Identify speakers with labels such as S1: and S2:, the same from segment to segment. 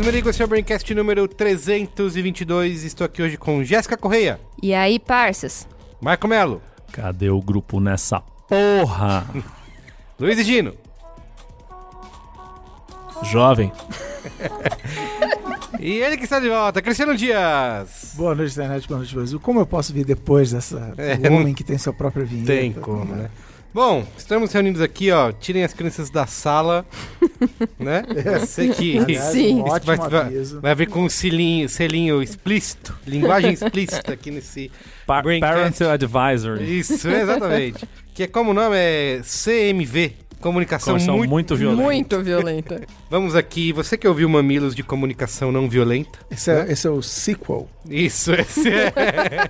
S1: Olá, eu sou Carlos Merigo, esse é o Braincast número 322. Estou aqui hoje com Jéssica Correia,
S2: E aí, parças?
S1: Marco Melo,
S3: Cadê o grupo nessa porra?
S1: Luiz e Gino.
S3: Jovem.
S1: E ele que está de volta, Cristiano Dias.
S4: Boa noite, internet, boa noite, Brasil. Como eu posso vir depois dessa
S1: É,
S4: homem que tem sua própria vinheta?
S1: Tem como, né? Bom, estamos reunidos aqui, ó. Tirem as crianças da sala, né? Eu sei que
S4: Aliás,
S2: Sim.
S4: um ótimo
S1: vai, vai, vir com um selinho, selinho explícito, linguagem explícita aqui nesse
S3: Pa. Parental Advisory.
S1: Isso, exatamente. que é como o nome é CMV, comunicação muito...
S3: muito violentos.
S2: Muito violenta.
S1: Vamos aqui, você que ouviu Mamilos de comunicação não violenta?
S4: Esse é, esse é o sequel.
S1: Isso, esse é.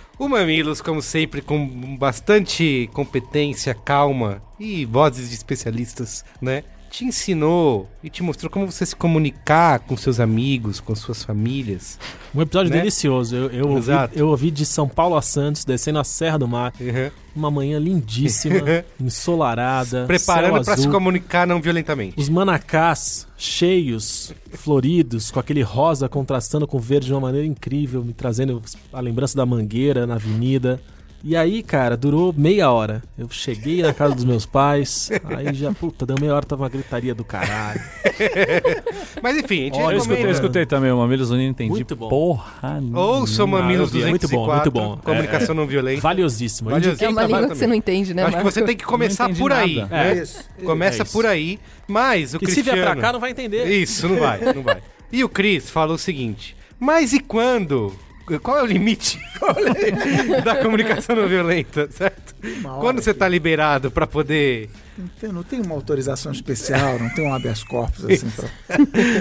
S1: O Mamilos, como sempre, com bastante competência, calma e vozes de especialistas, né? Te ensinou e te mostrou como você se comunicar com seus amigos, com suas famílias.
S5: Um episódio
S1: Né?
S5: delicioso. Eu, eu, ouvi, eu ouvi de São Paulo a Santos, descendo a Serra do Mar.
S1: Uhum.
S5: Uma manhã lindíssima, ensolarada.
S1: Preparando para se comunicar não violentamente.
S5: Os manacás cheios, floridos, com aquele rosa contrastando com o verde de uma maneira incrível, me trazendo a lembrança da mangueira na avenida. E aí, cara, durou meia hora. Eu cheguei na casa dos meus pais, aí já, puta, deu meia hora, tava uma gritaria do caralho.
S1: Mas enfim, a gente
S3: Eu escutei, eu escutei também o Mamilos eu não entendi
S5: Muito bom.
S3: porra
S1: Ouça o Mamilos
S5: Ah, eu vi, muito bom,
S1: 204,
S5: muito bom.
S1: comunicação não violenta.
S5: Valiosíssimo.
S1: Valiosíssimo.
S2: É uma língua que você não entende, né,
S1: Acho que você tem que começar por aí. né?
S4: Isso.
S1: Começa
S5: É isso.
S1: por aí, mas o
S5: Que se
S1: Cristiano...
S5: vier pra cá não vai entender.
S1: Isso, não vai, não vai. E o Cris falou o seguinte: mas e quando? Qual é o limite da comunicação não violenta, certo? Quando você
S4: que-
S1: tá liberado pra poder.
S4: Não tem, não tem uma autorização especial, não tem um habeas corpus assim pra,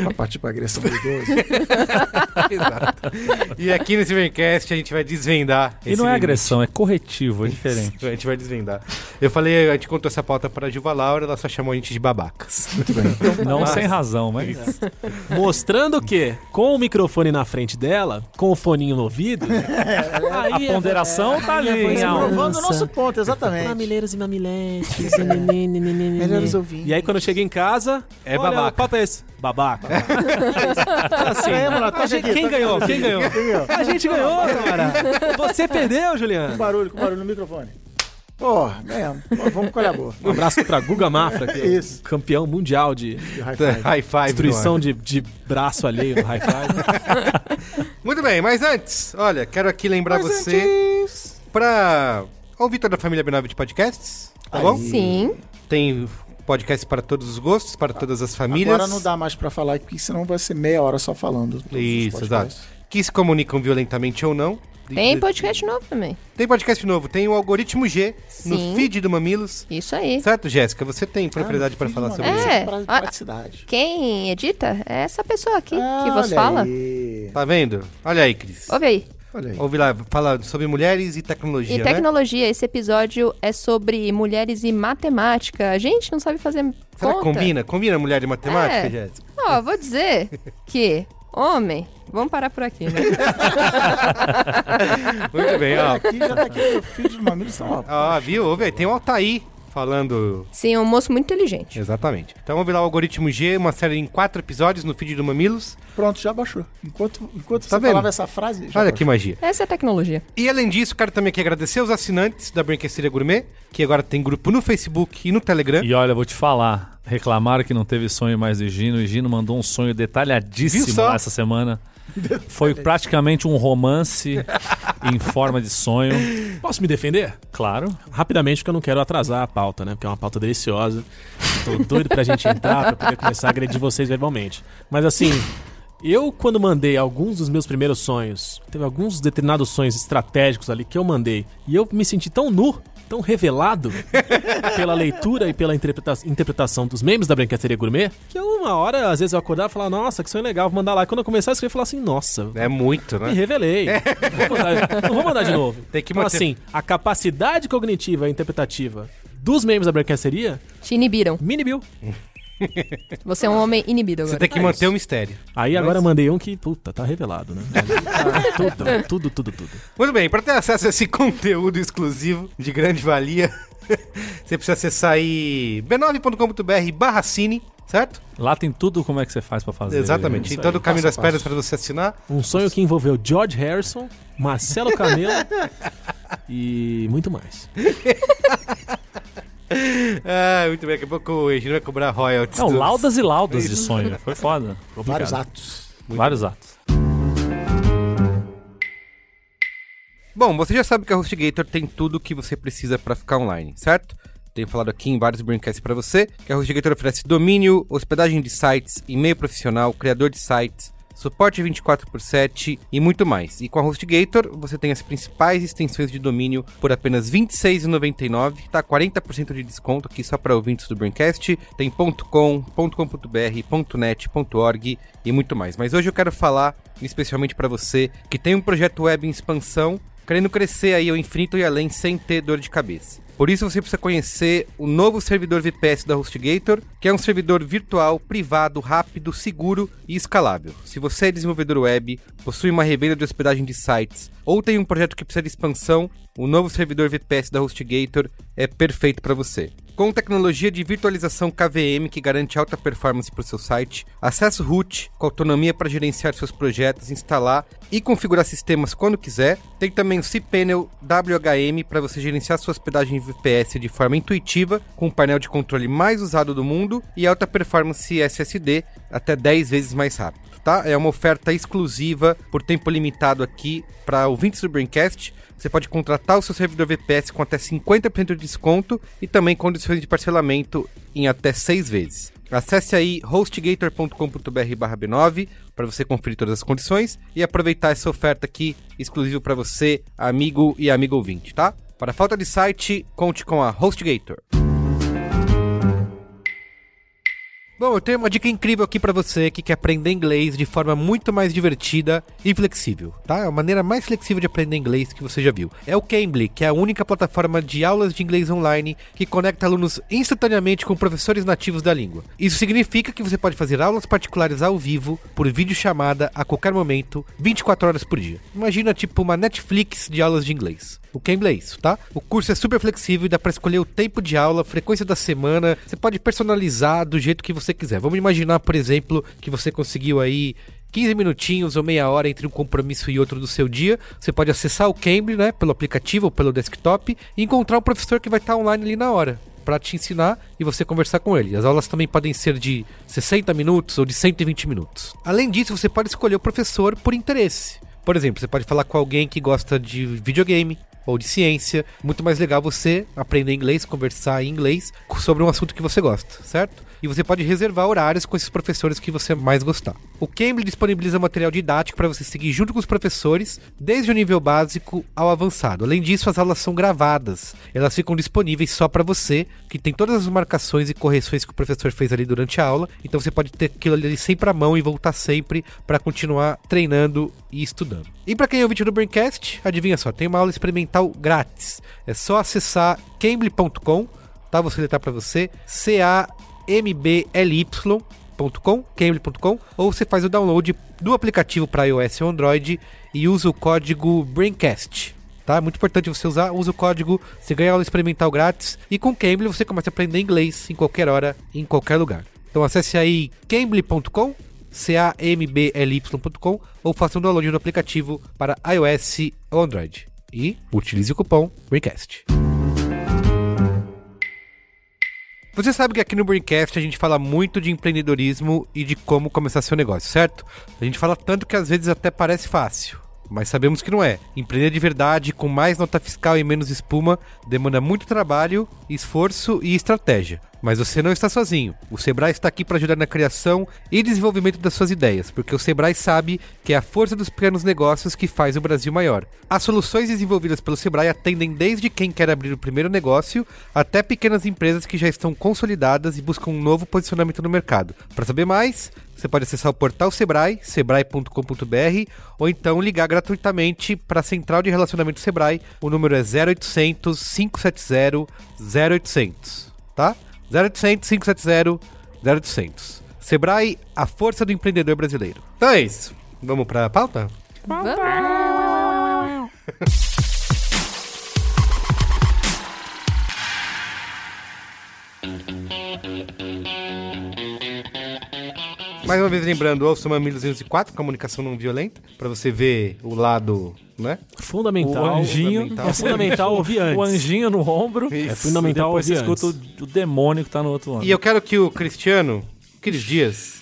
S4: pra partir pra agressão do idoso.
S1: Exato. E aqui nesse Braincast a gente vai desvendar.
S3: E
S1: esse
S3: não é
S1: limite.
S3: agressão, é corretivo, é diferente.
S1: A gente vai desvendar. Eu falei, a gente contou essa pauta pra Gilva Laura, ela só chamou a gente de babacas.
S4: Muito bem.
S3: Não
S1: Mas-
S3: sem razão, mas.
S5: Mostrando que, com o microfone na frente dela, com o foninho no ouvido,
S3: A
S5: aí
S3: ponderação tá ali, alta.
S4: provando o nosso ponto, exatamente.
S5: Mamileiros e mamiletes.
S4: Melhores ouvintes.
S5: E aí, quando eu cheguei em casa,
S1: É
S5: olha,
S1: babaca.
S5: o papo é esse. Babaca. assim, quem
S4: tá-
S5: ganhou? Quem ganhou? A gente ganhou, cara. Você perdeu,
S4: Com
S5: Juliano.
S4: barulho, com barulho no microfone. Pô, ganhamos. Vamos colher a boa.
S5: Um abraço pra Guga Mafra, que é
S4: Isso.
S5: campeão mundial de
S4: E high five.
S5: Destruição de, de braço alheio no high five.
S1: Muito bem, mas antes, olha, quero aqui lembrar
S4: Mas
S1: você
S4: antes-
S1: pra ouvir toda a família B9 de podcasts, tá bom?
S2: Sim.
S1: Tem podcast para todos os gostos, para todas as famílias.
S4: Agora não dá mais pra falar, porque senão vai ser meia hora só falando.
S1: Isso, exato. Que se comunicam violentamente ou não.
S2: Tem podcast novo também.
S1: Tem podcast novo, tem o Algoritmo G no
S2: Sim.
S1: feed do Mamilos.
S2: Isso aí.
S1: Certo, Jéssica? Você tem propriedade
S4: Ah,
S1: para
S4: no
S1: falar sobre isso.
S2: É.
S4: pra-
S2: Ah.
S4: Praticidade.
S2: Quem edita é essa pessoa aqui que
S4: Ah,
S2: vos
S4: olha
S2: fala.
S4: aí.
S1: Tá vendo? Olha aí, Cris.
S2: Ouve aí.
S4: Olha aí.
S1: Ouve lá, fala sobre mulheres e tecnologia,
S2: E
S1: né?
S2: tecnologia, esse episódio é sobre mulheres e matemática. A gente não sabe fazer
S1: Será que
S2: conta.
S1: combina? Combina mulher e matemática,
S2: É.
S1: Jéssica?
S2: Ó, vou dizer que homem... Vamos parar por aqui, né?
S1: Muito bem, ó.
S4: Aqui já tá aqui o feed do Mamilo estão, ó.
S1: Ó, viu? Ouve aí, tem o Altair falando
S2: Sim, um moço muito inteligente.
S1: Exatamente. Então vamos ver lá o Algoritmo G, uma série em quatro episódios no feed do Mamilos.
S4: Pronto, já baixou. Enquanto, enquanto
S1: Tá
S4: você
S1: vendo?
S4: falava essa frase, já
S1: Olha
S4: baixou.
S1: que magia.
S2: Essa é a tecnologia.
S1: E além disso, quero também aqui agradecer os assinantes da Brinquesteria Gourmet, que agora tem grupo no Facebook e no Telegram.
S3: E olha, eu vou te falar. Reclamaram que não teve sonho mais de Gino. E Gino mandou um sonho detalhadíssimo essa semana. Foi praticamente um romance em forma de sonho.
S5: Posso me defender?
S3: Claro.
S5: Rapidamente, porque eu não quero atrasar a pauta, né? Porque é uma pauta deliciosa. Tô doido pra gente entrar, pra poder começar a agredir vocês verbalmente. Mas assim, Eu, quando mandei alguns dos meus primeiros sonhos, teve alguns determinados sonhos estratégicos ali que eu mandei, e eu me senti tão nu, tão revelado pela leitura e pela interpreta interpretação dos memes da Branqueceria Gourmet, que uma hora, às vezes eu acordava e falava, nossa, que sonho legal, vou mandar lá. E quando eu começar a escrever, eu falava assim, nossa,
S1: É muito,
S5: me
S1: né?
S5: revelei. Não, vou mandar, não vou mandar de novo.
S1: Tem que
S5: então,
S1: manter-
S5: assim, a capacidade cognitiva e interpretativa dos memes da Branqueceria,
S2: Te inibiram.
S5: mini bill.
S2: Você é um homem inibido
S1: Você
S2: agora.
S1: tem que manter o mistério.
S5: Aí agora eu mandei um que, puta, tá revelado, né? Tá tudo, tudo, tudo, tudo.
S1: Muito bem, para ter acesso a esse conteúdo exclusivo de grande valia, você precisa acessar aí b9.com.br barra cine, certo?
S3: Lá tem tudo como é que você faz pra fazer.
S1: Exatamente.
S5: isso
S1: Em todo o caminho
S4: passo
S1: das pedras para você assinar.
S5: Um sonho que envolveu George Harrison, Marcelo Camelo e muito mais.
S1: Ah, muito bem. Daqui a pouco o Egino vai cobrar royalties.
S3: Não,
S1: dos-
S3: laudas e laudas de sonho. Foi foda.
S4: Vários atos.
S3: Vários atos.
S1: Bom, você já sabe que a HostGator tem tudo o que você precisa para ficar online, certo? Tenho falado aqui em vários Braincasts para você que a HostGator oferece domínio, hospedagem de sites, e-mail profissional, criador de sites, suporte 24 por 7 e muito mais. E com a HostGator você tem as principais extensões de domínio por apenas R$ 26,99, tá? 40% de desconto aqui só para ouvintes do Braincast. Tem .com, .com.br, .net, .org e muito mais. Mas hoje eu quero falar especialmente para você que tem um projeto web em expansão, querendo crescer aí ao infinito e além sem ter dor de cabeça. Por isso você precisa conhecer o novo servidor VPS da HostGator, que é um servidor virtual, privado, rápido, seguro e escalável. Se você é desenvolvedor web, possui uma revenda de hospedagem de sites ou tem um projeto que precisa de expansão, o novo servidor VPS da HostGator é perfeito para você. Com tecnologia de virtualização KVM que garante alta performance para o seu site, acesso root com autonomia para gerenciar seus projetos, instalar e configurar sistemas quando quiser. Tem também o cPanel WHM para você gerenciar sua hospedagem VPS de forma intuitiva, com o painel de controle mais usado do mundo e alta performance SSD até 10 vezes mais rápido. Tá? É uma oferta exclusiva por tempo limitado aqui para ouvintes do Braincast. Você pode contratar o seu servidor VPS com até 50% de desconto e também condições de parcelamento em até 6 vezes. Acesse aí hostgator.com.br b9 para você conferir todas as condições e aproveitar essa oferta aqui exclusiva para você, amigo e amigo ouvinte, tá? Para falta de site, conte com a HostGator. Bom, eu tenho uma dica incrível aqui pra você que quer aprender inglês de forma muito mais divertida e flexível, tá? É a maneira mais flexível de aprender inglês que você já viu. É o Cambly, que é a única plataforma de aulas de inglês online que conecta alunos instantaneamente com professores nativos da língua. Isso significa que você pode fazer aulas particulares ao vivo, por videochamada, a qualquer momento, 24 horas por dia. Imagina tipo uma Netflix de aulas de inglês. O Cambly é isso, tá? O curso é super flexível e dá pra escolher o tempo de aula, frequência da semana. Você pode personalizar do jeito que você quiser. Vamos imaginar, por exemplo, que você conseguiu aí 15 minutinhos ou meia hora entre um compromisso e outro do seu dia. Você pode acessar o Cambly, né, pelo aplicativo ou pelo desktop e encontrar um professor que vai estar online ali na hora para te ensinar e você conversar com ele. As aulas também podem ser de 60 minutos ou de 120 minutos. Além disso, você pode escolher o professor por interesse. Por exemplo, você pode falar com alguém que gosta de videogame ou de ciência. Muito mais legal você aprender inglês, conversar em inglês sobre um assunto que você gosta, certo? E você pode reservar horários com esses professores que você mais gostar. O Cambly disponibiliza material didático para você seguir junto com os professores, desde o nível básico ao avançado. Além disso, as aulas são gravadas. Elas ficam disponíveis só para você, que tem todas as marcações e correções que o professor fez ali durante a aula. Então você pode ter aquilo ali sempre à mão e voltar sempre para continuar treinando e estudando. E para quem é ouvinte do Braincast, adivinha só, tem uma aula experimental grátis. É só acessar cambly.com, tá? Vou letrar para você, C A M B L Y.com, cambly.com, ou você faz o download do aplicativo para iOS ou Android e usa o código Braincast. Tá? É muito importante você usar, usa o código, você ganha aula experimental grátis e com Cambly você começa a aprender inglês em qualquer hora, em qualquer lugar. Então acesse aí cambly.com, C-A-M-B-L-Y.com ou faça um download do aplicativo para iOS ou Android. E utilize o cupom Braincast. Você sabe que aqui no Braincast a gente fala muito de empreendedorismo e de como começar seu negócio, certo? A gente fala tanto que às vezes até parece fácil. Mas sabemos que não é. Empreender de verdade, com mais nota fiscal e menos espuma, demanda muito trabalho, esforço e estratégia. Mas você não está sozinho. O Sebrae está aqui para ajudar na criação e desenvolvimento das suas ideias, porque o Sebrae sabe que é a força dos pequenos negócios que faz o Brasil maior. As soluções desenvolvidas pelo Sebrae atendem desde quem quer abrir o primeiro negócio até pequenas empresas que já estão consolidadas e buscam um novo posicionamento no mercado. Para saber mais, você pode acessar o portal Sebrae, sebrae.com.br, ou então ligar gratuitamente para a Central de Relacionamento Sebrae. O número é 0800 570 0800, tá? 0800 570 0800. Sebrae, a força do empreendedor brasileiro. Então é isso. Vamos para a pauta? Mais uma vez lembrando, ouça o Mamilos 204, comunicação não violenta, para você ver o lado, né?
S5: Fundamental.
S3: O anjinho.
S1: fundamental.
S5: É fundamental ouvir antes.
S3: O anjinho no ombro.
S1: Isso.
S5: É fundamental
S3: depois você
S5: ouvir
S3: escuta
S5: antes.
S3: o, o demônio que tá no outro lado.
S1: E eu quero que o Cristiano, Cris Dias,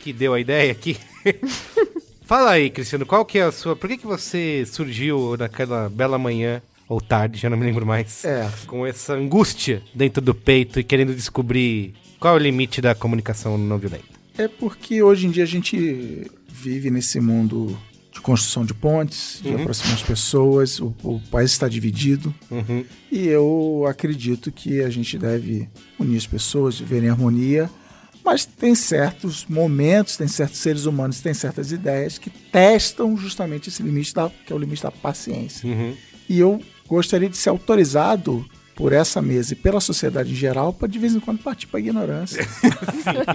S1: que deu a ideia aqui, fala aí, Cristiano, qual que é a sua... Por que, que você surgiu naquela bela manhã, ou tarde, já não me lembro mais,
S4: É.
S1: com essa angústia dentro do peito e querendo descobrir qual é o limite da comunicação não violenta?
S4: É porque hoje em dia a gente vive nesse mundo de construção de pontes, de aproximar as pessoas, o, o país está dividido.
S1: Uhum.
S4: E eu acredito que a gente deve unir as pessoas, viver em harmonia, mas tem certos momentos, tem certos seres humanos, tem certas ideias que testam justamente esse limite, da, que é o limite da paciência.
S1: Uhum.
S4: E eu gostaria de ser autorizado por essa mesa e pela sociedade em geral para de vez em quando partir para a ignorância.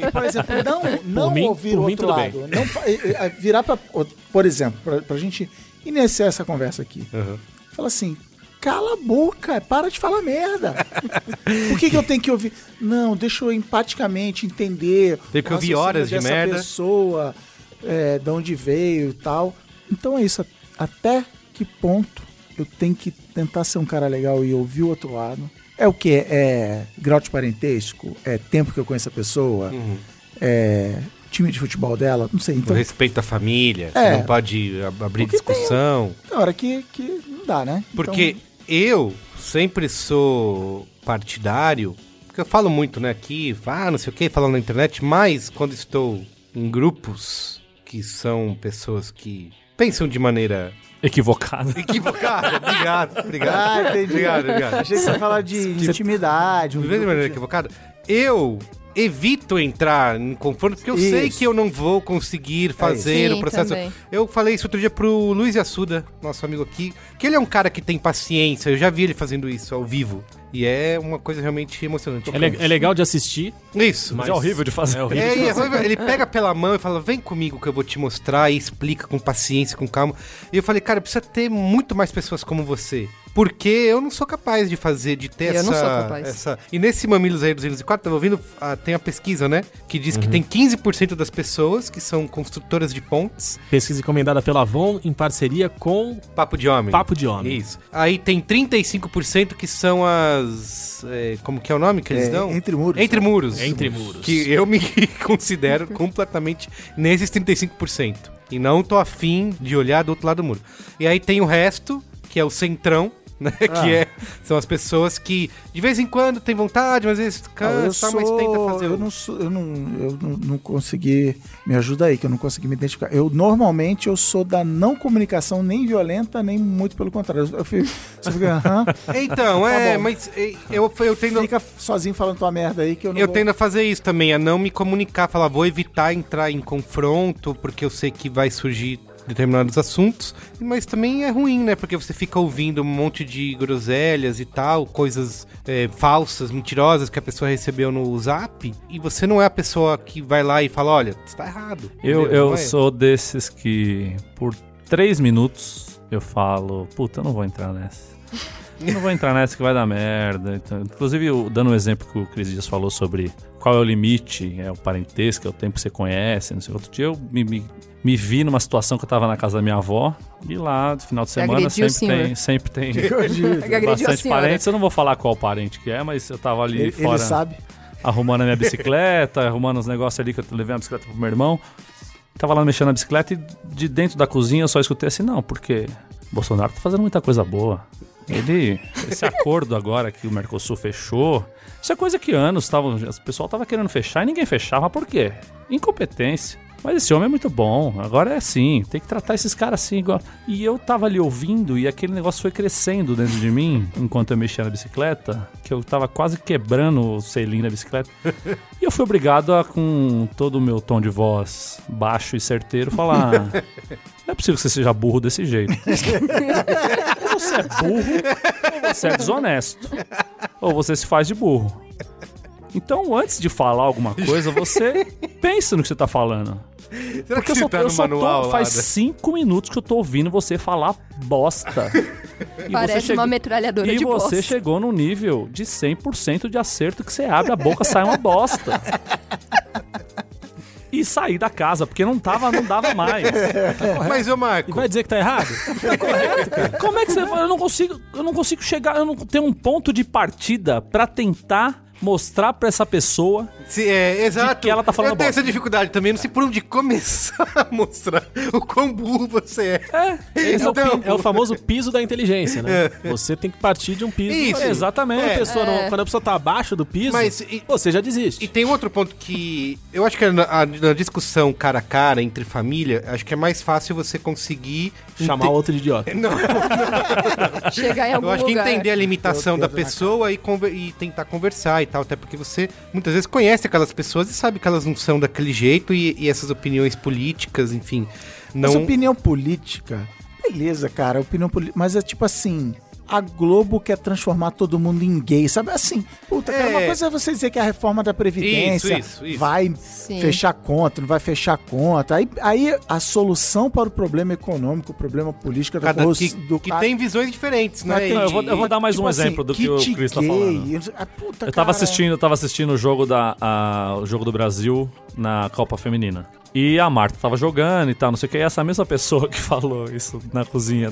S4: E, por exemplo, não, não
S5: mim-
S4: ouvir
S5: por
S4: o outro lado. Não, fa- eh, eh, virar para, por exemplo, para a gente iniciar essa conversa aqui.
S1: Uhum.
S4: Fala assim, cala a boca, para de falar merda. Por que, que eu tenho que ouvir? Não, deixa eu empaticamente entender.
S1: Tem que ouvir horas de merda.
S4: pessoa, é, de onde veio e tal. Então é isso. Até que ponto eu tenho que tentar ser um cara legal e ouvir o outro lado? É o que? É grau de parentesco? É tempo que eu conheço a pessoa?
S1: Uhum.
S4: É time de futebol dela? Não sei. Então,
S1: respeito à família, você
S4: É.
S1: não pode ab- abrir
S4: Porque tem-
S1: discussão.
S4: tem hora que, que não dá, né?
S1: Porque eu sempre sou partidário, porque eu falo muito, né, aqui, ah, não sei o que, falando na internet, mas quando estou em grupos que são pessoas que pensam de maneira
S3: Equivocado.
S1: equivocada, obrigado, obrigado.
S4: Ah, entendi.
S1: Obrigado, obrigado.
S4: Achei que você ia falar de intimidade. um
S1: De vez maneira
S4: de-
S1: equivocada, eu evito entrar em confronto porque eu sei
S4: Isso.
S1: que eu não vou conseguir fazer
S2: Sim,
S1: o processo.
S2: também.
S1: Eu falei isso outro dia pro Luiz Assuda, nosso amigo aqui, que ele é um cara que tem paciência, eu já vi ele fazendo isso ao vivo. E é uma coisa realmente emocionante.
S5: É, le- é legal de assistir,
S1: Isso.
S3: Mas é horrível de fazer.
S5: É horrível.
S1: É, e é horrível. ele pega pela mão e fala: Vem comigo que eu vou te mostrar. E explica com paciência, com calma. E eu falei: Cara, precisa ter muito mais pessoas como você. Porque eu não sou capaz de fazer, de ter
S2: Eu
S1: essa,
S2: não sou capaz.
S1: essa. E nesse Mamilos aí 204, tava ouvindo, ah, tem a pesquisa, né? Que diz
S5: Uhum.
S1: que tem 15% das pessoas que são construtoras de pontes.
S5: pesquisa encomendada pela Avon em parceria com
S1: Papo de homem.
S5: Papo de Homem.
S1: Isso. Aí tem 35% que são as. É, como que é o nome que eles
S4: É,
S1: dão?
S4: entre muros.
S1: Entre muros.
S5: Entre muros.
S1: Que eu me considero completamente nesses 35%. E não tô afim de olhar do outro lado do muro. E aí tem o resto, que é o centrão, né? Que é, são as pessoas que de vez em quando tem vontade, mas às vezes
S4: Ah, eu
S1: cansa,
S4: sou,
S1: mas tenta fazer
S4: eu não sou, eu não, eu não, não consegui, me ajuda aí, que eu não consegui me identificar. Eu normalmente eu sou da não comunicação nem violenta, nem muito pelo contrário. Eu fico,
S1: Então, é,
S4: Tá
S1: mas é, eu, eu tendo...
S4: fica sozinho falando tua merda aí que eu não
S1: Eu
S4: vou...
S1: tendo a fazer isso também, a não me comunicar, falar, vou evitar entrar em confronto, porque eu sei que vai surgir determinados assuntos, mas também é ruim, né? Porque você fica ouvindo um monte de groselhas e tal, coisas é, falsas, mentirosas que a pessoa recebeu no zap, e você não é a pessoa que vai lá e fala, olha, você tá errado.
S3: Eu,
S1: entendeu?
S3: eu
S1: é?
S3: sou desses que, por três minutos, eu falo, puta, eu não vou entrar nessa. Eu não vou entrar nessa que vai dar merda. Então, inclusive, eu- dando um exemplo que o Cris Dias falou sobre qual é o limite, é o parentesco, é o tempo que você conhece, não sei. Outro dia eu me, me, me vi numa situação que eu tava na casa da minha avó, e lá, no final de semana, sempre tem, sempre tem bastante parentes. Eu não vou falar qual parente que é, mas eu tava ali
S4: Ele,
S3: fora
S4: ele sabe.
S3: arrumando a minha bicicleta, arrumando os negócios ali que eu levei a bicicleta pro meu irmão. Tava lá mexendo na bicicleta e de dentro da cozinha eu só escutei assim, não, porque Bolsonaro tá fazendo muita coisa boa. Ele, esse acordo agora que o Mercosul fechou, isso é coisa que anos tavam, o pessoal tava querendo fechar e ninguém fechava. Por quê? Incompetência. Mas esse homem é muito bom. Agora é assim, tem que tratar esses caras assim igual. E eu tava ali ouvindo e aquele negócio foi crescendo dentro de mim enquanto eu mexia na bicicleta, que eu tava quase quebrando o selinho da bicicleta. E eu fui obrigado a, com todo o meu tom de voz baixo e certeiro, falar: Não é possível que você seja burro desse jeito. ou você é burro, ou você é desonesto. Ou você se faz de burro. Então, antes de falar alguma coisa, você pensa no que você tá falando.
S1: Será
S3: Porque
S1: que
S3: eu só,
S1: tá
S3: eu só tô- faz cinco minutos que eu tô ouvindo você falar bosta. E
S2: Parece
S3: você chega-
S2: uma metralhadora
S3: E
S2: de
S3: você
S2: bosta.
S3: chegou no nível de 100% de acerto que você abre a boca, sai uma bosta. E sair da casa, porque não tava, não dava mais.
S1: Mas, ô
S5: E
S1: Marco,
S5: vai dizer que tá errado?
S3: Como é que você fala? Eu não consigo, eu não consigo chegar, eu não tenho um ponto de partida pra tentar mostrar pra essa pessoa
S1: se, é, exato.
S3: que ela tá falando
S1: Eu tenho
S3: bosta.
S1: essa dificuldade também, não sei por onde começar a mostrar o quão burro você é.
S3: É,
S5: Esse é, o,
S1: Então,
S5: é o famoso piso da inteligência, né? Você tem que partir de um piso.
S1: Isso.
S5: A
S3: exatamente.
S5: pessoa não- quando a pessoa tá abaixo do piso,
S1: Mas e-
S5: você já desiste.
S1: E tem outro ponto que eu acho que na, a- na discussão cara a cara entre família, acho que é mais fácil você conseguir
S5: Chamar o outro de idiota.
S1: Não,
S2: Chegar em algum
S1: eu acho que
S2: lugar.
S1: entender a limitação da
S4: na
S1: pessoa e, conver- e tentar conversar e tal, até porque você muitas vezes conhece aquelas pessoas e sabe que elas não são daquele jeito e, e essas opiniões políticas, enfim,
S4: Mas
S1: não.
S4: opinião política, beleza, cara, opinião política. Mas é tipo assim. A Globo quer transformar todo mundo em gay, sabe? Assim, puta, cara,
S1: É.
S4: uma coisa é você dizer que a reforma da Previdência
S1: Isso, isso, isso.
S4: vai
S2: Sim.
S4: fechar conta, não vai fechar conta. Aí, aí a solução para o problema econômico, o problema político da
S1: Cada, que,
S4: do
S1: que tem visões diferentes, né?
S4: Tem-
S3: Não, eu, vou, eu vou dar mais um
S4: tipo assim,
S3: exemplo do que o
S4: kit
S3: Chris tá
S1: É
S3: falando.
S4: ah, puta,
S3: Eu tava
S4: cara.
S3: assistindo, eu tava assistindo o jogo da a- o jogo do Brasil na Copa Feminina. E a Marta tava jogando e tal, não sei o que. E essa mesma pessoa que falou isso na cozinha,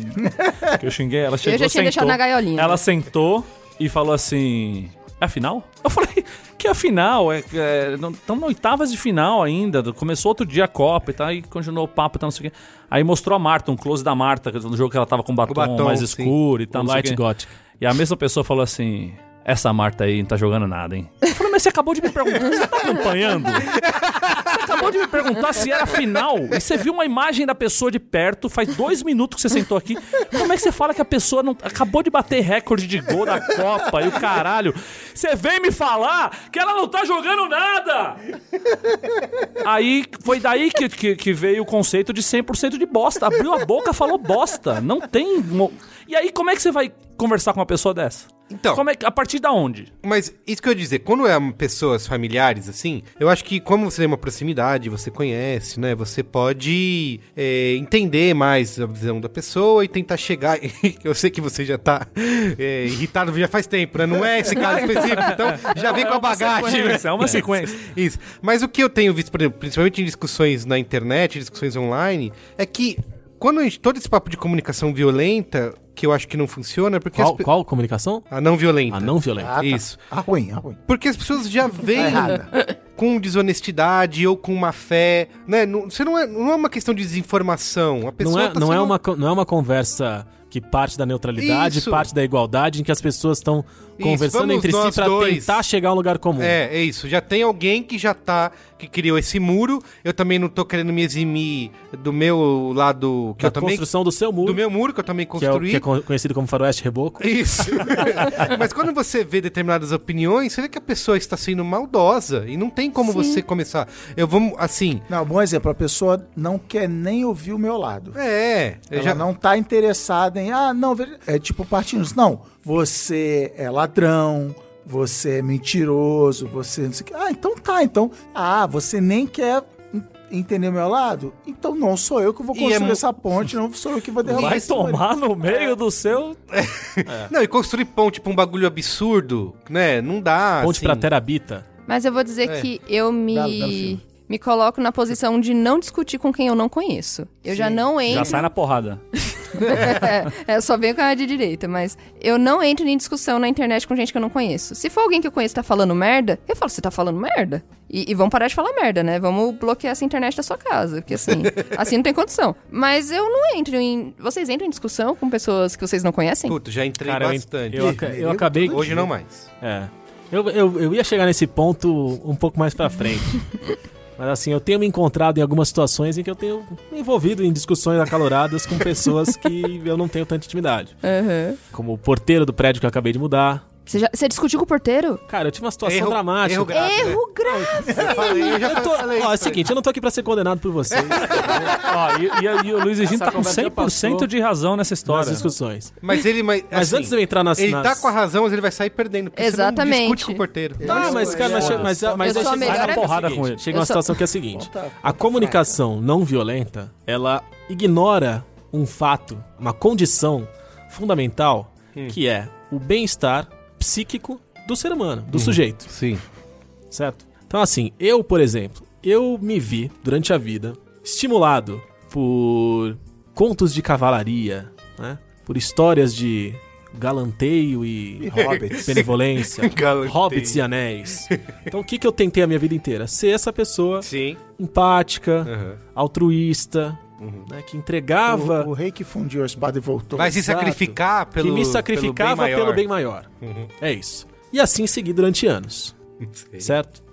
S3: que eu xinguei, ela chegou,
S2: já tinha deixado
S3: sentou,
S2: na gaiolinha.
S3: Ela sentou e falou assim: É a final? Eu falei: Que a final? É, é, Estamos oitavas de final ainda. Começou outro dia a Copa e tal, e continuou o papo e tal, não sei o que. Aí mostrou a Marta, um close da Marta, no jogo que ela tava com batom,
S1: batom,
S3: mais
S1: sim.
S3: escuro e tal.
S5: Light. Gothic.
S3: E a mesma pessoa falou assim: Essa Marta aí não tá jogando nada, hein? Eu falei, mas você acabou de me perguntar, você tá acompanhando? Você acabou de me perguntar se era final e você viu uma imagem da pessoa de perto, faz dois minutos que você sentou aqui. Como é que você fala que a pessoa não acabou de bater recorde de gol da Copa e o caralho? Você vem me falar que ela não tá jogando nada! Aí foi daí que, que, que veio o conceito de 100% de bosta. Abriu a boca, falou bosta. Não tem. E aí, como é que você vai conversar com uma pessoa dessa?
S1: Então.
S3: Como é que- a partir da onde?
S1: Mas isso que eu ia dizer, quando é pessoas familiares, assim, eu acho que como você tem uma proximidade, você conhece, né? Você pode é, entender mais a visão da pessoa e tentar chegar. eu sei que você já tá é, irritado já faz tempo, né? Não é esse caso específico, então já vem com a bagagem. né?
S3: é uma sequência.
S1: Isso. Mas o que eu tenho visto, por exemplo, principalmente em discussões na internet, discussões online, é que quando a gente, todo esse papo de comunicação violenta, que eu acho que não funciona, é porque
S5: Qual,
S1: pe-
S5: qual comunicação?
S1: a não violenta.
S5: A não violenta.
S4: Ah, tá.
S1: Isso.
S4: Ah, ruim, ah, ruim.
S1: Porque as pessoas já vêm
S4: errada.
S1: com desonestidade ou com má fé, né? Não, você não é, não é uma questão de desinformação. A pessoa
S5: Não é,
S1: tá
S5: não, é
S1: sendo-
S5: uma, co- não é uma conversa que parte da neutralidade,
S1: Isso.
S5: parte da igualdade, em que as pessoas estão conversando entre si
S1: dois.
S5: tentar chegar a um lugar comum.
S1: É, é isso. Já tem alguém que já tá, que criou esse muro. Eu também não tô querendo me eximir do meu lado, que
S5: Da
S1: eu também...
S5: construção do seu muro,
S1: Do meu muro, que eu também
S5: que, é, o-
S1: construí.
S5: que é co- conhecido como faroeste reboco.
S1: Isso. Mas quando você vê determinadas opiniões, você vê que a pessoa está sendo maldosa e não tem como você começar. Eu vou, assim,
S4: Não, bom exemplo, a pessoa não quer nem ouvir o meu lado.
S1: é,
S4: Ela
S1: já
S4: não tá interessada em, ah, não, é tipo partindo. Não, você é ladrão, você é mentiroso, você não sei o que. Ah, então tá, então, ah, você nem quer en- entender o meu lado? Então não sou eu que vou
S1: é
S4: construir
S1: mu-
S4: essa ponte, não sou eu que vou derrubar
S3: Vai tomar no meio do seu.
S1: Não, e construir ponte pra um bagulho absurdo, né? Não dá.
S5: Ponte
S1: assim.
S5: pra Terabita.
S2: Mas eu vou dizer
S1: É.
S2: que eu me,
S4: Dá- dá
S2: me coloco na posição de não discutir com quem eu não conheço. Eu já não entro.
S3: Já sai na porrada.
S2: é, eu só venho com a de direita, mas eu não entro em discussão na internet com gente que eu não conheço. Se for alguém que eu conheço e tá falando merda, eu falo, você tá falando merda? E, e vamos parar de falar merda, né? Vamos bloquear essa internet da sua casa, porque assim, assim não tem condição. Mas eu não entro em... Vocês entram em discussão com pessoas que vocês não conhecem?
S1: Puta, já entrei
S5: Cara, eu,
S1: bastante.
S5: eu, aca- eu acabei.
S1: Hoje não mais.
S5: É. Eu, eu, eu ia chegar nesse ponto um pouco mais pra frente. Mas assim, eu tenho me encontrado em algumas situações em que eu tenho me envolvido em discussões acaloradas com pessoas que eu não tenho tanta intimidade.
S2: Aham.
S5: Como o porteiro do prédio que eu acabei de mudar.
S2: Você, já- você discutiu com o porteiro?
S5: Cara, eu tive uma situação
S1: Erro-
S5: dramática.
S1: erro grave. né?
S2: Erro grave!
S1: Eu falei, eu já
S5: Eu tô,
S1: falei.
S5: ó, é o
S1: isso aí.
S5: seguinte, eu não tô aqui pra ser condenado por vocês
S3: Ó, e, e- e o Luiz Egino
S5: Essa
S3: tá com
S5: conversa já
S3: 100%
S5: passou
S3: de razão nessa
S5: nas
S3: história.
S5: discussões.
S1: Mas ele. Mas,
S5: Mas
S1: assim,
S5: antes de eu entrar nas...
S1: Ele
S5: nas...
S1: tá com a razão, mas ele vai sair perdendo. Porque Você não
S2: Exatamente.
S1: discute com o porteiro.
S5: Tá, mas, cara, mas, mas, mas,
S2: Eu sou a melhor amiga.
S5: porrada com ele. Chega
S2: eu
S5: uma
S2: sou-
S5: situação que é a seguinte: a comunicação não violenta ela ignora um fato, uma condição fundamental, que é o bem-estar psíquico do ser humano, do sujeito,
S1: Sim.
S5: certo? Então, assim, eu, por exemplo, eu me vi durante a vida estimulado por contos de cavalaria, né? Por histórias de galanteio e,
S4: hobbits.
S5: benevolência,
S1: Galanteio.
S5: hobbits e anéis. Então, o que, que eu tentei a minha vida inteira? Ser essa pessoa
S1: Sim.
S5: empática,
S1: Aham.
S5: altruísta, né, que entregava,
S4: O, o rei que fundiu a espada e voltou.
S1: Vai se sacrificar pelo.
S5: que me sacrificava pelo bem maior.
S1: Uhum.
S5: É isso. E assim segui durante anos,
S1: Sei.
S5: certo?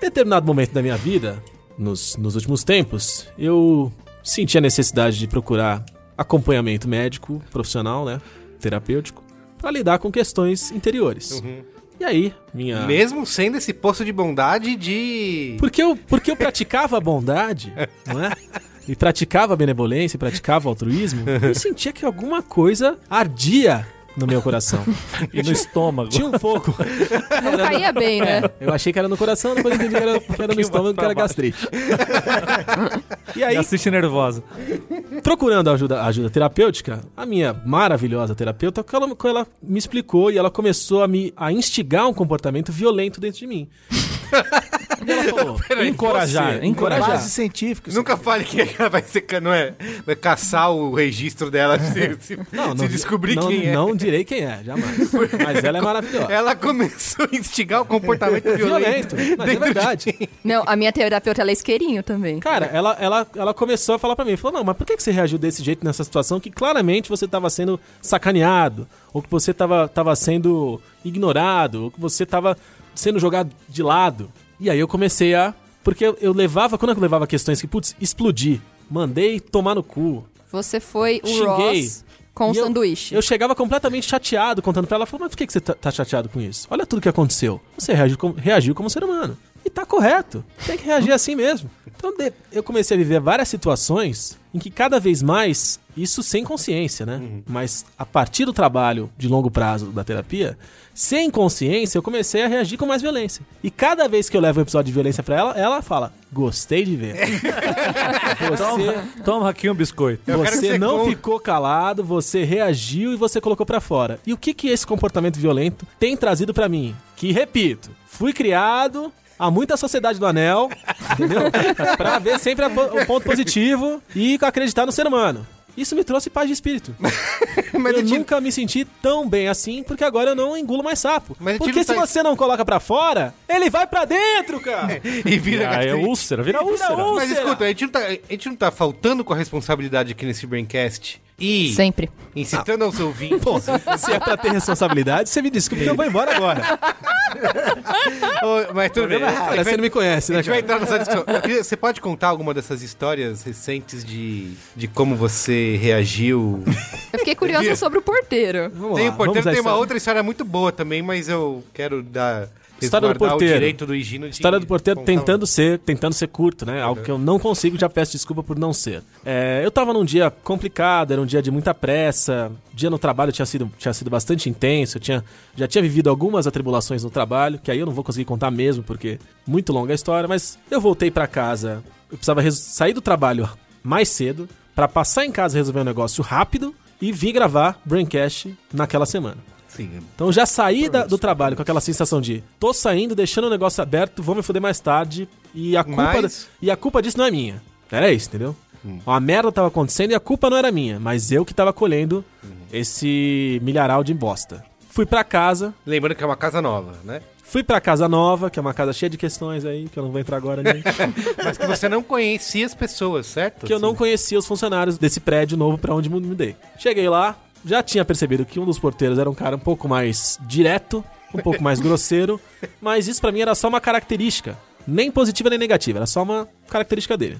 S5: Determinado momento da minha vida, nos, nos últimos tempos, eu senti a necessidade de procurar acompanhamento médico, profissional, né? Terapêutico, para lidar com questões interiores.
S1: Uhum.
S5: E aí, minha.
S1: Mesmo sendo esse poço de bondade de.
S5: Porque eu, porque eu praticava a bondade, não é? E praticava a benevolência, e praticava altruísmo, eu sentia que alguma coisa ardia no meu coração.
S3: E no estômago.
S5: Tinha um fogo.
S2: Não caía bem, né?
S5: Eu achei que era no coração, depois entendi que era, que era no estômago, que era gastrite. E aí,
S3: Gastrite nervosa.
S5: procurando ajuda, ajuda terapêutica, a minha maravilhosa terapeuta, ela, ela me explicou e ela começou a me a instigar um comportamento violento dentro de mim. E ela falou,
S3: Encorajar,
S5: você,
S3: encorajar.
S4: Base científica.
S1: Nunca
S4: aqui.
S1: fale que ela vai ser. Não é? Vai caçar o registro dela se, se,
S5: Não,
S1: se
S5: não,
S1: descobrir
S5: não,
S1: quem é.
S5: Não direi quem é, jamais. Mas ela é maravilhosa.
S1: Ela começou a instigar o comportamento violento.
S5: Violento, mas é verdade.
S2: Não, a minha terapeuta ela é isqueirinho também.
S5: Cara, ela, ela, ela começou a falar pra mim, falou, não, mas por que que você reagiu desse jeito nessa situação que claramente você tava sendo sacaneado, ou que você tava, tava sendo ignorado, ou que você tava sendo jogado de lado? E aí eu comecei a... Porque eu, eu levava, quando eu levava questões que, putz, explodi, mandei tomar no cu,
S2: Você foi o
S5: Xinguei.
S2: Ross com o
S5: eu-
S2: sanduíche.
S5: Eu chegava completamente chateado contando pra ela. Falei, mas por que que você tá, tá chateado com isso? Olha tudo que aconteceu. Você reagiu como, reagiu como ser humano. E tá correto. Tem que reagir assim mesmo. Então de- eu comecei a viver várias situações em que cada vez mais, isso sem consciência, né? Mas a partir do trabalho de longo prazo da terapia, sem consciência, eu comecei a reagir com mais violência. E cada vez que eu levo um episódio de violência pra ela, ela fala: Gostei de ver. Você,
S3: Toma aqui um biscoito.
S1: Eu
S5: você não
S1: conte.
S5: ficou calado, você reagiu e você colocou pra fora. E o que que esse comportamento violento tem trazido pra mim? Que repito, fui criado há muita sociedade do anel, entendeu? pra ver sempre o ponto positivo e acreditar no ser humano. Isso me trouxe paz de espírito.
S1: Mas
S5: eu
S1: te-
S5: nunca me senti tão bem assim, porque agora eu não engulo mais sapo.
S1: Mas
S5: porque se
S1: tá-
S5: você não coloca pra fora, ele vai pra dentro, cara.
S1: E vira
S3: Ah, é úlcera, vira
S5: Vira
S3: úlcera.
S5: úlcera.
S1: Mas escuta, a gente, não tá, a gente não tá faltando com a responsabilidade aqui nesse Braincast e
S2: Sempre.
S1: incitando aos ouvintes.
S5: Pô, se é pra ter responsabilidade, você me desculpe que eu vou embora agora.
S1: Ô, mas tudo bem. A gente
S5: você não me conhece,
S1: a
S5: né,
S1: gente vai
S5: cara?
S1: entrar nessa discussão. Você pode contar alguma dessas histórias recentes de, de como você reagiu?
S2: Eu fiquei curiosa sobre o porteiro.
S5: Vamos
S1: tem
S5: lá,
S1: o porteiro,
S5: a
S1: tem uma outra história muito boa também, mas eu quero dar
S5: História do porteiro.
S1: o direito do Higino de
S5: História do porteiro
S1: um-
S5: tentando ser, tentando ser curto, né? Algo que eu não consigo, já peço desculpa por não ser. É, eu tava num dia complicado, era um dia de muita pressa, o dia no trabalho tinha sido, tinha sido bastante intenso, eu tinha, já tinha vivido algumas atribulações no trabalho, que aí eu não vou conseguir contar mesmo, porque muito longa a história, mas eu voltei pra casa, eu precisava sair do trabalho mais cedo, pra passar em casa e resolver um negócio rápido, e vir gravar Braincast naquela semana.
S1: Sim,
S5: Então já saí da- do trabalho com aquela sensação de tô saindo, deixando o negócio aberto, vou me fuder mais tarde e a culpa,
S1: Mas-
S5: e a culpa disso não é minha. Era isso, entendeu? Uma merda tava acontecendo e a culpa não era minha, mas eu que tava colhendo esse milharal de bosta. Fui pra casa,
S1: Lembrando que é uma casa nova, né?
S5: fui pra casa nova, que é uma casa cheia de questões aí, que eu não vou entrar agora, gente.
S1: Mas que você não conhecia as pessoas, certo?
S5: que eu não
S1: Assim.
S5: conhecia os funcionários desse prédio novo pra onde me mudei. Cheguei lá, já tinha percebido que um dos porteiros era um cara um pouco mais direto, um pouco mais grosseiro, mas isso pra mim era só uma característica, nem positiva nem negativa, era só uma característica dele.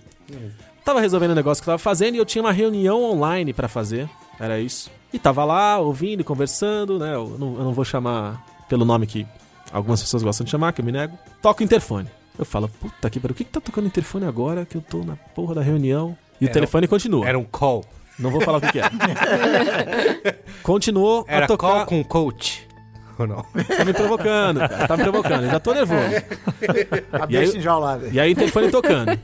S5: Tava resolvendo o negócio que eu tava fazendo e eu tinha uma reunião online pra fazer, era isso. E tava lá ouvindo e conversando, né? Eu não, eu não vou chamar pelo nome que algumas pessoas gostam de chamar, que eu me nego. Toca o interfone. Eu falo, puta que pariu, o que, que tá tocando o interfone agora que eu tô na porra da reunião? E o
S1: Era
S5: telefone continua.
S1: Era um call.
S5: Não vou falar o que, que é. Continuou
S1: Era
S5: a tocar.
S1: call com coach. Ou não?
S5: Tá me provocando, cara. Tá me provocando. Eu já tô nervoso.
S4: A
S5: E aí-
S4: enjaulada.
S5: E aí o telefone tocando.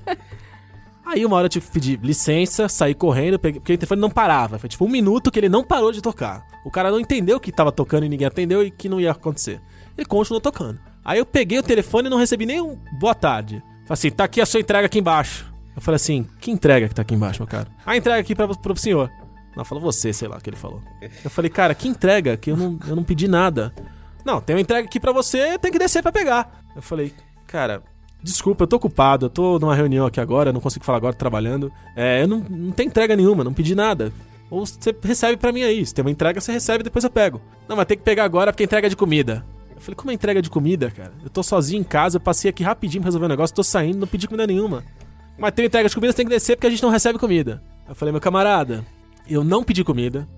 S5: Aí uma hora eu tive que pedir licença, sair correndo, peguei- porque o telefone não parava. Foi tipo um minuto que ele não parou de tocar. O cara não entendeu que tava tocando e ninguém atendeu e que não ia acontecer. Ele continuou tocando. Aí eu peguei o telefone e não recebi nem um boa tarde. Falei assim, tá aqui a sua entrega aqui embaixo. Eu falei assim, que entrega que tá aqui embaixo, meu cara? A entrega aqui pra, pro senhor. Não, falou você, sei lá, o que ele falou. Eu falei, cara, que entrega? Que eu não, eu não pedi nada. Não, tem uma entrega aqui pra você, tem que descer pra pegar. Eu falei, cara, desculpa, eu tô ocupado, eu tô numa reunião aqui agora, não consigo falar agora, tô trabalhando. É, eu não, não tem entrega nenhuma, não pedi nada. Ou você recebe pra mim aí. Se tem uma entrega, você recebe, depois eu pego. Não, mas tem que pegar agora porque é entrega de comida. Eu falei, como é entrega de comida, cara? Eu tô sozinho em casa, eu passei aqui rapidinho pra resolver um negócio, tô saindo, não pedi comida nenhuma. Mas tem entrega de comida, você tem que descer porque a gente não recebe comida. Eu falei, meu camarada, eu não pedi comida,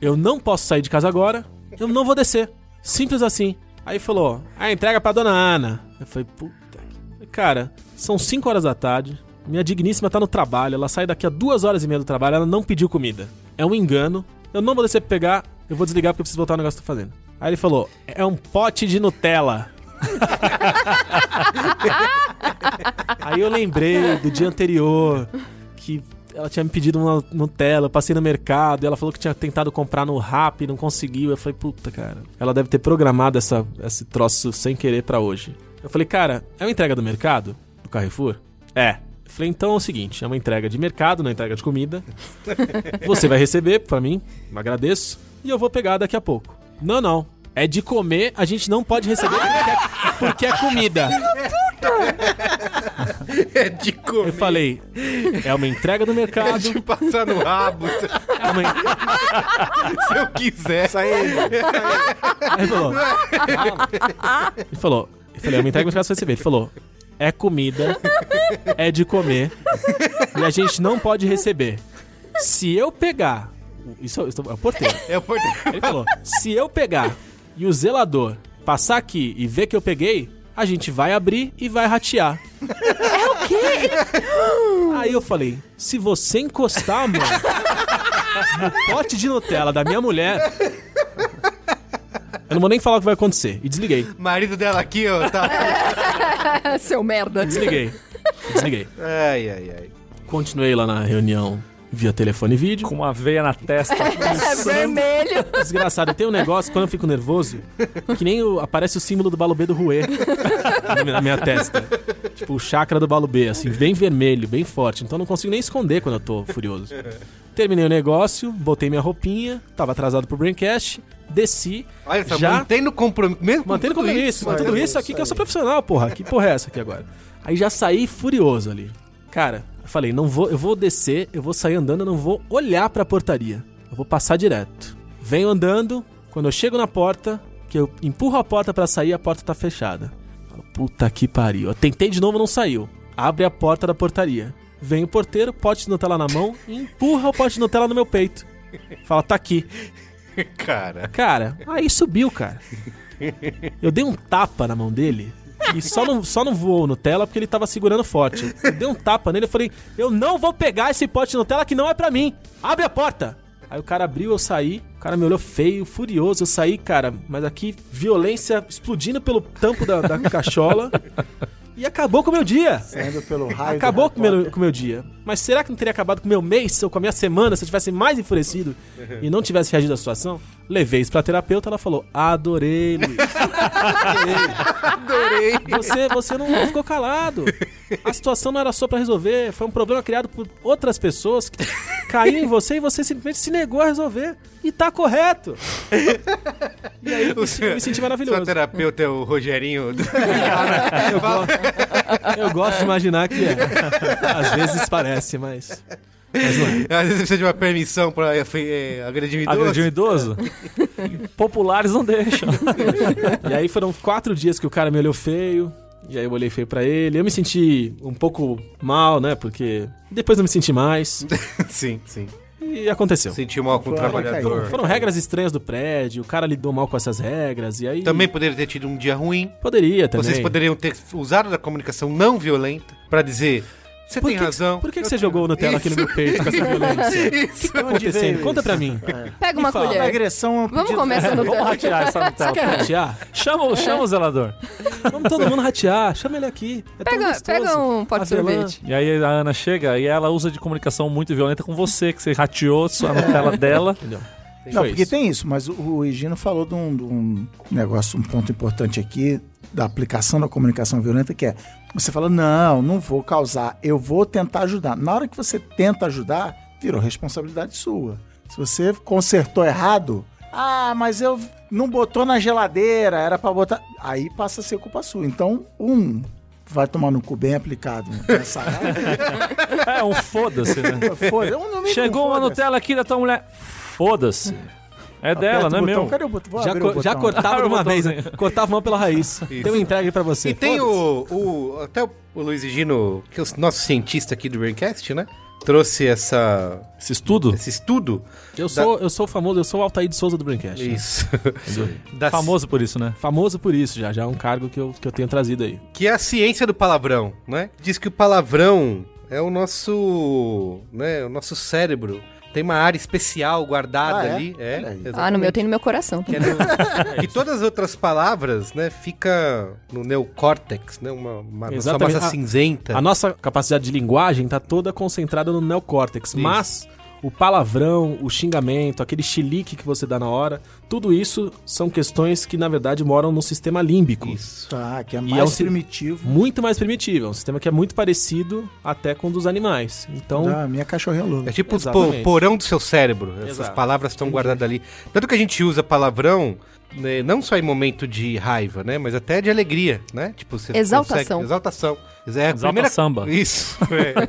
S5: eu não posso sair de casa agora, eu não vou descer. Simples assim. Aí falou, a entrega é pra dona Ana. Eu falei, puta que... Cara, são 5 horas da tarde, minha digníssima tá no trabalho, ela sai daqui a duas horas e meia do trabalho, ela não pediu comida. É um engano, eu não vou descer pra pegar, eu vou desligar porque eu preciso voltar ao negócio que eu tô fazendo. Aí ele falou, é um pote de Nutella. Aí eu lembrei do dia anterior que ela tinha me pedido uma Nutella, eu passei no mercado, e ela falou que tinha tentado comprar no Rap e não conseguiu. Eu falei, puta, cara, ela deve ter programado essa, esse troço sem querer pra hoje. Eu falei, cara, é uma entrega do mercado? Do Carrefour? É. Eu falei, então é o seguinte, é uma entrega de mercado, não é entrega de comida. Você vai receber pra mim, eu agradeço, e eu vou pegar daqui a pouco. Não, não. É de comer, a gente não pode receber porque é, porque é comida.
S1: É de comer.
S5: Eu falei, é uma entrega do mercado.
S1: de passar no rabo, se
S5: É uma...
S1: se eu quiser.
S4: Isso aí.
S5: Aí ele falou. Ele falou, eu falei, é uma entrega do mercado você receber. Ele falou, é comida, é de comer, e a gente não pode receber. Se eu pegar. Isso, isso é o porteiro.
S1: É o porteiro.
S5: Ele falou: se eu pegar e o zelador passar aqui e ver que eu peguei, a gente vai abrir e vai ratear. É o quê? Aí eu falei: se você encostar, mano, no pote de Nutella da minha mulher. Eu não vou nem falar o que vai acontecer. E desliguei.
S1: Marido dela aqui, ó, tá.
S2: Seu merda.
S5: Desliguei. Desliguei.
S1: Ai, ai, ai.
S5: Continuei lá na reunião via telefone e vídeo.
S3: Com uma veia na testa.
S2: É vermelho.
S5: Desgraçado, tem um negócio, quando eu fico nervoso, que nem o- aparece o símbolo do balo B do Rue na minha- testa. Tipo, o chakra do balo B, assim, bem vermelho, bem forte. Então eu não consigo nem esconder quando eu tô furioso. Terminei o negócio, botei minha roupinha, tava atrasado pro Braincast, desci,
S1: Olha, tá
S5: Já-
S1: mantendo compromisso. Mesmo
S5: mantendo
S1: tudo
S5: compromisso, mas tudo isso aqui que eu sou profissional, porra. Que porra é essa aqui agora? Aí já saí furioso ali. Cara, eu falei, não vou, eu vou descer, eu vou sair andando, eu não vou olhar pra portaria. Eu vou passar direto. Venho andando, quando eu chego na porta, que eu empurro a porta pra sair, a porta tá fechada. Falo, Puta que pariu. Eu tentei de novo, não saiu. Abre a porta da portaria. Vem o porteiro, pote de Nutella na mão e empurra o pote de Nutella no meu peito. Fala, tá aqui.
S1: Cara.
S5: Cara, aí subiu, cara. Eu dei um tapa na mão dele e só não, só não voou Nutella porque ele tava segurando forte. Eu dei um tapa nele e falei: Eu não vou pegar esse pote de Nutella que não é pra mim. Abre a porta. Aí o cara abriu, eu saí. O cara me olhou feio, furioso. Eu saí, cara, mas aqui, violência explodindo pelo tampo da, da cachola. E acabou com o meu dia.
S4: Saindo pelo raio.
S5: Acabou com o meu,
S4: Harry
S5: com o meu dia. Mas será que não teria acabado com o meu mês ou com a minha semana se eu tivesse mais enfurecido e não tivesse reagido à situação? Levei isso pra terapeuta, ela falou: Adorei, Luiz. Adorei. Você, você não ficou calado. A situação não era sua pra resolver. Foi um problema criado por outras pessoas que caíram em você e você simplesmente se negou a resolver. E tá correto. E aí eu me, me senti
S1: Seu
S5: maravilhoso.
S1: terapeuta é o Rogerinho. do-
S5: Eu, go- eu gosto de imaginar que é. Às vezes parece, mas. Mas não é.
S1: Às vezes precisa de uma permissão pra é, agredir um idoso.
S3: Agrediu um idoso? Populares não deixam.
S5: E aí foram quatro dias que o cara me olhou feio. E aí eu olhei feio pra ele. Eu me senti um pouco mal, né? Porque depois eu me senti mais.
S1: sim, sim.
S5: E aconteceu.
S1: Sentiu mal com o trabalhador.
S5: Foram regras estranhas do prédio, o cara lidou mal com essas regras, e aí.
S1: Também poderia ter tido um dia ruim.
S5: Poderia também.
S1: Vocês poderiam ter usado da comunicação não violenta pra dizer: você
S5: Por
S1: tem
S5: que-
S1: razão.
S5: Por que, que você
S1: tenho-
S5: jogou Nutella aqui no meu peito com essa violência? O que tá acontecendo? Conta pra mim.
S2: Pega uma
S5: fala,
S4: A
S2: colher.
S4: agressão é um
S2: Vamos começar no
S3: Vamos ratear essa
S5: Você
S3: Nutella.
S5: quer ratear?
S3: Chama, o- chama o zelador.
S5: Vamos todo mundo ratear. Chama ele aqui. É
S2: Pega, pega um pote de sorvete.
S3: E aí a Ana chega e ela usa de comunicação muito violenta com você, que você rateou sua Nutella dela.
S5: Entendeu?
S4: Não, porque
S5: isso.
S4: tem isso, mas o, o Higino falou de um, de um negócio, um ponto importante aqui, da aplicação da comunicação violenta, que é você fala, não, não vou causar, eu vou tentar ajudar. Na hora que você tenta ajudar, virou responsabilidade sua. Se você consertou errado, ah, mas eu não botou na geladeira, era pra botar. Aí passa a ser culpa sua. Então, um vai tomar no cu bem aplicado nessa área.
S3: É um foda-se, né?
S4: Foda, um
S3: Chegou uma. Nutella aqui da tua mulher. Foda-se. É dela, não é meu.
S4: Cadê o botão?
S5: Já, co-
S4: o
S5: já cortava de
S3: Ah,
S5: uma vez, né? cortava mão pela raiz.
S1: Isso.
S5: Tem um entregue pra você.
S1: E tem o, o. Até o, Luiz Gino, que é o nosso cientista aqui do Braincast, né? Trouxe essa,
S5: Esse estudo?
S1: esse estudo.
S5: Eu sou, eu sou famoso, eu sou o Altair de Souza do Braincast. né?
S1: Isso. Da-
S3: Famoso por isso, né?
S5: Famoso por isso já, já é um cargo que eu, que eu tenho trazido aí.
S1: Que é a ciência do palavrão, né? Diz que o palavrão é o nosso. Né, o nosso cérebro. Tem uma área especial guardada
S4: Ah, é?
S1: ali. É.
S2: Ah, no meu tem no meu coração.
S1: Que, é no- que todas as outras palavras, né, fica no neocórtex, né? Uma, uma massa
S5: A-
S1: cinzenta.
S5: A nossa capacidade de linguagem tá toda concentrada no neocórtex, mas o palavrão, o xingamento, aquele chilique que você dá na hora, tudo isso são questões que na verdade moram no sistema límbico.
S1: Isso.
S4: Tá, que é mais
S5: é um
S4: primitivo.
S5: Muito mais primitivo, é um sistema que é muito parecido até com o dos animais. Então,
S4: da minha cachorrinha Lula.
S1: É tipo o
S5: Exatamente.
S1: porão do seu cérebro. Essas
S5: Exato.
S1: palavras estão guardadas ali. Tanto que a gente usa palavrão, né, não só em momento de raiva, né? Mas até de alegria, né? Tipo, você
S2: Exaltação.
S1: consegue- Exaltação. É a
S3: Exalta
S1: primeira...
S3: samba.
S1: Isso. É.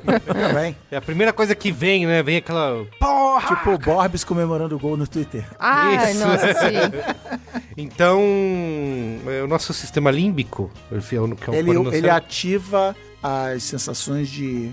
S4: Também.
S1: É a primeira coisa que vem, né? Vem aquela... Porra!
S4: Tipo o Borbs comemorando o gol no Twitter.
S2: Ai,
S1: Isso.
S2: nossa, sim.
S1: Então, é, o nosso sistema límbico, que é o que é
S4: Ele, ele ativa as sensações de.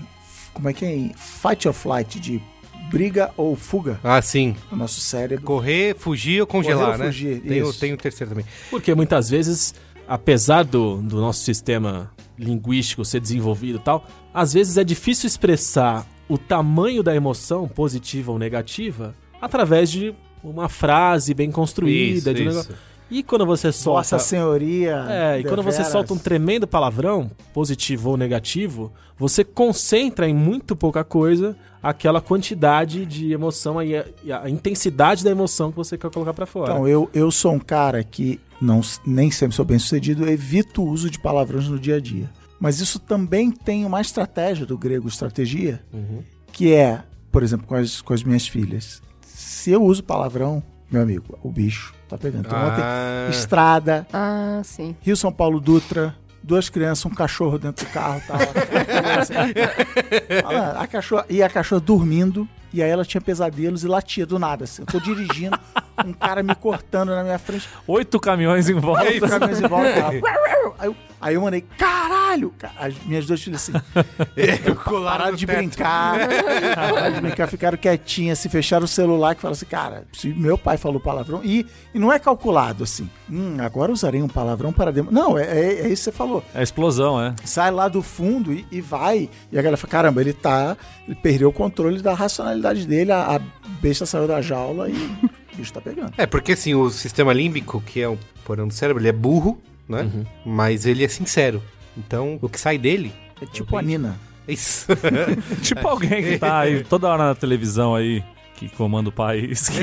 S4: Como é que é? Fight or flight, de briga ou fuga
S1: Ah, sim.
S4: no nosso cérebro.
S1: Correr, fugir ou congelar,
S4: Correr ou
S1: né?
S4: fugir,
S1: tem, o,
S4: isso.
S1: tem o terceiro também.
S5: porque muitas vezes, apesar do, do nosso sistema linguístico ser desenvolvido e tal, às vezes é difícil expressar o tamanho da emoção, positiva ou negativa, através de uma frase bem construída.
S1: Isso,
S5: de um
S1: isso.
S5: negócio. E quando você solta.
S4: Nossa Senhoria.
S5: É, e quando você solta um tremendo palavrão, positivo ou negativo, você concentra em muito pouca coisa aquela quantidade de emoção e a, e a intensidade da emoção que você quer colocar pra fora.
S4: Então, eu, eu sou um cara que não, nem sempre sou bem sucedido, evito o uso de palavrões no dia a dia. Mas isso também tem uma estratégia do grego estratégia, que é, por exemplo, com as, com as minhas filhas. Se eu uso palavrão, meu amigo, o bicho tá pegando. Então, ontem,
S1: Ah,
S4: estrada,
S2: Ah, sim.
S4: Rio São Paulo Dutra, duas crianças, um cachorro dentro do carro. Tava, Fala, a cachorra, e a cachorra dormindo, e aí ela tinha pesadelos e latia do nada. Assim. Eu tô dirigindo, um cara me cortando na minha frente,
S3: Oito caminhões em volta.
S4: aí fica caminhões em volta. Aí eu, aí eu mandei, caralho! Ca- As minhas duas filhas assim,
S1: colaram
S4: pararam de
S1: teto.
S4: brincar, pararam de brincar, ficaram quietinhas, se fecharam o celular que falaram assim, cara, se meu pai falou palavrão, e, e não é calculado assim, hum, agora usarei um palavrão para. Não, é, é, é isso que você falou.
S3: É explosão, é.
S4: Sai lá do fundo e, e vai. E a galera fala, caramba, ele tá. Ele perdeu o controle da racionalidade dele, a, a besta saiu da jaula e o bicho tá pegando.
S1: É, porque assim, o sistema límbico, que é o porão do cérebro, ele é burro, né? Mas ele é sincero. Então, o que sai dele
S4: É tipo a Nina.
S1: é isso.
S3: Tipo alguém que tá aí toda hora na televisão aí, que comanda o país, que,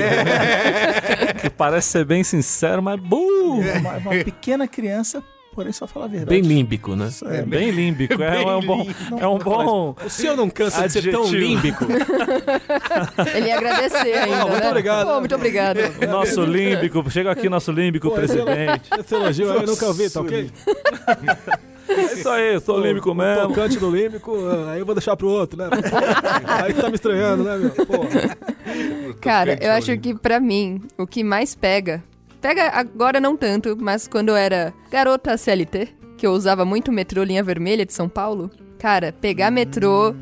S3: que parece ser bem sincero, mas burro.
S4: É uma, uma pequena criança, porém só fala a verdade.
S5: Bem límbico, né?
S4: Isso é,
S3: Bem límbico, é,
S1: Bem
S3: é um bom,
S1: límbico.
S3: é um bom
S5: O senhor não cansa de ser tão
S3: Adjetivo.
S5: límbico?
S2: Ele ia agradecer ainda,
S5: muito
S2: né?
S5: obrigado.
S2: Pô, muito obrigado.
S3: nosso límbico. Chega aqui nosso límbico presidente.
S5: Esse elogio eu nunca ouvi, tá ok?
S3: É isso aí, eu sou límbico
S5: O
S3: mesmo.
S5: tocante do límbico, ah, aí eu vou deixar pro outro, né? Aí tá me estranhando, né, meu? Pô.
S2: Cara, eu acho que pra mim, o que mais pega. Pega agora não tanto, mas quando eu era garota CLT, que eu usava muito metrô linha vermelha de São Paulo. Cara, pegar metrô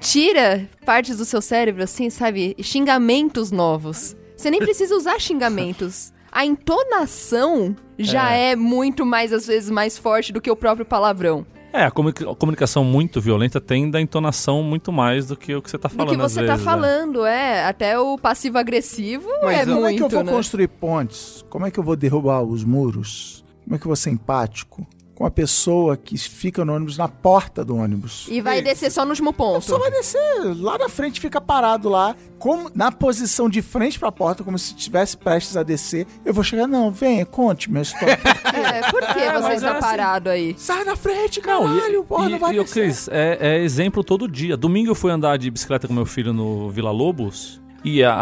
S2: tira partes do seu cérebro, assim, sabe? Xingamentos novos. Você nem precisa usar xingamentos. A entonação já é. muito mais, às vezes, mais forte do que o próprio palavrão.
S3: É, a, comunica- a comunicação muito violenta tem da entonação muito mais do que o que você tá
S2: Do
S3: falando.
S2: que você
S3: às
S2: tá
S3: vezes, né?
S2: falando, é. Até o passivo-agressivo é
S1: como
S4: Como é
S2: muito,
S4: que eu vou
S2: né?
S4: construir pontes? Como é que eu vou derrubar os muros? Como é que eu vou ser empático com a pessoa que fica no ônibus na porta do ônibus?
S2: E vai descer só no último ponto.
S4: Só vai descer lá na frente, fica parado lá, como na posição de frente pra porta, como se estivesse prestes a descer. Eu vou chegar, não, venha, conte minha história.
S2: É, por que você
S3: mas
S2: está
S3: é assim.
S2: parado aí?
S4: Sai na frente,
S3: Não,
S4: caralho,
S3: e,
S4: porra,
S3: e,
S4: não vai
S3: e,
S4: descer.
S3: Cris, é, é exemplo todo dia. Domingo eu fui andar de bicicleta com meu filho no Vila Lobos. E a,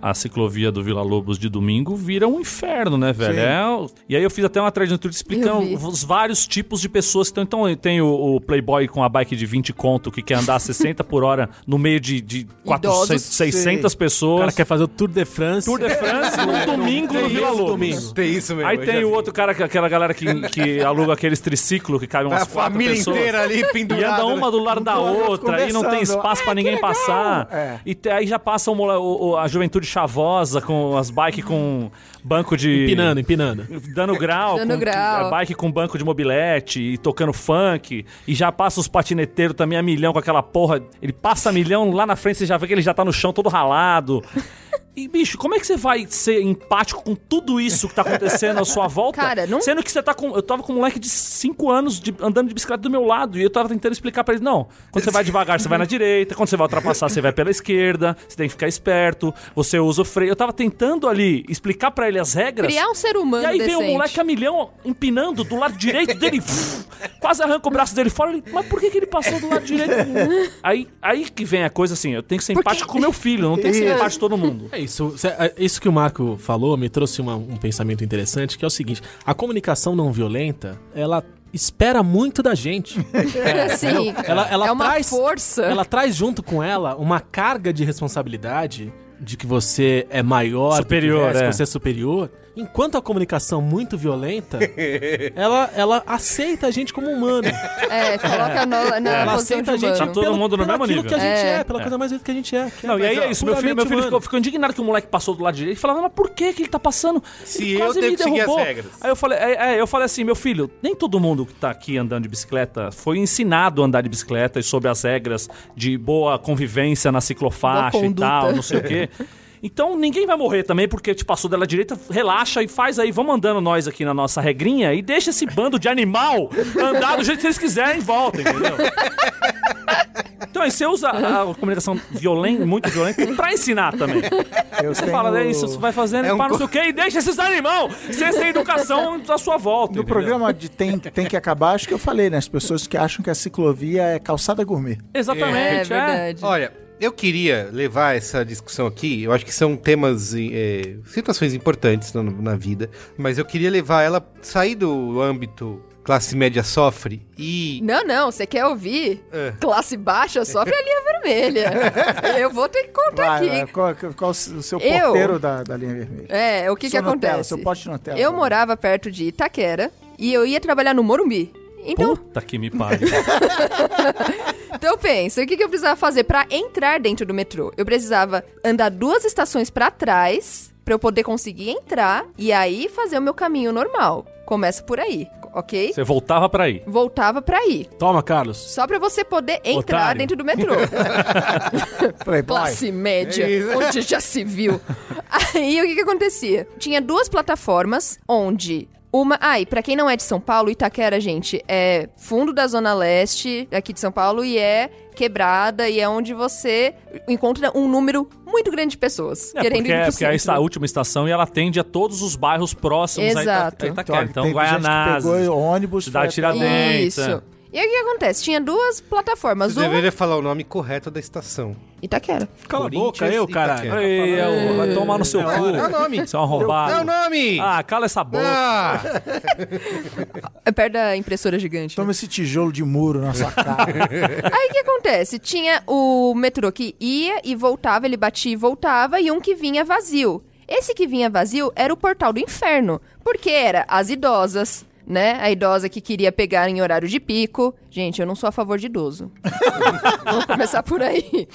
S3: a, a ciclovia do Vila Lobos de domingo vira um inferno, né, velho? É o- e aí eu fiz até uma thread no Twitter explicando os vários tipos de pessoas que estão. Então tem o, o Playboy com a bike de 20 conto que quer andar a 60 por hora no meio de, de 400,
S2: Idosos.
S3: 600
S5: O
S3: pessoas.
S5: cara quer fazer o Tour de France.
S3: Tour de France no domingo no Vila Lobos.
S5: domingo.
S1: Tem isso mesmo.
S3: Aí tem o
S1: vi.
S3: outro cara, que- aquela galera que, que aluga aqueles triciclos que cabem umas
S1: A
S3: quatro
S1: família
S3: pessoas.
S1: inteira ali
S3: E
S1: pendurada.
S3: anda uma do lado da outra e não tem espaço
S4: Ah,
S3: pra
S4: que
S3: ninguém passar.
S4: É.
S3: E te- aí já passa o o- o- a juventude chavosa com as bikes com banco de.
S5: Empinando, empinando.
S3: Dando grau,
S2: Dando
S3: com,
S2: grau.
S3: a bike com banco de mobilete e tocando funk. E já passa os patineteiros também a milhão com aquela porra. Ele passa a milhão lá na frente, você já vê que ele já tá no chão todo ralado. E, bicho, como é que você vai ser empático com tudo isso que tá acontecendo à sua volta?
S2: Cara, não-
S3: Sendo que você tá com. Eu tava com um moleque de 5 anos de- andando de bicicleta do meu lado. E eu tava tentando explicar pra ele: não, quando você vai devagar, você vai na direita. Quando você vai ultrapassar, você vai pela esquerda. Você tem que ficar esperto. Você usa o freio. Eu tava tentando ali explicar pra ele as regras.
S2: Criar um ser humano
S3: E aí vem
S2: decente.
S3: o moleque a milhão empinando do lado direito dele, quase arranca o braço dele fora. Ele, mas por que, que ele passou do lado direito? aí, aí que vem a coisa assim: eu tenho que ser
S2: Porque-
S3: empático com meu filho, não tenho que ser empático com todo mundo.
S5: É isso. Cê- é, Isso que o Marco falou me trouxe uma- um pensamento interessante, que é o seguinte: a comunicação não violenta, ela espera muito da gente.
S2: Sim.
S5: Ela, ela
S2: é uma
S5: traz,
S2: força.
S5: Ela traz junto com ela uma carga de responsabilidade de que você é maior, do que
S3: Superior,
S5: resto,
S3: é.
S5: que você é superior. Enquanto a comunicação muito violenta, ela, ela aceita a gente como humano.
S2: É, coloca no- na
S5: Ela aceita a gente
S2: humano.
S3: Tá todo mundo no
S5: pelo
S3: mesmo nível.
S5: que a gente é,
S2: É.
S5: pela coisa mais bonita que a gente é. que
S3: Não, e aí
S5: é
S3: é isso, meu filho, meu filho ficou, ficou indignado que o moleque passou do lado direito e falava, mas por que, que ele tá passando?
S1: Se
S3: Ele
S1: eu
S3: quase
S1: tenho
S3: me
S1: que seguir as
S3: derrubou.
S1: regras.
S3: Aí eu falei, é, é, eu falei assim, meu filho, nem todo mundo que tá aqui andando de bicicleta foi ensinado a andar de bicicleta e sobre as regras de boa convivência na ciclofaixa
S2: Boa
S3: e tal, não sei o quê. Então ninguém vai morrer também porque te passou dela direita, relaxa e faz aí, vamos andando nós aqui na nossa regrinha e deixa esse bando de animal andar do jeito que eles quiserem em volta, entendeu? Então aí você usa a comunicação violenta, muito violenta pra ensinar também.
S4: Eu
S3: Você
S4: tenho-
S3: fala, é isso, você vai fazendo,
S1: É um
S3: para não sei o quê, e deixa esses animal sem essa educação à sua volta.
S4: No
S3: entendeu?
S4: programa de tem, tem que acabar, acho que eu falei, né? As pessoas que acham que a ciclovia é calçada gourmet.
S2: É
S3: Exatamente, é.
S2: verdade.
S1: Olha, eu queria levar essa discussão aqui. Eu acho que são temas, eh, situações importantes na, na vida, mas eu queria levar ela sair do âmbito classe média sofre e
S2: Não, não, você quer ouvir?
S1: É.
S2: Classe baixa sofre a linha vermelha. Eu vou ter que contar
S4: Vai,
S2: aqui.
S4: vai, qual, qual o seu
S2: Eu?
S4: porteiro da, da linha vermelha?
S2: É, o que que acontece?
S4: seu pote de Nutella.
S2: Eu morava perto de Itaquera e eu ia trabalhar no Morumbi. Então,
S3: Puta que me pariu.
S2: então pensa, o que, que eu precisava fazer pra entrar dentro do metrô? Eu precisava andar duas estações pra trás pra eu poder conseguir entrar e aí fazer o meu caminho normal. Começa por aí, ok?
S3: Você voltava pra aí.
S2: Voltava pra aí.
S5: Toma, Carlos.
S2: Só pra você poder entrar
S5: Otário.
S2: dentro do metrô. Classe média,
S1: É
S2: onde já se viu. Aí o que, que acontecia? Tinha duas plataformas onde Uma. Ah, e pra quem não é de São Paulo, Itaquera, gente, é fundo da Zona Leste aqui de São Paulo e é quebrada e é onde você encontra um número muito grande de pessoas
S3: É,
S2: querendo
S3: porque,
S2: ir
S3: é,
S2: pro
S3: porque aí
S2: centro.
S3: está a última estação e ela atende a todos os bairros próximos
S2: Exato.
S3: a Itaquera. Então,
S4: que
S3: Guaianazes,
S4: pegou ônibus,
S3: Cidade Tiradentes.
S2: Isso.
S3: É.
S2: E aí o que acontece? Tinha duas plataformas.
S1: Você
S2: Uma.
S1: deveria falar o nome correto da estação.
S2: Itaquera.
S5: Cala a boca, eu,
S1: e
S5: caralho.
S1: Itaquera.
S3: Ei, é o- vai tomar no seu cu.
S1: É o nome.
S3: Você é um arrombado.
S1: É o nome!
S3: Ah, cala essa boca.
S1: Ah!
S2: É perto da impressora gigante.
S4: Toma esse tijolo de muro na sua cara.
S2: Aí o que acontece? Tinha o metrô que ia e voltava, ele batia e voltava, e um que vinha vazio. Esse que vinha vazio era o portal do inferno, porque era as idosas, né? A idosa que queria pegar em horário de pico. Gente, eu não sou a favor de idoso. Vamos começar por aí.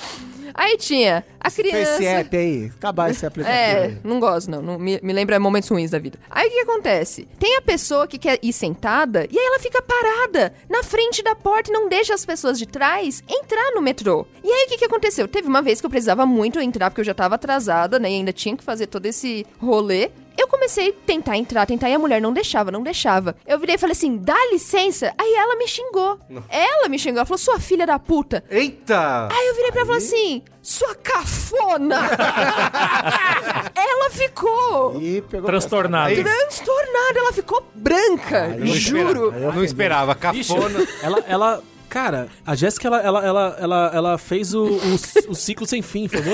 S2: Aí tinha a criança.
S4: Esse app aí, acabar esse aplicativo.
S2: É,
S4: aí.
S2: não gosto, não. não me, me lembra momentos ruins da vida. Aí o que acontece? Tem a pessoa que quer ir sentada e aí ela fica parada na frente da porta e não deixa as pessoas de trás entrar no metrô. E aí o que, que aconteceu? Teve uma vez que eu precisava muito entrar, porque eu já tava atrasada, né? E ainda tinha que fazer todo esse rolê. Eu comecei a tentar entrar, tentar, e a mulher não deixava, não deixava. Eu virei e falei assim, dá licença. Aí ela me xingou. Ela me xingou, ela falou, sua filha da puta.
S1: Eita!
S2: Aí eu virei pra ela e falei assim, sua cafona! ela ficou
S4: E pegou
S3: Transtornado.
S2: transtornada, ela ficou branca,
S4: Aí eu
S2: juro.
S4: esperava, eu
S1: Não esperava. Cafona.
S5: Ela, ela, cara, a Jéssica, ela, ela, ela, ela, ela fez o, o, o ciclo sem fim, foi bom.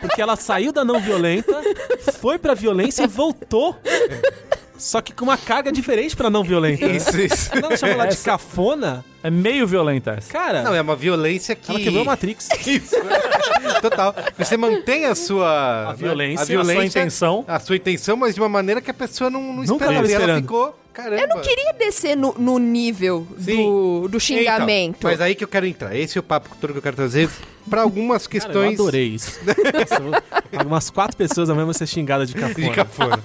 S5: Porque ela saiu da não violenta, foi pra violência e voltou. Só que com uma carga diferente pra não violenta. né?
S1: Isso, isso.
S5: Ela chama ela de cafona.
S3: É meio violenta essa.
S5: Cara,
S1: Não, é uma violência que.
S5: ela quebrou a Matrix.
S1: Isso. Total. Você mantém a sua.
S3: A violência,
S1: a, violência,
S3: a sua intenção.
S1: A sua intenção, mas de uma maneira que a pessoa não, não
S5: Nunca
S1: esperava.
S5: tava
S1: E ela
S5: esperando.
S1: ficou. Caramba.
S2: Eu não queria descer no, no nível
S1: Sim.
S2: do, do xingamento.
S1: Então, mas aí que eu quero entrar. Esse é o papo todo que eu quero trazer pra algumas
S5: Cara, eu
S1: questões.
S5: adorei isso. Nossa, Umas quatro pessoas a mesma ser xingada de cafona.
S1: de cafona.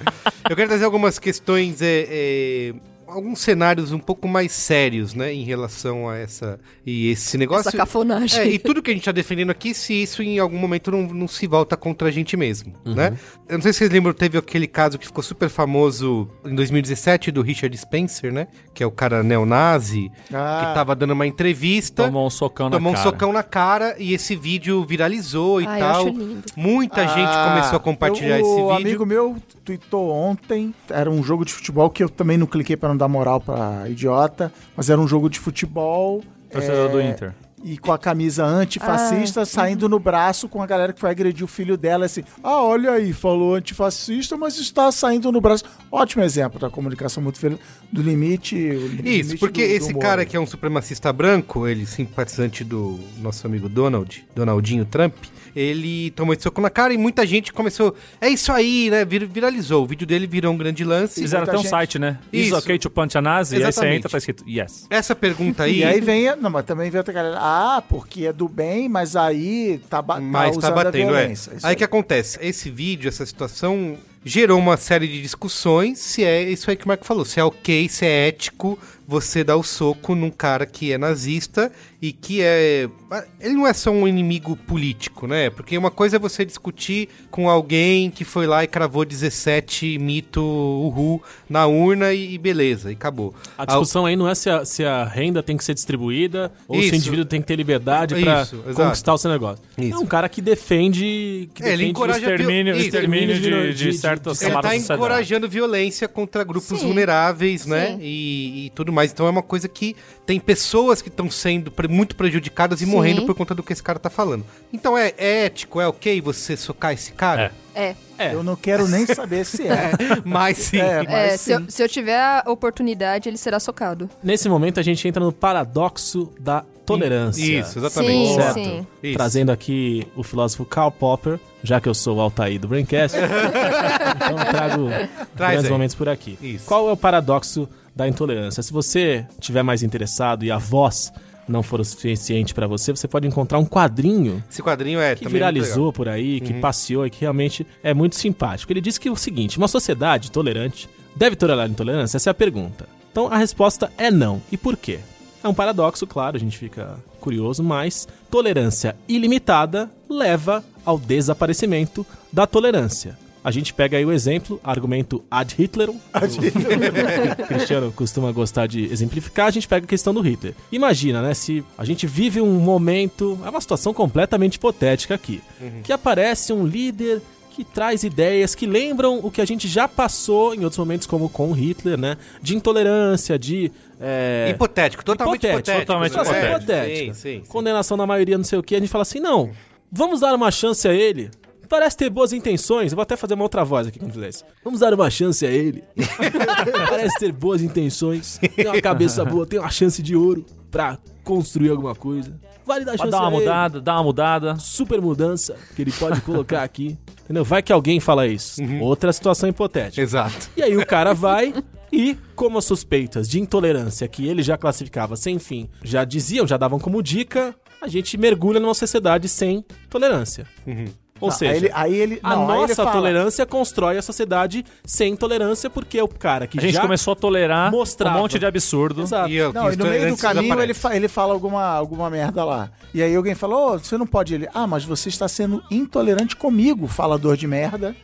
S1: Eu quero trazer algumas questões, é, é, alguns cenários um pouco mais sérios, né, em relação a essa e esse negócio.
S2: Essa cafonagem.
S1: É, e tudo que a gente tá defendendo aqui, se isso em algum momento não, não se volta contra a gente mesmo, né? Eu não sei se vocês lembram, teve aquele caso que ficou super famoso em 2017 do Richard Spencer, né? Que é o cara neonazi,
S4: Ah.
S1: que tava dando uma entrevista.
S3: Tomou um socão na
S1: Tomou um
S3: cara.
S1: socão na cara e esse vídeo viralizou e
S2: Ai, eu
S1: tal.
S2: acho lindo.
S1: Muita gente
S4: Ah,
S1: começou a compartilhar
S4: eu-
S1: esse vídeo.
S4: amigo meu tweetou ontem, era um jogo de futebol que eu também não cliquei pra não dar moral pra idiota, mas era um jogo de futebol.
S3: Torcedor
S4: é,
S3: do Inter.
S4: E com a camisa antifascista,
S2: Ah,
S4: saindo no braço com a galera que foi agredir o filho dela, assim, ah, olha aí, falou antifascista, mas está saindo no braço. Ótimo exemplo da comunicação muito feia, do limite. o limite
S1: Isso, porque
S4: do- do
S1: esse
S4: humor.
S1: cara que é um supremacista branco, ele simpatizante do nosso amigo Donald, Donaldinho Trump, ele tomou esse soco na cara e muita gente começou, é isso aí, né, vir- viralizou. O vídeo dele virou um grande lance.
S3: Fizeram até um
S4: gente-
S3: site, né? Is
S1: Isso.
S3: okay to punch a Nazi? E aí você
S1: Exatamente.
S3: entra, tá escrito yes.
S1: Essa pergunta aí,
S4: E aí vem, a- não, mas também vem outra galera, ah, porque é do bem, mas aí tá, ba
S1: mas tá
S4: a
S1: batendo, é. Aí o que acontece? Esse vídeo, essa situação gerou uma série de discussões se é isso aí que o Marco falou, se é ok, se é ético você dar o soco num cara que é nazista e que é. Ele não é só um inimigo político, né? Porque uma coisa é você discutir com alguém que foi lá e cravou 17 mito uhul na urna e, beleza, e acabou.
S5: A discussão aí não é se a, se a renda tem que ser distribuída ou se
S1: Isso.
S5: o indivíduo tem que ter liberdade
S1: exato.
S5: conquistar o seu negócio.
S1: Isso.
S5: É um cara que defende. Que
S1: É, ele
S5: defende
S1: encoraja a
S3: Extermínio,
S1: Isso,
S3: extermínio de,
S5: de-
S3: de,
S5: de-
S3: certas
S1: Ele tá
S3: sociedade.
S1: encorajando violência contra grupos
S2: Sim.
S1: vulneráveis, né? E, e tudo mais. Então é uma coisa que tem pessoas que estão sendo pre- muito prejudicadas e
S2: Sim.
S1: morrendo por conta do que esse cara tá falando. Então é, é ético, é ok você socar esse cara?
S2: É.
S4: Eu não quero nem saber se é.
S1: Mas sim.
S4: É, mas
S2: É, se, eu,
S4: sim.
S2: se eu tiver a oportunidade, ele será socado.
S5: Nesse momento a gente entra no paradoxo da tolerância.
S1: Isso, exatamente.
S2: Sim,
S5: Certo.
S2: sim.
S1: Isso.
S5: Trazendo aqui o filósofo Karl Popper, já que eu sou o Altair do Braincast, então eu trago
S1: Traz
S5: grandes
S1: aí.
S5: momentos por aqui.
S1: Isso.
S5: Qual é o paradoxo da intolerância? Se você tiver mais interessado e a voz não for o suficiente pra você, você pode encontrar um quadrinho
S1: Esse quadrinho é
S5: que viralizou por aí, que passeou e que realmente é muito simpático. Ele diz que é o seguinte: uma sociedade tolerante deve tolerar a intolerância? Essa é a pergunta. Então a resposta é não. E por quê? É um paradoxo, claro, a gente fica curioso, mas tolerância ilimitada leva ao desaparecimento da tolerância. A gente pega aí o exemplo, argumento ad Hitler. Cristiano costuma gostar de exemplificar, a gente pega a questão do Hitler. Imagina, né, se a gente vive um momento, é uma situação completamente hipotética aqui, que aparece um líder que traz ideias que lembram o que a gente já passou em outros momentos, como com Hitler, né? De intolerância, de. é,
S1: Hipotético, totalmente
S5: Hipotético,
S1: hipotético.
S3: totalmente
S1: né?
S5: situação
S3: hipotético.
S1: Sim, sim, sim.
S5: Condenação da maioria, não sei o que, a gente fala assim, não, vamos dar uma chance a ele. Parece ter boas intenções. Eu vou até fazer uma outra voz aqui quando fizer isso. Vamos dar uma chance a ele. Parece ter boas intenções. Tem uma cabeça boa, tem uma chance de ouro pra construir alguma coisa. Vale dar chance
S3: Pode dar uma
S5: a ele.
S3: mudada, dar uma mudada.
S5: Super mudança que ele pode colocar aqui. Entendeu? Vai que alguém fala isso. Outra situação hipotética.
S1: Exato.
S5: E aí o cara vai e, como as suspeitas de intolerância que ele já classificava sem fim, já diziam, já davam como dica, a gente mergulha numa sociedade sem tolerância. Ou
S4: Não,
S5: seja,
S4: aí ele, aí ele-
S5: a
S4: não, ele
S5: nossa
S4: fala-
S5: tolerância constrói a sociedade sem tolerância, porque é o cara que
S3: A gente
S5: já
S3: começou a tolerar
S5: mostrava.
S3: um monte de absurdo.
S5: Exato.
S1: E, eu-
S4: Não,
S1: que
S4: e no meio do caminho ele, fa- ele fala alguma, alguma merda lá. E aí alguém fala, ô, você não pode. Ele, ah, mas você está sendo intolerante comigo, falador de merda.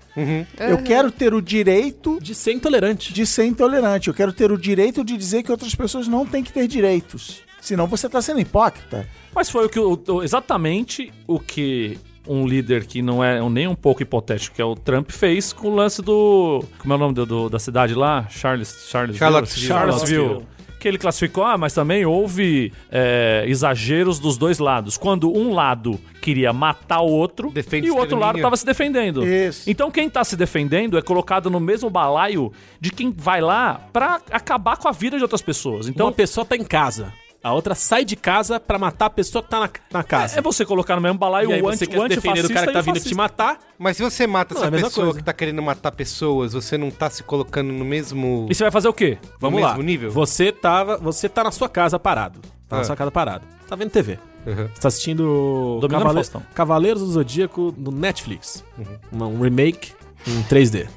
S4: Eu quero ter o direito
S5: De ser intolerante.
S4: de ser intolerante. Eu quero ter o direito de dizer que outras pessoas não têm que ter direitos. Senão você está sendo hipócrita.
S3: Mas foi o que o- o- exatamente o que um líder que não é nem um pouco hipotético, que é o Trump, fez com o lance do. Como é o nome do, do- da cidade lá? Charles, Charles
S1: Charlottesville.
S3: Charlottesville. Que ele classificou, ah, mas também houve é, exageros dos dois lados. Quando um lado queria matar o outro
S1: Defende
S3: e o outro lado estava se defendendo.
S4: Isso.
S3: Então quem tá se defendendo é colocado no mesmo balaio de quem vai lá pra acabar com a vida de outras pessoas.
S5: Então uma pessoa tá em casa. A outra sai de casa pra matar a pessoa que tá na, na casa.
S3: é você colocar no mesmo balaio
S5: e aí
S3: o,
S5: você
S3: anti,
S5: quer
S3: o
S5: se defender
S3: antifascista
S5: cara que tá
S3: o
S5: vindo te matar.
S1: Mas se você mata
S5: Não, é a
S1: essa
S5: mesma
S1: pessoa
S5: coisa.
S1: que tá querendo matar pessoas, você não tá se colocando no mesmo.
S3: E você vai fazer o quê?
S5: Vamos
S1: no
S5: lá.
S1: mesmo nível?
S5: Você tava, você tá na sua casa parado. Tá na
S1: Ah.
S5: sua casa parado. Tá vendo TV.
S1: Uhum.
S5: Você tá assistindo Cavale-. Cavaleiros do Zodíaco no Netflix. Uma- Um remake em 3D.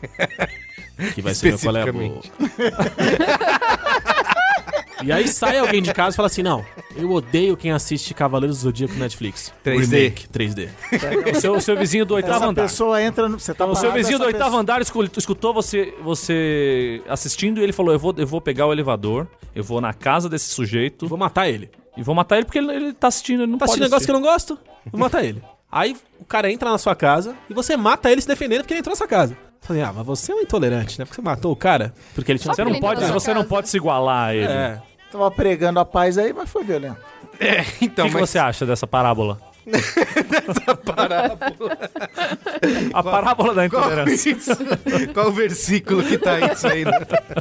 S5: que vai ser meu qual é a boa.
S1: Especificamente.
S5: E aí sai alguém de casa e fala assim: Não, eu odeio quem assiste Cavaleiros do Zodíaco Netflix.
S1: 3D.
S5: Remake 3D.
S3: O seu, o seu vizinho do oitavo
S4: Essa
S3: andar.
S4: pessoa entra no. Você tá
S3: O seu
S4: parado,
S3: vizinho do oitavo
S4: pessoa-
S3: andar escu- escutou você, você assistindo e ele falou: eu vou, eu vou pegar o elevador, eu vou na casa desse sujeito
S5: Vou matar ele.
S3: e vou matar ele porque ele, ele tá assistindo, ele não
S5: Tá
S3: pode
S5: assistindo negócio que eu não gosto? Vou matar ele. Aí o cara entra na sua casa e você mata ele se defendendo porque ele entrou na sua casa. Eu Falei, ah, mas você é um intolerante, né? Porque você matou o cara porque ele tinha
S3: Você não pode, você não pode se igualar a ele.
S5: É.
S4: Tava pregando a paz aí, mas foi violento.
S1: É, então,
S3: o que, que
S1: mas
S3: você acha dessa parábola? A parábola da
S1: qual,
S3: intolerância.
S1: isso? qual o versículo que tá isso aí? Né?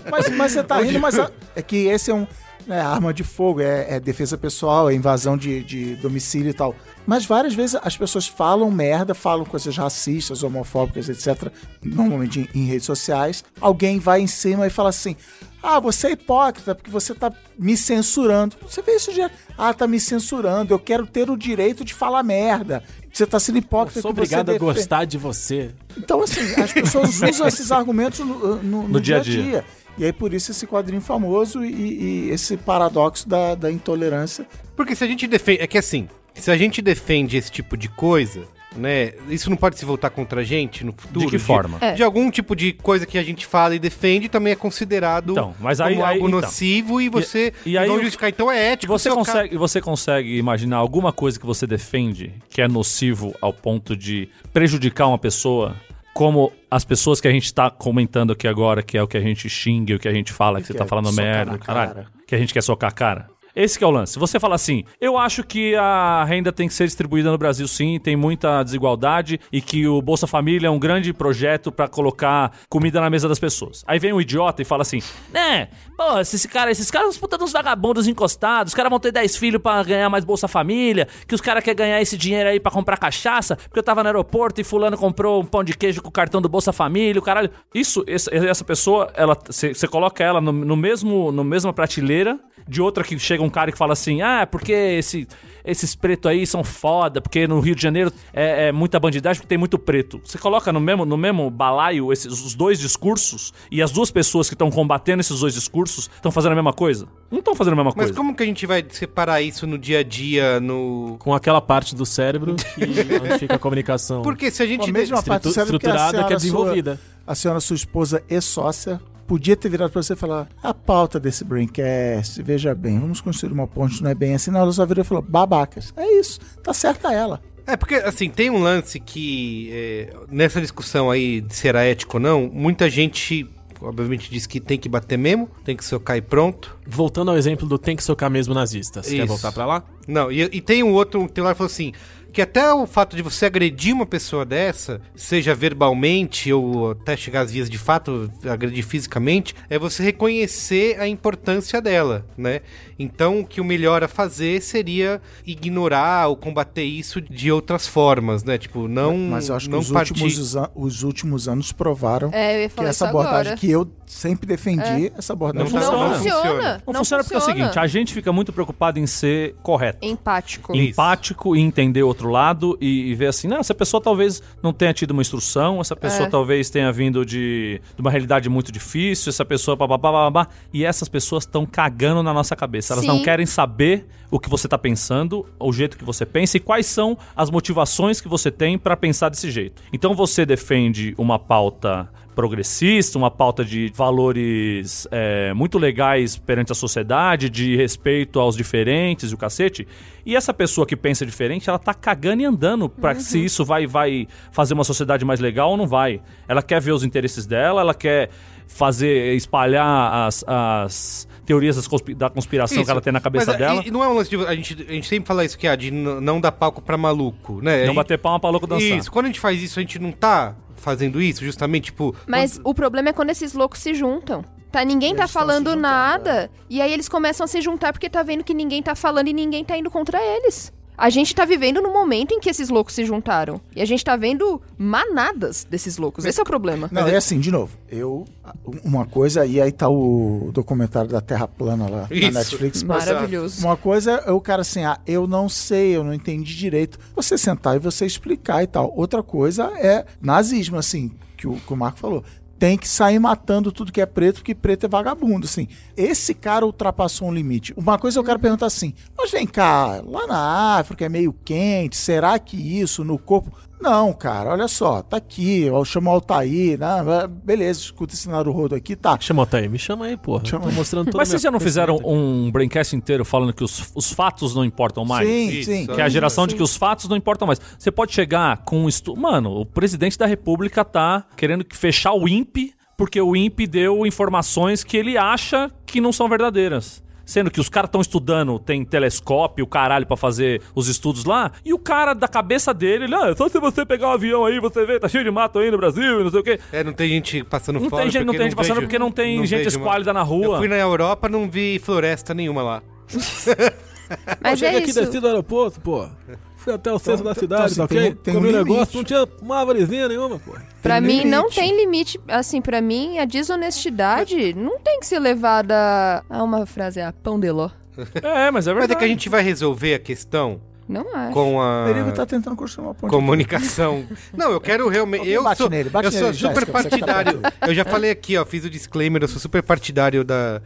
S4: Mas, mas você tá rindo, mas a- é que esse é um. É arma de fogo, é, é defesa pessoal, é invasão de, de domicílio e tal. Mas várias vezes as pessoas falam merda, falam coisas racistas, homofóbicas, etc. Normalmente em, em redes sociais. Alguém vai em cima e fala assim: Ah, você é hipócrita porque você tá me censurando. Você vê isso já. Ah, tá me censurando. Eu quero ter o direito de falar merda. Você tá sendo hipócrita
S5: Eu sou obrigado a gostar de você.
S4: então, assim, as pessoas usam esses argumentos no, no- no
S3: dia
S4: dia
S3: a
S4: a
S3: dia.
S4: dia. E aí, por isso, esse quadrinho famoso e, e esse paradoxo da, da intolerância.
S1: Porque se a gente defende. É que assim, se a gente defende esse tipo de coisa, né? Isso não pode se voltar contra a gente no futuro?
S3: De que forma?
S2: É.
S1: De algum tipo de coisa que a gente fala e defende também é considerado
S3: Então, mas aí-
S1: como
S3: aí-
S1: algo
S3: então.
S1: nocivo e você
S3: e aí
S1: não justificar. Então é ético.
S3: Você consegue, você consegue imaginar alguma coisa que você defende que é nocivo ao ponto de prejudicar uma pessoa? Como as pessoas que a gente tá comentando aqui agora, que é o que a gente xinga, o que a gente fala, que,
S4: Que
S3: você tá
S4: é
S3: falando merda,
S4: na
S3: caralho.
S4: cara.
S3: Que a gente quer socar a cara. Esse que é o lance. Você fala assim, eu acho que a renda tem que ser distribuída no Brasil sim, tem muita desigualdade e que o Bolsa Família é um grande projeto pra colocar comida na mesa das pessoas. Aí vem um idiota e fala assim, né, pô, esses caras, esses caras são puta dos vagabundos encostados, os caras vão ter 10 filhos pra ganhar mais Bolsa Família, que os caras querem ganhar esse dinheiro aí pra comprar cachaça, porque eu tava no aeroporto e fulano comprou um pão de queijo com o cartão do Bolsa Família, o caralho. Isso, essa, essa pessoa, ela, você coloca ela no, no mesmo, no mesma prateleira de outra que chega chega um cara que fala assim: ah, porque esse, esses pretos aí são foda, porque no Rio de Janeiro é, é muita bandidagem porque tem muito preto. Você coloca no mesmo, no mesmo balaio esses, os dois discursos e as duas pessoas que estão combatendo esses dois discursos estão fazendo a mesma coisa? Não estão fazendo a mesma
S1: Mas
S3: coisa.
S1: como que a gente vai separar isso no dia a dia, no...
S5: Com aquela parte do cérebro que onde fica a comunicação
S1: Porque se a gente...
S4: a mesma parte do cérebro que a
S5: estruturada que é
S4: senhora sua-
S5: desenvolvida.
S4: a senhora, sua esposa e sócia, podia ter virado pra você e falar: a pauta desse Braincast, veja bem, vamos construir uma ponte, não é bem assim. Não, ela só virou e falou: babacas. É isso, tá certa ela.
S1: É, porque, assim, tem um lance que, é, nessa discussão aí de se era ético ou não, muita gente, obviamente, diz que tem que bater mesmo, tem que socar e pronto.
S5: Voltando ao exemplo do tem que socar mesmo nazistas. Quer
S1: Isso.
S5: voltar pra lá?
S1: Não, e, e tem um outro, tem lá que falou assim, que até o fato de você agredir uma pessoa dessa, seja verbalmente ou até chegar às vias de fato, agredir fisicamente, é você reconhecer a importância dela, né? Então, o que o melhor a fazer seria ignorar ou combater isso de outras formas, né? Tipo, não
S4: Mas eu acho que
S1: não
S4: os
S1: partir-
S4: últimos, os últimos anos provaram
S2: É,
S4: que essa
S2: isso
S4: abordagem
S2: agora.
S4: que eu sempre defendi, essa abordagem
S1: Não
S2: Não,
S1: funciona.
S2: funciona.
S3: Não, funciona porque é o seguinte, a gente fica muito preocupado em ser correto.
S2: Empático.
S1: Isso.
S3: empático e entender o outro lado e, e ver assim, não, essa pessoa talvez não tenha tido uma instrução, essa pessoa
S2: É.
S3: talvez tenha vindo de, de uma realidade muito difícil, essa pessoa bababá, babá, e essas pessoas estão cagando na nossa cabeça. Elas
S2: Sim.
S3: não querem saber o que você tá pensando, o jeito que você pensa e quais são as motivações que você tem para pensar desse jeito. Então você defende uma pauta progressista, uma pauta de valores é, muito legais perante a sociedade, de respeito aos diferentes e o cacete. E essa pessoa que pensa diferente, ela tá cagando e andando pra se isso vai, vai fazer uma sociedade mais legal ou não vai. Ela quer ver os interesses dela, ela quer fazer, espalhar as, as teorias das conspi- da conspiração
S1: Isso.
S3: que ela tem na cabeça
S1: Mas,
S3: dela.
S1: E, e não é um lance de. A gente, a gente sempre fala isso que é de não dar palco pra maluco, né?
S3: Não
S1: gente-
S3: bater palma pra louco dançar.
S1: Isso, quando a gente faz isso, a gente não tá fazendo isso, justamente, tipo.
S2: Mas o problema é quando esses loucos se juntam. Tá, ninguém tá
S4: Eles
S2: falando
S4: juntando,
S2: nada. E aí eles começam a se juntar porque tá vendo que ninguém tá falando e ninguém tá indo contra eles. A gente tá vivendo no momento em que esses loucos se juntaram. E a gente tá vendo manadas desses loucos. Esse é o problema.
S4: Não, é assim, de novo. Eu. Uma coisa, e aí tá o documentário da Terra Plana lá
S1: Isso.
S4: na Netflix.
S2: Maravilhoso.
S4: Uma coisa é o cara assim, ah, eu não sei, eu não entendi direito. Você sentar e você explicar e tal. Outra coisa é nazismo, assim, que o, que o Marco falou. Tem que sair matando tudo que é preto, porque preto é vagabundo, assim. Esse cara ultrapassou um limite. Uma coisa eu quero perguntar assim, mas vem cá, lá na África é meio quente, será que isso no corpo... Não, cara, olha só, tá aqui, eu chamo o Altair, né? beleza, escuta esse Naruhodo aqui, tá.
S5: Chama o Altair, me chama aí, porra.
S4: Chama.
S5: Tô mostrando toda
S3: Mas vocês já não fizeram um braincast inteiro falando que os, os fatos não importam mais?
S4: Sim,
S1: Isso,
S4: sim.
S3: Que é a geração de que os fatos não importam mais. Você pode chegar com um estudo. Mano, o presidente da república tá querendo que- fechar o INPE porque o INPE deu informações que ele acha que não são verdadeiras. Sendo que os caras estão estudando, tem telescópio, o caralho, pra fazer os estudos lá, e o cara da cabeça dele, ele, ah, só se você pegar um avião aí, você vê, tá cheio de mato aí no Brasil e não sei o quê.
S1: É, não tem gente passando
S3: Não
S1: fome.
S3: tem gente, não tem gente passando
S1: vejo-
S3: porque não tem gente
S1: vejo
S3: esquálida na
S1: Eu
S3: rua.
S1: fui na Europa, não vi floresta nenhuma lá.
S2: Mas é isso.
S5: do aeroporto, pô. Fui até o centro da
S4: então,
S5: cidade,
S4: assim,
S5: tá
S4: tem-
S5: ok?
S4: tem um
S5: Comi um negócio, não tinha uma árvorezinha nenhuma, pô.
S2: Pra
S4: Tem
S2: mim, não
S4: limite.
S2: tem limite. Assim, pra mim, a desonestidade não tem que ser levada a uma frase, a pão de ló.
S3: É, mas é
S1: Mas
S3: verdade.
S1: é que a gente vai resolver a questão
S2: Não acho.
S1: com a
S4: O Perigo tá tentando construir uma ponte.
S1: comunicação. Não, eu quero realmente. Eu
S4: bate
S1: sou,
S4: nele, bate
S1: eu sou
S4: nele,
S1: super
S4: que tá
S1: partidário. Eu já falei aqui, ó, fiz o disclaimer, eu sou super partidário da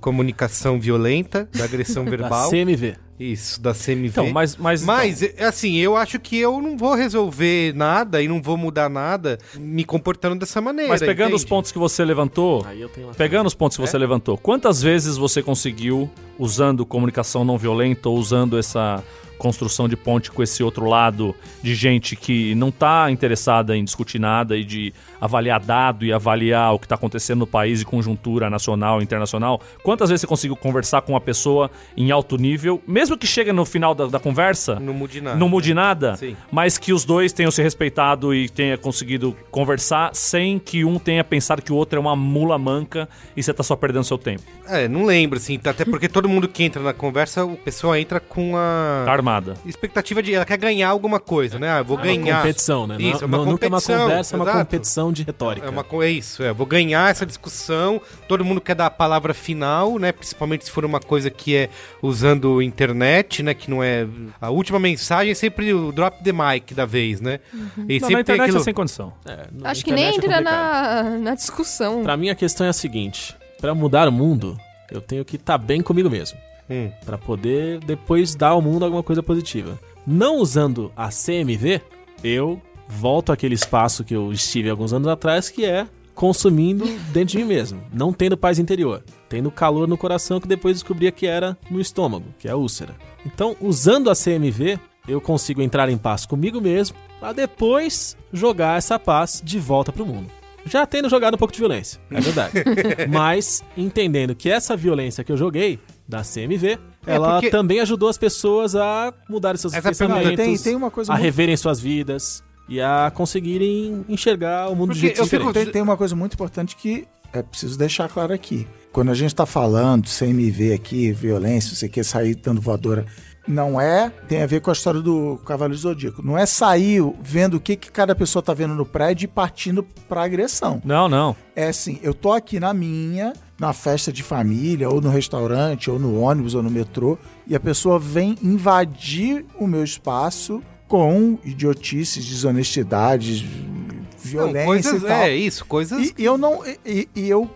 S1: comunicação violenta, da agressão
S5: Da
S1: verbal.
S5: CMV.
S1: Isso, da CMV.
S3: Então, mas. Mas,
S1: Mas, é, assim, eu acho que eu não vou resolver nada e não vou mudar nada me comportando dessa maneira.
S3: Mas pegando os
S1: entende?
S3: pontos que você levantou,
S5: Aí eu tenho uma...
S3: pegando os pontos que você levantou, quantas vezes você conseguiu, usando comunicação não violenta ou usando essa construção de ponte com esse outro lado de gente que não tá interessada em discutir nada e de avaliar dado e avaliar o que tá acontecendo no país e conjuntura nacional e internacional, quantas vezes você conseguiu conversar com uma pessoa em alto nível, mesmo que chegue no final da, da conversa,
S1: Não mude nada.
S3: não mude nada,
S1: Sim.
S3: mas que os dois tenham se respeitado e tenha conseguido conversar sem que um tenha pensado que o outro é uma mula manca e você tá só perdendo seu tempo.
S1: É, não lembro, assim, até porque todo mundo que entra na conversa, o pessoal entra com a.
S3: Tá animada.
S1: expectativa de ela quer ganhar alguma coisa, né? Ah, eu vou
S5: Uma
S1: ganhar.
S5: competição, né?
S1: Isso,
S5: não,
S1: é uma
S5: não- nunca é uma
S1: competição,
S5: conversa, é uma competição de retórica.
S1: É, uma, é isso, é. Vou ganhar essa discussão. Todo mundo quer dar a palavra final, né? Principalmente se for uma coisa que é usando internet, né? Que não é. A última mensagem é sempre o drop the mic da vez, né? E
S3: Não,
S1: sempre
S3: na
S1: tem
S3: internet
S1: aquilo.
S3: é sem condição.
S5: É,
S2: Acho que nem
S5: internet é
S2: entra
S5: complicado.
S2: na, na discussão.
S5: Pra mim a questão é a seguinte: pra mudar o mundo, eu tenho que estar bem comigo mesmo,
S1: Hum.
S5: Pra poder depois dar ao mundo alguma coisa positiva. Não usando a CMV, eu volto àquele espaço que eu estive alguns anos atrás, que é consumindo dentro de mim mesmo, não tendo paz interior, tendo calor no coração que depois descobria que era no estômago, que é a úlcera. Então, usando a CMV, eu consigo entrar em paz comigo mesmo, pra depois jogar essa paz de volta pro mundo. Já tendo jogado um pouco de violência, é verdade. Mas entendendo que essa violência que eu joguei da CMV,
S1: É,
S5: ela também ajudou as pessoas a mudarem seus
S1: Essa
S5: pensamentos,
S4: tem, tem uma coisa
S5: a
S4: muito
S5: reverem suas vidas e a conseguirem enxergar o mundo de
S1: Porque
S5: jeito
S1: eu fico-
S5: diferente.
S4: Tem, tem uma coisa muito importante que é preciso deixar claro aqui. Quando a gente está falando CMV aqui, violência, você quer sair dando voadora, não é. Tem a ver com a história do Cavaleiro Zodíaco. Não é sair vendo o que, que cada pessoa tá vendo no prédio e partindo pra agressão.
S3: Não, não.
S4: É assim, eu tô aqui na minha, na festa de família, ou no restaurante, ou no ônibus, ou no metrô, e a pessoa vem invadir o meu espaço com idiotices, desonestidades, violência
S1: Não, coisas,
S4: e tal.
S1: É isso, coisas.
S4: E eu não. E, e eu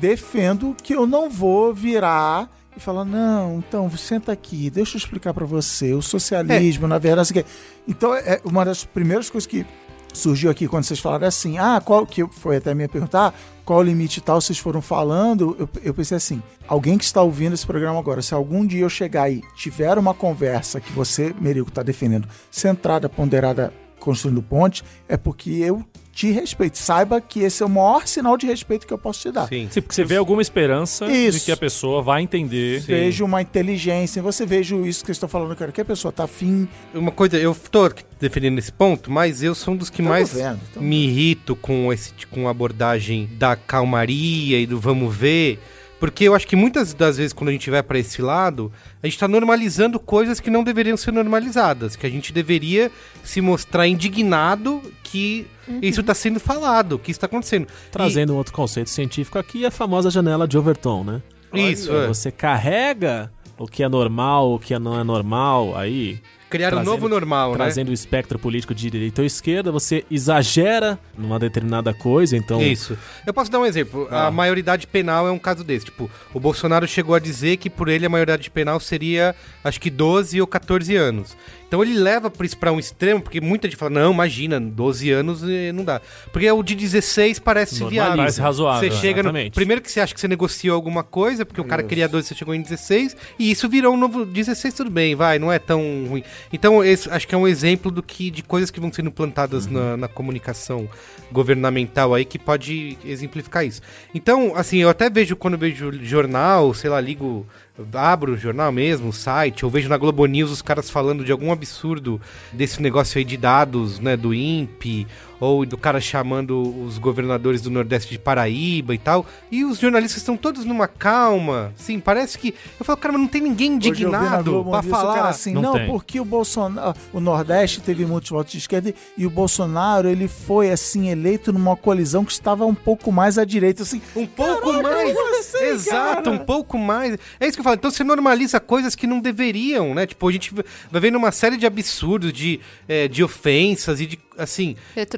S4: defendo que eu não vou virar e falar, não, então senta aqui, deixa eu explicar pra você. O socialismo, na verdade, assim, então é uma das primeiras coisas que surgiu aqui quando vocês falaram assim, ah, qual que foi até a minha perguntar, qual o limite e tal, vocês foram falando, eu, eu pensei assim, alguém que está ouvindo esse programa agora, se algum dia eu chegar e tiver uma conversa que você, Merico, está defendendo, centrada, ponderada, construindo ponte, é porque eu te respeito. Saiba que esse é o maior sinal de respeito que eu posso te dar.
S1: Sim.
S3: Sim, porque você vê alguma esperança de
S4: Isso.
S3: que a pessoa vai entender.
S4: Vejo uma inteligência, você vejo isso que eu estou falando, cara, que a pessoa tá afim.
S1: Uma coisa, eu tô defendendo esse ponto, mas eu sou um dos que
S4: Tamo
S1: mais
S4: vendo,
S1: me irrito com esse com a abordagem da calmaria e do vamos ver. Porque eu acho que muitas das vezes, quando a gente vai pra esse lado, a gente tá normalizando coisas que não deveriam ser normalizadas. Que a gente deveria se mostrar indignado que isso tá sendo falado, que isso tá acontecendo.
S5: Trazendo um outro conceito científico aqui, a famosa janela de Overton, né?
S1: E isso, é.
S5: Você carrega o que é normal, o que não é normal, aí
S1: criar um
S5: trazendo-
S1: novo normal, né?
S5: trazendo o espectro político de direita ou esquerda, você exagera numa determinada coisa, então
S1: Isso. Eu posso dar um exemplo. A
S5: Ah.
S1: maioridade penal é um caso desse. Tipo, o Bolsonaro chegou a dizer que por ele a maioridade penal seria, acho que 12 ou 14 anos. Então ele leva pra um extremo, porque muita gente fala, não, imagina, 12 anos não dá. Porque o de 16 parece
S5: Normaliza.
S1: viável.
S3: Parece razoável,
S1: Você chega no... Primeiro que você acha que você negociou alguma coisa, porque o cara queria 12 e você chegou em 16, e isso virou um novo 16, tudo bem, vai, não é tão ruim. Então, esse, acho que é um exemplo do que, de coisas que vão sendo plantadas na, na comunicação governamental aí que pode exemplificar isso. Então, assim, eu até vejo quando eu vejo jornal, sei lá, ligo, abro o jornal mesmo, o site, eu vejo na Globo News os caras falando de algum absurdo desse negócio aí de dados, né, do INPE, ou do cara chamando os governadores do Nordeste de Paraíba e tal. E os jornalistas estão todos numa calma. Sim, parece que. Eu falo, cara, mas não tem ninguém indignado
S4: News, o cara
S1: falar.
S4: assim,
S3: Não
S4: não, porque o Bolsonaro, o Nordeste teve muitos votos de esquerda e o Bolsonaro, ele foi assim eleito numa colisão que estava um pouco mais à direita, assim.
S1: Um pouco
S4: Caraca,
S1: mais.
S4: assim,
S1: Exato,
S4: cara?
S1: um pouco mais. É isso que eu falo. Então você normaliza coisas que não deveriam, né? Tipo, a gente vai vendo uma série de absurdos, de, é, de ofensas e de, assim,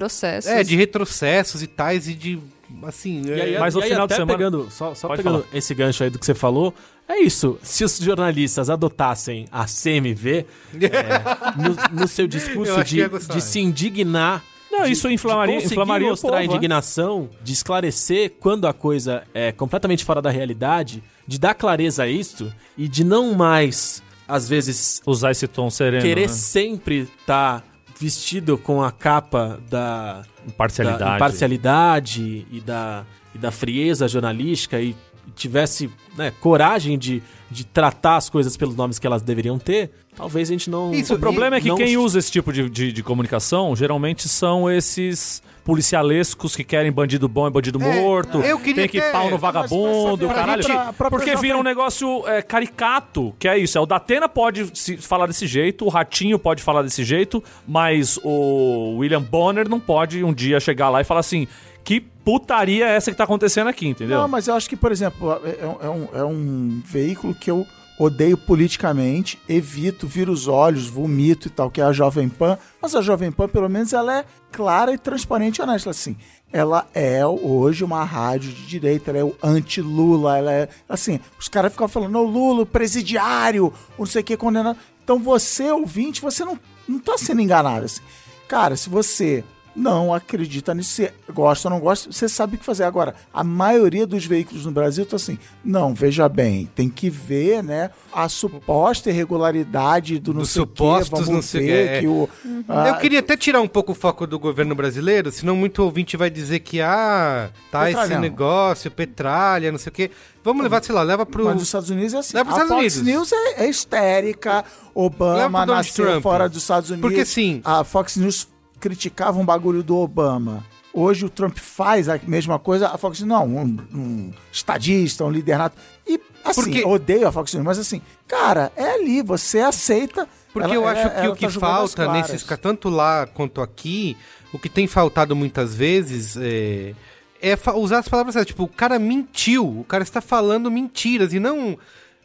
S2: Retrocessos.
S1: é, de retrocessos e tais e de, assim...
S5: E aí,
S1: é,
S3: Mas no final de
S5: até
S3: semana-
S5: pegando, só, só
S3: Pode
S5: pegando
S3: falar.
S5: esse gancho aí do que você falou, é isso. Se os jornalistas adotassem a CMV é, no, no seu
S1: Eu
S5: discurso de, de se indignar.
S3: Não,
S5: de-
S3: isso inflamaria, inflamaria o
S5: mostrar
S3: povo,
S5: a
S3: é.
S5: indignação, de esclarecer quando a coisa é completamente fora da realidade, de dar clareza a isso e de não mais, às vezes,
S3: Usar esse tom sereno,
S5: querer
S3: né?
S5: sempre estar vestido com a capa da,
S3: Imparcialidade.
S5: da imparcialidade e da, e da frieza jornalística e tivesse né, coragem de, de tratar as coisas pelos nomes que elas deveriam ter. Talvez a gente não.
S1: Isso,
S3: O problema é que
S5: não-
S3: quem usa esse tipo de, de, de comunicação geralmente são esses policialescos que querem bandido bom e bandido
S1: É,
S3: morto.
S1: eu queria
S3: tem que
S1: até-
S3: pau no vagabundo,
S4: pra
S3: caralho.
S4: gente- a própria
S3: Porque vira um negócio é, caricato, que é isso. É, o Datena pode se falar desse jeito, o Ratinho pode falar desse jeito, mas o William Bonner não pode um dia chegar lá e falar assim: que putaria é essa que tá acontecendo aqui, entendeu?
S4: Não, mas eu acho que, por exemplo, é, é um- é um, é um veículo que eu odeio politicamente, evito, viro os olhos, vomito e tal, que é a Jovem Pan. Mas a Jovem Pan, pelo menos, ela é clara e transparente e honesta. Assim, ela é hoje uma rádio de direita, ela é o anti-Lula, ela é. Assim, os caras ficam falando, o Lula, presidiário, não sei o que, condenado. Então você, ouvinte, você não, não tá sendo enganado. Assim. Cara, se você não acredita nisso, você gosta ou não gosta, você sabe o que fazer. Agora, a maioria dos veículos no Brasil tá assim, não, veja bem, tem que ver, né, a suposta irregularidade do não
S1: Dos
S4: sei o quê, vamos
S1: não sei
S4: ver
S1: é.
S4: que o... ah,
S1: Eu queria até tirar um pouco o foco do governo brasileiro, senão muito ouvinte vai dizer que, ah, tá esse negócio, petralha, não sei o quê. Vamos levar, sei lá, leva pro.
S4: Mas nos Estados Unidos é assim.
S1: Leva
S4: a
S1: pros
S4: Fox
S1: Estados Unidos.
S4: News é, é histérica. Obama nasceu
S1: Trump.
S4: fora dos Estados Unidos.
S1: Porque, assim-
S4: A Fox News criticava um bagulho do Obama. Hoje o Trump faz a mesma coisa. A Fox News, não, um, um estadista, um líder nato. E, assim,
S1: Porque-
S4: odeio a Fox News, mas assim, cara, é ali, você aceita.
S1: Porque
S4: Ela-
S1: eu acho
S4: ela-
S1: que o que
S4: tá
S1: falta nesses, tanto lá quanto aqui, o que tem faltado muitas vezes é, é usar as palavras certas. Tipo, o cara mentiu, o cara está falando mentiras e não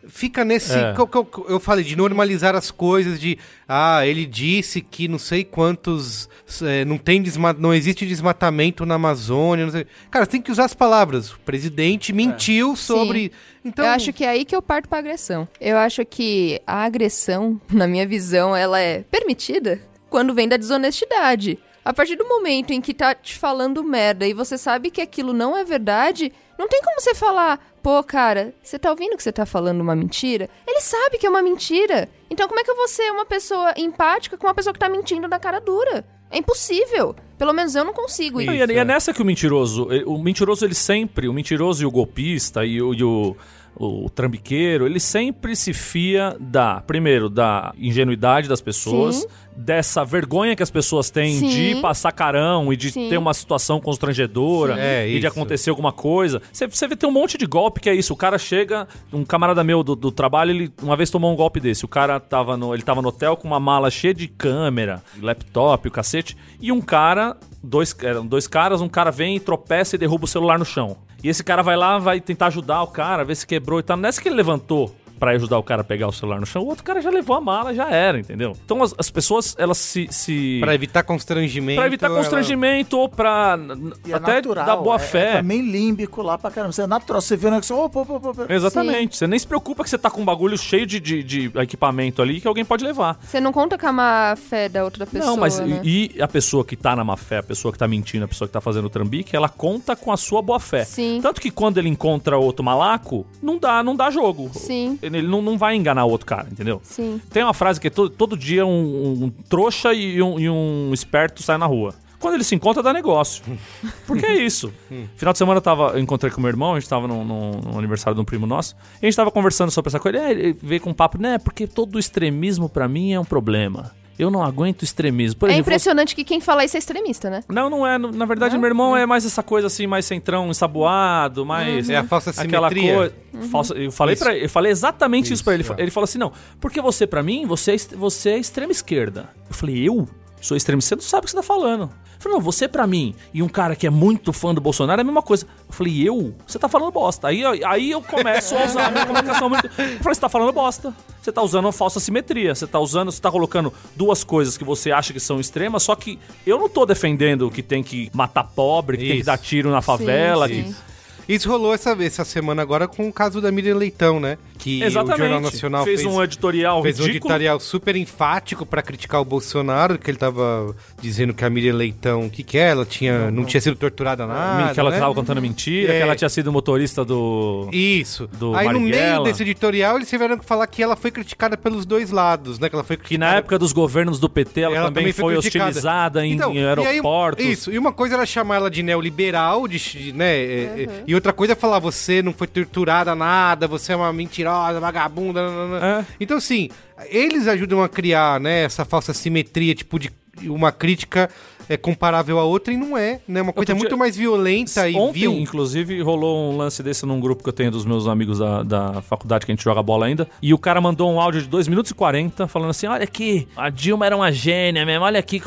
S1: fica nesse.
S3: É.
S1: que eu- que eu, falei, de normalizar as coisas, de. Ah, ele disse que não sei quantos. é, não tem desma não existe desmatamento na Amazônia. Não sei. Cara, você tem que usar as palavras. O presidente mentiu sobre. Então,
S2: eu acho que é aí que eu parto pra agressão. Eu acho que a agressão, na minha visão, ela é permitida quando vem da desonestidade. A partir do momento em que tá te falando merda e você sabe que aquilo não é verdade, não tem como você falar, pô, cara, você tá ouvindo que você tá falando uma mentira? Ele sabe que é uma mentira. Então como é que eu vou ser uma pessoa empática com uma pessoa que tá mentindo na cara dura? É impossível. Pelo menos eu não consigo.
S3: Não,
S2: E
S3: é- nessa que o mentiroso, ele- o mentiroso ele sempre, o mentiroso e o golpista e o, e o, o trambiqueiro, ele sempre se fia da, primeiro, da ingenuidade das pessoas,
S2: Sim.
S3: Dessa vergonha que as pessoas têm
S2: Sim.
S3: de passar carão e de
S2: Sim.
S3: ter uma situação constrangedora.
S1: É,
S3: e de acontecer alguma coisa. Você, você vê tem um monte de golpe que é isso. O cara chega, um camarada meu do, do trabalho, ele uma vez tomou um golpe desse. O cara tava no, ele tava no hotel com uma mala cheia de câmera, laptop, o cacete, e um cara, dois, eram dois caras, um cara vem e tropeça e derruba o celular no chão. E esse cara vai lá, vai tentar ajudar o cara, ver se quebrou e tal. Nessa que ele levantou pra ajudar o cara a pegar o celular no chão, o outro cara já levou a mala, já era, entendeu? Então as, as pessoas, elas se... se...
S1: Pra evitar constrangimento.
S3: Pra evitar
S1: ela-
S3: constrangimento ou pra
S4: E é
S3: até
S4: natural,
S3: dar boa
S4: é-
S3: fé.
S4: É também límbico lá pra caramba. Você é natural. Você vê o negócio. Opa, opa, opa, opa.
S3: Exatamente. Você nem se preocupa que você tá com um bagulho cheio de, de, de equipamento ali que alguém pode levar.
S2: Você não conta com a má fé da outra pessoa,
S3: não, mas
S2: né?
S3: e, e a pessoa que tá na má fé, a pessoa que tá mentindo, a pessoa que tá fazendo o trambique, ela conta com a sua boa fé.
S2: Sim.
S3: Tanto que quando ele encontra outro malaco, não dá, não dá jogo.
S2: Sim.
S3: Ele não, não vai enganar o outro cara, entendeu?
S2: Sim.
S3: Tem uma frase que é todo, todo dia um, um trouxa e um, e um esperto saem na rua. Quando ele se encontra, dá negócio. Porque é isso. Final de semana eu, tava, eu encontrei com meu irmão, a gente tava num, num- num aniversário de um primo nosso, e a gente tava conversando sobre essa coisa. Ele, ele veio com um papo, né? Porque todo extremismo pra mim é um problema. Eu não aguento extremismo. Por
S2: É
S3: exemplo,
S2: impressionante que quem fala isso é extremista, né?
S3: não, não é. Na verdade, meu irmão é mais essa coisa assim, mais centrão, ensaboado, mais.
S1: É a falsa
S3: Aquela
S1: simetria.
S3: coisa. Falsa, eu falei
S1: Isso.
S3: para eu falei exatamente isso,
S1: Isso,
S3: pra ele.
S1: é.
S3: Ele falou assim: não, porque você, pra mim, você é, est- você é extrema esquerda. Eu falei, eu? Sou extrema esquerda? Você não sabe o que você tá falando. Eu falei, não, você pra mim e um cara que é muito fã do Bolsonaro é a mesma coisa. Eu falei, eu? Você tá falando bosta. Aí, eu- aí eu começo a usar a minha comunicação muito. Eu falei, você tá falando bosta. Você tá usando uma falsa simetria. Você tá usando, você tá colocando duas coisas que você acha que são extremas, só que eu não tô defendendo que tem que matar pobre, que tem que
S1: Isso.
S3: dar tiro na favela.
S2: sim.
S3: que-
S1: Isso rolou essa, essa semana agora com o caso da Miriam Leitão, né? Que
S3: Exatamente.
S1: o Jornal Nacional
S3: fez, um editorial
S1: fez um
S3: ridículo.
S1: editorial super enfático pra criticar o Bolsonaro, que ele tava dizendo que a Miriam Leitão, o que que é? Ela tinha, não, tinha sido torturada nada,
S3: que ela
S1: né?
S3: tava contando mentira,
S1: É.
S3: que ela tinha sido motorista do.
S1: Isso.
S3: do
S1: Aí no meio
S3: Marighella.
S1: desse editorial eles tiveram que falar que ela foi criticada pelos dois lados, né? Que ela foi
S3: Que
S1: criticada
S3: na época dos governos do PT ela,
S1: Ela
S3: também, foi,
S1: criticada.
S3: hostilizada em,
S1: Então,
S3: em
S1: e aí,
S3: aeroportos.
S1: isso, e uma coisa era chamar ela de neoliberal, de, né? é, é, e outra coisa é falar, você não foi torturada nada, você é uma mentirosa, vagabunda.
S3: É.
S1: Então, assim, eles ajudam a criar, né, essa falsa simetria, tipo, de uma crítica é comparável a outra e não é, né? Uma coisa muito mais violenta e
S3: Ontem,
S1: vil.
S3: inclusive, rolou um lance desse num grupo que eu tenho dos meus amigos da, da faculdade que a gente joga bola ainda. E o cara mandou um áudio de 2 minutos e 40 falando assim: Olha aqui, a Dilma era uma gênia mesmo, olha aqui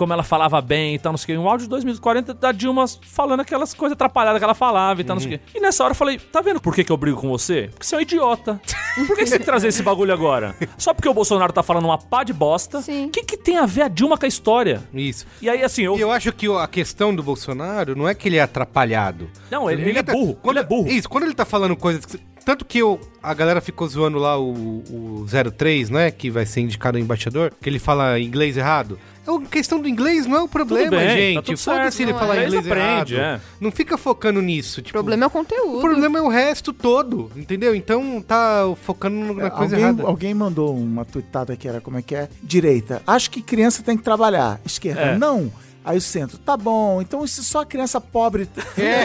S3: como ela falava bem e tal, não sei o quê. Um áudio de 2 minutos e 40 da Dilma falando aquelas coisas atrapalhadas que ela falava e tal, não sei o quê. E nessa hora eu falei: Tá vendo por que, que eu brigo com você? Porque você é um idiota. Por que, que você tem que trazer esse bagulho agora? Só porque o Bolsonaro tá falando uma pá de bosta.
S2: Sim.
S3: O que, que tem a ver a Dilma com a história?
S1: Isso.
S3: E aí, assim, eu.
S1: E eu acho que a questão do Bolsonaro não é que ele é atrapalhado.
S3: Não, ele- ele é
S1: tá-
S3: burro,
S1: Quando,
S3: ele é burro.
S1: Isso, quando ele tá falando coisas. que- Tanto que eu, a galera ficou zoando lá o, o 03, né? Que vai ser indicado ao embaixador, que ele fala inglês errado. É uma questão do inglês não é o problema,
S3: bem, tá
S1: gente.
S3: tudo
S1: Foda-se ele
S2: Não,
S1: falar
S2: é.
S1: inglês
S3: aprende,
S1: errado.
S3: é.
S1: Não fica focando nisso.
S2: O
S1: Tipo,
S2: problema é o conteúdo.
S1: o problema é o resto todo, entendeu? Então tá focando na coisa
S4: alguém,
S1: errada.
S4: alguém mandou uma tuitada que era como é que é? Direita. Acho que criança tem que trabalhar. Esquerda.
S3: É.
S4: Não. Aí o centro, tá bom, então isso só criança pobre
S1: É.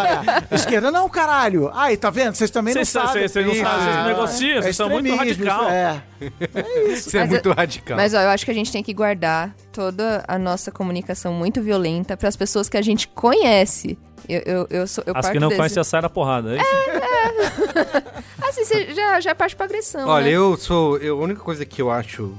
S4: Esquerda, não, caralho. Aí, tá vendo? Vocês também não
S3: são-
S4: sabem.
S3: vocês- não sabem, vocês
S4: É,
S3: negociam, vocês são muito radical.
S4: É.
S1: Isso é
S2: Mas
S1: muito radical.
S2: Mas ó, eu acho que a gente tem que guardar toda a nossa comunicação muito violenta para as pessoas que a gente conhece. Eu, eu, eu, sou, eu
S3: As que não
S2: desse...
S3: conhecem a sai da porrada. É isso?
S2: Assim, você já, já parte pra agressão,
S1: Olha,
S2: né?
S1: eu sou. Eu, a única coisa que eu acho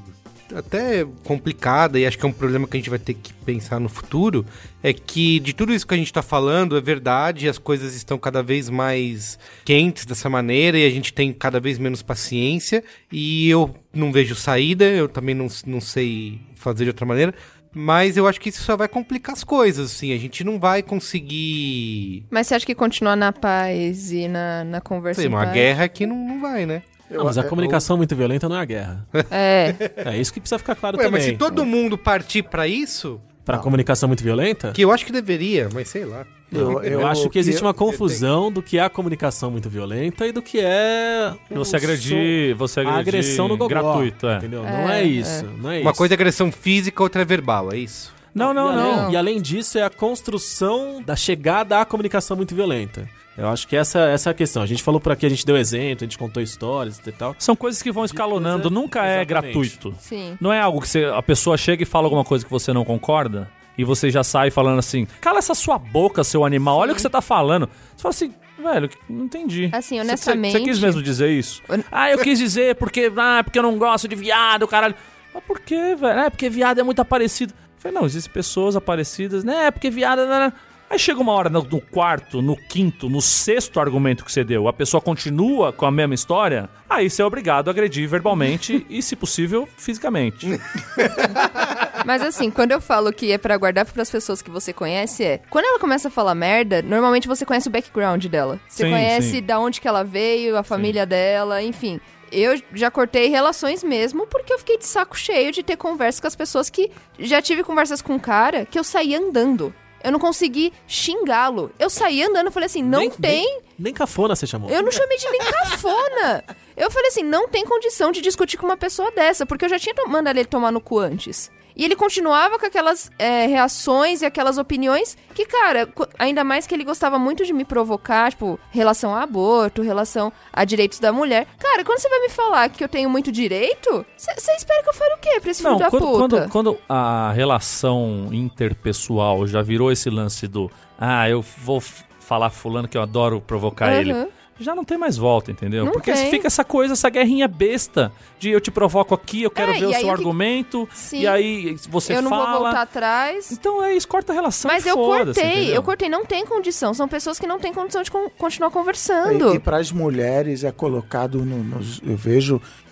S1: até complicada e acho que é um problema que a gente vai ter que pensar no futuro é que de tudo isso que a gente tá falando é verdade, as coisas estão cada vez mais quentes dessa maneira e a gente tem cada vez menos paciência e eu não vejo saída, eu também não, não sei fazer de outra maneira. Mas eu acho que isso só vai complicar as coisas, assim. A gente não vai conseguir.
S2: Mas você acha que continuar na paz e na, na conversa
S1: Sei, uma
S2: paz?
S1: guerra aqui não, não vai, né?
S5: Não, mas a comunicação muito violenta não é a guerra.
S2: É,
S5: É isso que precisa ficar claro
S1: Ué,
S5: também.
S1: mas se todo mundo partir pra isso,
S5: Pra comunicação muito violenta,
S1: que eu acho que deveria, mas sei lá.
S5: eu, eu acho que existe uma confusão do que é a comunicação muito violenta e do que é
S3: Você agredir, você
S5: a
S3: agredir
S5: agressão no gogó.
S3: gratuito, é.
S5: Entendeu? não
S2: É,
S5: é isso. Não é
S1: Uma
S5: isso.
S1: coisa é agressão física, outra é verbal, é isso?
S3: Não, não,
S5: e além,
S3: não.
S5: E além disso, é a construção da chegada à comunicação muito violenta. Eu acho que essa, essa é a questão. A gente falou por aqui, a gente deu exemplo, a gente contou histórias e tal.
S3: São coisas que vão escalonando,
S5: coisa-
S3: nunca é
S5: Exatamente.
S3: gratuito.
S2: sim.
S3: Não é algo que você, a pessoa chega e fala alguma coisa que você não concorda e você já sai falando assim: cala essa sua boca, seu animal, olha o que você tá falando. Você fala assim, velho, não entendi.
S2: Assim, honestamente-
S3: Você, quis mesmo dizer isso? Ah, eu quis dizer porque, ah, porque eu não gosto de viado, caralho. Mas por quê, velho? É porque viado é muito aparecido. Eu falei, não, existem pessoas aparecidas, né? É porque viado. Né, né. Aí chega uma hora no, no quarto, no quinto, no sexto argumento que você deu, a pessoa continua com a mesma história, aí você é obrigado a agredir verbalmente e, se possível, fisicamente.
S2: Mas assim, quando eu falo que é pra guardar pras pessoas que você conhece, é. Quando ela começa a falar merda, normalmente você conhece o background dela. Você
S3: Sim,
S2: conhece
S3: sim.
S2: da onde que ela veio, a família dela, enfim. Eu já cortei relações mesmo porque eu fiquei de saco cheio de ter conversas com as pessoas que. Já tive conversas com um cara que eu saí andando. Eu não consegui xingá-lo. Eu saí andando e falei assim: não
S5: Nem-
S2: tem.
S5: Nem, nem cafona você chamou.
S2: Eu não chamei de nem cafona. Eu falei assim, não tem condição de discutir com uma pessoa dessa, porque eu já tinha mandado ele tomar no cu antes. E ele continuava com aquelas é, reações e aquelas opiniões que, cara, ainda mais que ele gostava muito de me provocar, tipo, relação a aborto, relação a direitos da mulher. Cara, quando você vai me falar que eu tenho muito direito, você espera que eu fale o quê pra esse
S3: Não,
S2: filho da
S3: quando,
S2: puta?
S3: quando, quando a relação interpessoal já virou esse lance do ah, eu vou falar fulano que eu adoro provocar
S2: Aham.
S3: ele, já não tem mais volta, entendeu?
S2: Não
S3: Porque
S2: tem.
S3: fica essa coisa, essa guerrinha besta de eu te provoco aqui, eu quero
S2: É,
S3: ver o seu
S2: que-
S3: argumento,
S2: Sim.
S3: e aí você
S2: eu não
S3: fala.
S2: vou voltar atrás.
S3: Então é isso, corta a relação.
S2: Mas eu cortei,
S3: entendeu?
S2: eu cortei, não tem condição. São pessoas que não têm condição de con- continuar conversando.
S4: E, e para as mulheres é colocado no, nos- eu vejo que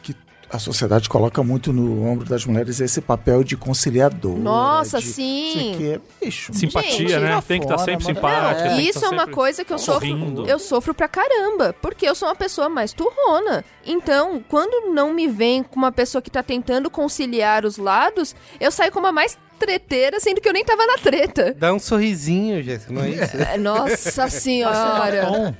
S4: a sociedade coloca muito no ombro das mulheres esse papel de conciliador.
S2: Nossa,
S4: de,
S2: sim.
S4: que, bicho,
S3: Simpatia,
S2: Gente,
S3: né? Tem que estar
S4: fora,
S3: sempre simpática. que
S2: Isso
S3: tá
S2: é uma coisa que eu sofro.
S3: sorrindo.
S2: Eu sofro pra caramba. Porque eu sou uma pessoa mais turrona. Então, quando não me vem com uma pessoa que tá tentando conciliar os lados, eu saio como a mais treteira, sendo que eu nem tava na treta.
S1: Dá um sorrisinho, Jéssica, não é isso?
S2: É, Nossa senhora.
S3: Bom,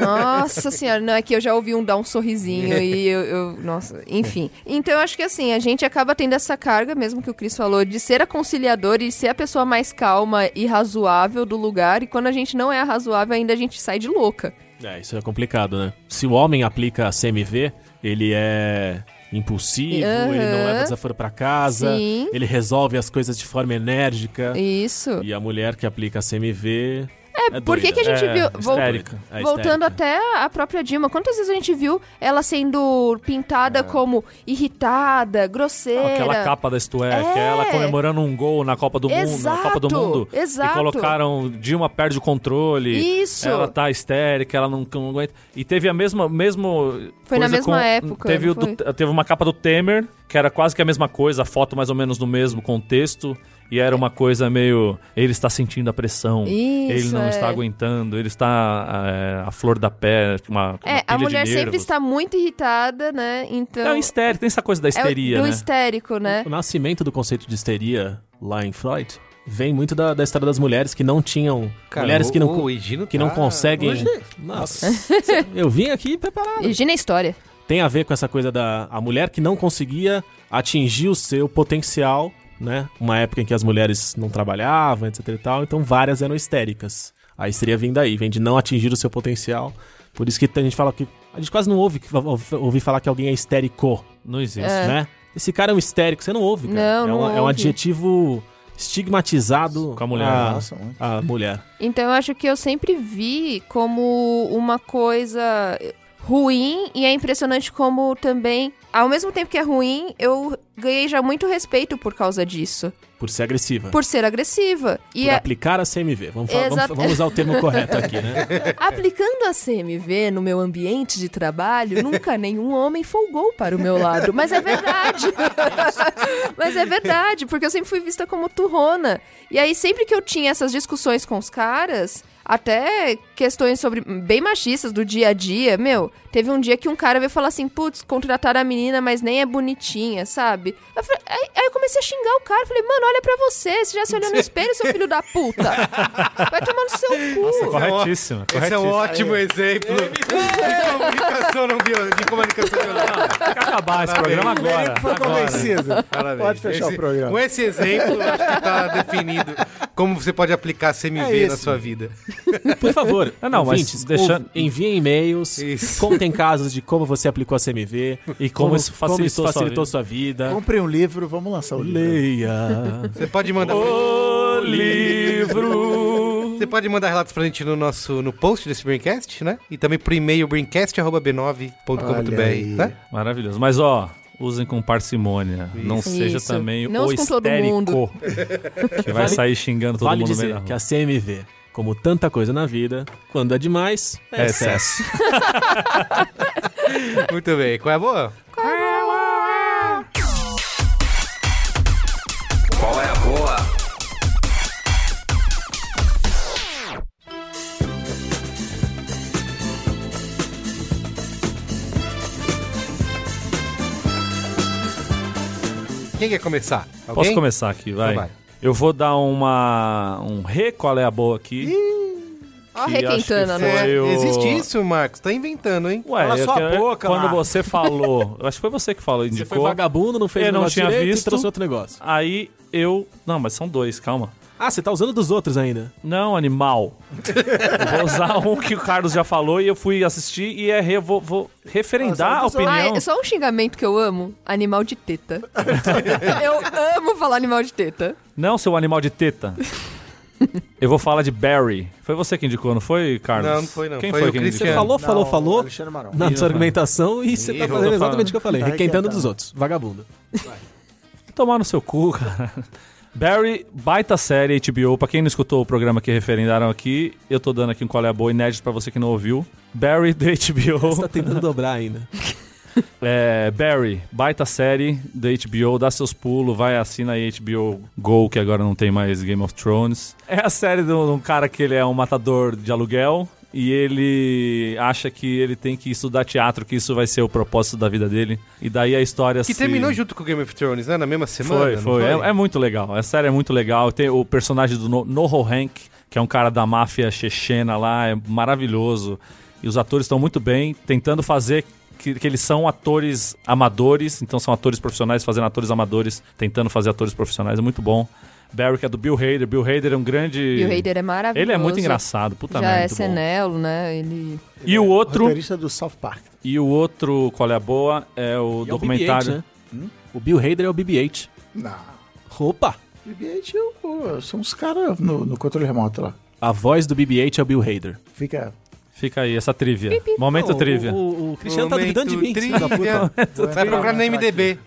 S2: Nossa senhora, não é que eu já ouvi um dar um sorrisinho e eu, eu- Nossa, enfim. Então eu acho que assim, a gente acaba tendo essa carga, mesmo que o Cris falou, de ser a conciliadora e ser a pessoa mais calma e razoável do lugar. E quando a gente não é a razoável, ainda a gente sai de louca.
S5: É, isso é complicado, né? Se o homem aplica a CMV, ele é impulsivo,
S2: Aham.
S5: ele não leva desaforo pra casa,
S2: Sim.
S5: ele resolve as coisas de forma enérgica.
S2: Isso.
S5: E a mulher que aplica a CMV. É,
S2: Por que, que a gente
S3: É,
S2: viu. vol-
S3: histérica.
S5: É
S2: Voltando até a própria Dilma, quantas vezes a gente viu ela sendo pintada como irritada, grosseira?
S3: Aquela capa da Stueck,
S2: É.
S3: ela comemorando um gol na Copa do Mundo, na
S2: Exato,
S3: Copa do Mundo.
S2: exato.
S3: E colocaram Dilma perde o controle.
S2: Isso.
S3: Ela tá histérica, ela não, não aguenta. E teve a mesma mesmo
S2: Foi na mesma
S3: com-
S2: época,
S3: Teve, do- teve uma capa do Temer, que era quase que a mesma coisa, a foto mais ou menos no mesmo contexto. E era uma coisa meio. Ele está sentindo a pressão. ele
S2: Isso,
S3: não
S2: é.
S3: está aguentando. Ele está é, a flor da pé. Uma, uma
S2: É, a mulher
S3: de
S2: sempre está muito irritada, né? Então.
S3: É o histérico, tem essa coisa da
S2: é o-
S3: histeria,
S2: do
S3: né?
S2: histérico, né?
S5: O nascimento do conceito de histeria lá em Freud vem muito da, da história das mulheres que não tinham.
S1: Cara,
S5: mulheres que não,
S1: o, o Higino
S5: que não
S1: tá-
S5: conseguem.
S1: Hoje-
S5: Nossa, eu vim aqui preparado.
S2: Imagina a história.
S5: Tem a ver com essa coisa da a mulher que não conseguia atingir o seu potencial, né? Uma época em que as mulheres não trabalhavam, etc e tal, então várias eram histéricas. A histeria vem daí, vem de não atingir o seu potencial. Por isso que a gente fala que a gente quase não ouve ouvir falar que alguém é histérico,
S3: Não existe.
S5: né? Esse cara é um histérico, você não ouve, cara.
S2: Não,
S5: é,
S2: não
S5: um, é um adjetivo estigmatizado
S3: Com a mulher,
S5: a,
S4: Nossa, muito.
S5: a mulher.
S2: Então eu acho que eu sempre vi como uma coisa ruim e é impressionante como também, ao mesmo tempo que é ruim, eu ganhei já muito respeito por causa disso,
S5: Por ser agressiva.
S2: por ser agressiva. E
S5: Por
S2: é-
S5: aplicar a CMV. Vamos, falar- vamos, vamos usar o termo correto aqui, né?
S2: aplicando a CMV no meu ambiente de trabalho, nunca nenhum homem folgou para o meu lado, mas é verdade. mas é verdade, porque eu sempre fui vista como turrona. E aí sempre que eu tinha essas discussões com os caras, até questões sobre bem machistas do dia a dia, meu, teve um dia que um cara veio falar assim, putz, contrataram a menina, mas nem é bonitinha, sabe? Eu falei- aí, aí eu comecei a xingar o cara, falei, mano, olha pra você, você já se olhou no espelho, seu filho da puta? Vai tomar no seu cu.
S3: Corretíssimo.
S1: Esse é um
S3: corretíssimo.
S1: ótimo exemplo de comunicação não violenta. De comunicação violenta.
S3: Tem que acabar esse programa agora.
S4: Foi
S3: agora.
S4: convencido.
S1: Parabéns.
S4: Pode fechar
S1: Esse-
S4: o programa.
S1: Com esse exemplo, acho que tá definido como você pode aplicar CMV
S4: É
S1: na sua vida.
S5: Por favor,
S3: Ah, não, mas deixa-
S5: enviem e-mails,
S1: Isso.
S5: contem casos de como você aplicou a CMV
S3: E como isso facilitou sua
S5: facilitou
S3: vida.
S5: sua vida.
S4: Comprei um livro, vamos lançar o livro.
S5: Leia
S1: Você pode mandar.
S5: o livro.
S1: Você pode mandar relatos pra gente no nosso no post desse Braincast, né? E também por e-mail
S4: Olha aí.
S1: braincast.b9.com.br, tá?
S3: Maravilhoso. Mas ó, usem com parcimônia. Não
S2: Isso.
S3: seja também
S2: Não
S3: o
S2: use com todo
S3: histérico
S2: mundo.
S3: que vai
S5: Vale-
S3: sair xingando todo
S5: Vale
S3: mundo
S5: dizer
S3: da
S5: que a CMV, como tanta coisa na vida, quando é demais, é
S3: É
S5: excesso.
S1: Muito bem. Qual é a boa?
S6: Qual é a boa?
S1: Quem quer começar?
S3: Posso
S1: Alguém?
S3: começar aqui, vai.
S1: Então vai.
S3: Eu vou dar uma. um re qual é a boa aqui.
S2: Ó,
S3: acho que
S2: requentando, né?
S1: É,
S3: o-
S1: Existe isso, Marcos? Tá inventando, hein?
S3: Ué,
S4: Cala
S3: eu
S4: sua
S3: quero-
S4: boca,
S3: quando
S4: Marcos.
S3: você falou, eu acho que foi você que falou,
S5: Você
S3: indicou.
S5: foi vagabundo, não fez
S3: Eu não tinha
S5: direito
S3: visto.
S5: trouxe outro negócio.
S3: Aí eu. Não, mas são dois, calma.
S5: Ah, você tá usando dos outros ainda.
S3: Não, animal. eu vou usar um que o Carlos já falou e eu fui assistir e é re, vou, vou referendar a
S4: Nossa,
S2: Ah,
S3: opinião.
S2: é só um xingamento que eu amo. Animal de teta. eu amo falar animal de teta.
S3: Não, seu animal de teta. eu vou falar de Barry. Foi você que indicou, não foi, Carlos?
S1: Não, não foi, não.
S3: Quem
S1: Foi
S3: foi,
S1: o
S3: que
S1: Cristiano.
S5: Você
S3: indicou?
S5: falou, falou,
S4: Não,
S5: falou na sua
S3: eu
S5: argumentação e você tá
S1: eu
S5: fazendo exatamente o que eu falei,
S4: Tá
S5: requentando dos outros. Vagabundo.
S3: Tomar no seu cu, cara. Barry, baita série HBO. Pra quem não escutou o programa que referendaram aqui, eu tô dando aqui um qual é a boa inédito pra você que não ouviu. Barry do
S5: Você
S3: HBO.
S5: tá tentando dobrar ainda.
S3: É, Barry, baita série da HBO, dá seus pulos, vai assina aí HBO Go, que agora não tem mais Game of Thrones. É a série de um cara que ele é um matador de aluguel e ele acha que ele tem que estudar teatro, que isso vai ser o propósito da vida dele. E daí a história
S1: Que
S3: se...
S1: terminou junto com o Game of Thrones, né? Na mesma semana.
S3: Foi,
S1: não
S3: foi. É, é muito legal. A série é muito legal. Tem o personagem do No- Noho Hank, que é um cara da máfia chechena lá, é maravilhoso. E os atores estão muito bem, tentando fazer que, que eles são atores amadores, então são atores profissionais fazendo atores amadores, tentando fazer atores profissionais, é muito bom. Barry, que é do Bill Hader. Bill Hader é um grande...
S2: O Hader é maravilhoso.
S3: Ele é muito engraçado, puta
S2: Já
S3: merda.
S2: é
S3: muito bom.
S2: Senelo, né? Ele...
S3: E o outro,
S4: Roteirista do South Park.
S3: e o outro, qual é a boa, é o
S5: E é o
S3: documentário...
S5: BB-8, né? O Bill Hader é o BB-8.
S4: Não.
S5: Opa!
S4: BB-8 eu- são os caras no, no controle remoto lá.
S5: A voz do BB-8 é o Bill Hader.
S4: Fica.
S3: Fica aí, essa trivia. Momento
S5: Não,
S3: trivia.
S5: O, o, o Cristiano tá
S1: Momento
S5: duvidando de mim, filho da puta.
S1: trivia. Vai procurar no MDB.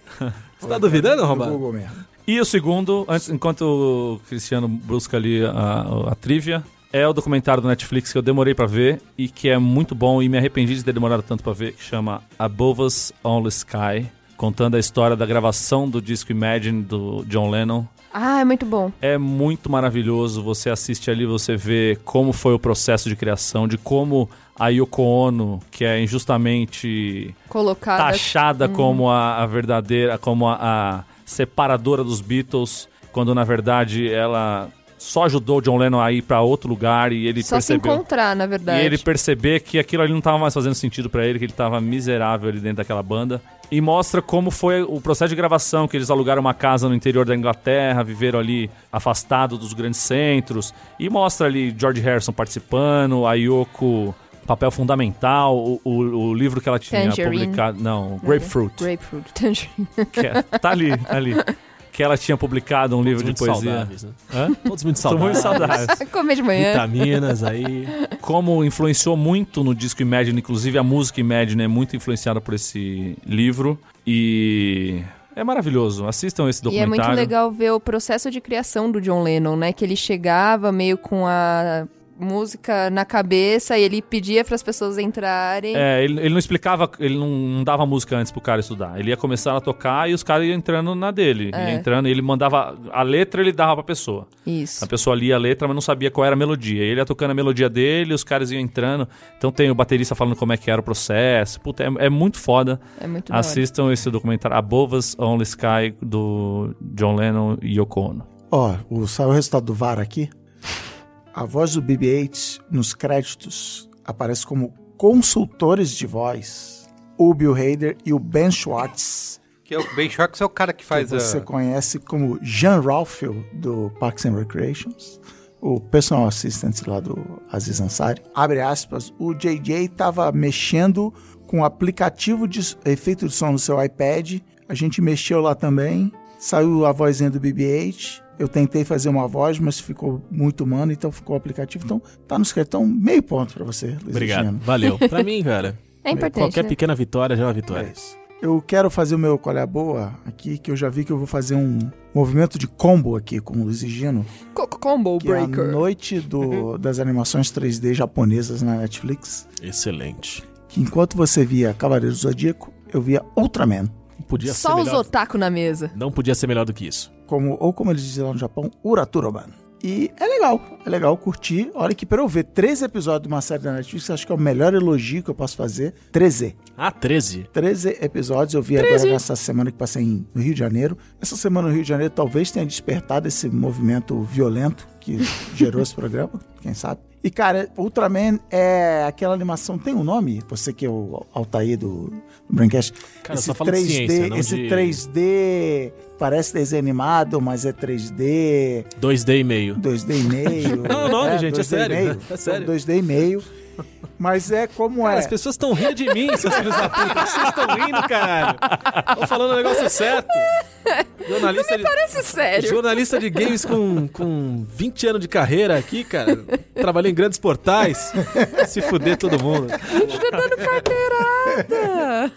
S5: Você tá duvidando,
S4: no? Google mesmo.
S3: E o segundo, antes, enquanto o Cristiano busca ali a, a trivia, é o documentário do Netflix que eu demorei pra ver e que é muito bom e me arrependi de ter demorado tanto pra ver, que chama Above Us Only Sky, contando a história da gravação do disco Imagine do John Lennon.
S2: Ah, é muito bom.
S3: É muito maravilhoso, você assiste ali, você vê como foi o processo de criação, de como a Yoko Ono, que é injustamente
S2: Colocada.
S3: taxada como a, a verdadeira, como a, a separadora dos Beatles, quando na verdade ela só ajudou John Lennon a ir pra outro lugar e ele
S2: Só se
S3: percebeu.
S2: encontrar, na
S3: E
S2: verdade.
S3: ele perceber que aquilo ali não tava mais fazendo sentido pra ele, que ele tava miserável ali dentro daquela banda. E mostra como foi o processo de gravação, que eles alugaram uma casa no interior da Inglaterra, viveram ali afastado dos grandes centros. E mostra ali George Harrison participando, a Yoko, papel fundamental, o, o, o livro que ela tinha
S2: Tangerine.
S3: publicado. Não, Grapefruit.
S2: Grapefruit. Tangerine.
S3: que é- tá ali, tá ali. Que ela tinha publicado um livro
S5: Todos
S3: de
S5: muito
S3: poesia.
S5: saudáveis, né?
S3: Hã?
S5: Todos muito
S3: Tô muito
S5: saudáveis.
S3: saudades.
S2: Comer de manhã.
S5: Vitaminas aí.
S3: como influenciou muito no disco Imagine, inclusive a música Imagine é muito influenciada por esse livro e é maravilhoso. Assistam esse
S2: E é
S3: documentário.
S2: muito legal ver o processo de criação do John Lennon, né? Que ele chegava meio com a música na cabeça e ele pedia para as pessoas entrarem.
S3: É, ele, ele não explicava, ele não, não dava música antes pro cara estudar. Ele ia começar a tocar e os caras iam entrando na dele.
S2: É.
S3: Ia entrando, ele mandava a letra, ele dava pra pessoa.
S2: Isso.
S3: A pessoa lia a letra, mas não sabia qual era a melodia. Ele ia tocando a melodia dele, os caras iam entrando. Então tem o baterista falando como é que era o processo. Puta, é, é muito foda.
S2: É muito.
S3: Assistam esse documentário Above Us Only Sky do John Lennon e Yoko Ono.
S4: Ó, o, saiu o resultado do VAR aqui. A voz do BB-8 nos créditos aparece como consultores de voz. O Bill Hader e o Ben Schwartz,
S1: Que é o Ben Schwartz é o cara que
S4: que
S1: faz
S4: você
S1: a...
S4: conhece como Jean Ralphio do Parks and Recreations, o personal assistant lá do Aziz Ansari. Abre aspas, o JJ estava mexendo com o aplicativo de efeito de som no seu iPad, a gente mexeu lá também, saiu a vozinha do BB-8, eu tentei fazer uma voz, mas ficou muito humano, então ficou o aplicativo. Então, tá no script, então meio ponto pra você, Luiz
S5: Obrigado.
S4: Gino.
S5: Valeu. Pra mim, cara,
S2: É importante.
S5: qualquer
S2: né?
S5: pequena vitória já é uma
S4: É
S5: vitória.
S4: isso. Eu quero fazer o meu qual é a boa aqui, que eu já vi que eu vou fazer um movimento de combo aqui com o Luiz Gino.
S2: Co- Combo
S4: que é a
S2: Breaker.
S4: noite do, das animações 3D japonesas na Netflix.
S5: Excelente.
S4: Que enquanto você via Cavaleiro do Zodíaco, eu via Ultraman.
S5: Podia
S2: Só
S5: ser
S2: os
S5: melhor.
S2: otaku na mesa.
S5: Não podia ser melhor do que isso.
S4: Como, ou como eles dizem lá no Japão, Uraturoman. E é legal, é legal curtir. Olha que pra eu ver três episódios de uma série da Netflix, acho que é o melhor elogio que eu posso fazer. 13.
S5: Ah, 13.
S4: 13 episódios eu vi agora nessa semana que passei em- no Rio de Janeiro. Essa semana no Rio de Janeiro talvez tenha despertado esse movimento violento que gerou esse programa, quem sabe. E, cara, Ultraman é aquela animação, tem um nome? Você que é o Altair do, do Braincast.
S5: Cara, eu só falo de ciência, não
S4: esse
S5: de-
S4: 3D parece desenho animado, mas é 3D,
S5: 2D e meio.
S4: 2D e meio.
S5: Não, não, gente, é
S4: 2D e
S5: sério,
S4: meio.
S5: é sério.
S4: 2D e meio. Mas é como
S5: Cara,
S4: é.
S5: as pessoas estão rindo de mim, seus filhos da puta. Vocês estão rindo, caralho. Tô falando o negócio certo. Jornalista de,
S2: Parece sério.
S5: jornalista de games com, com 20 anos de carreira aqui, cara. Trabalhei em grandes portais. Se fuder todo mundo.
S2: Carteirada.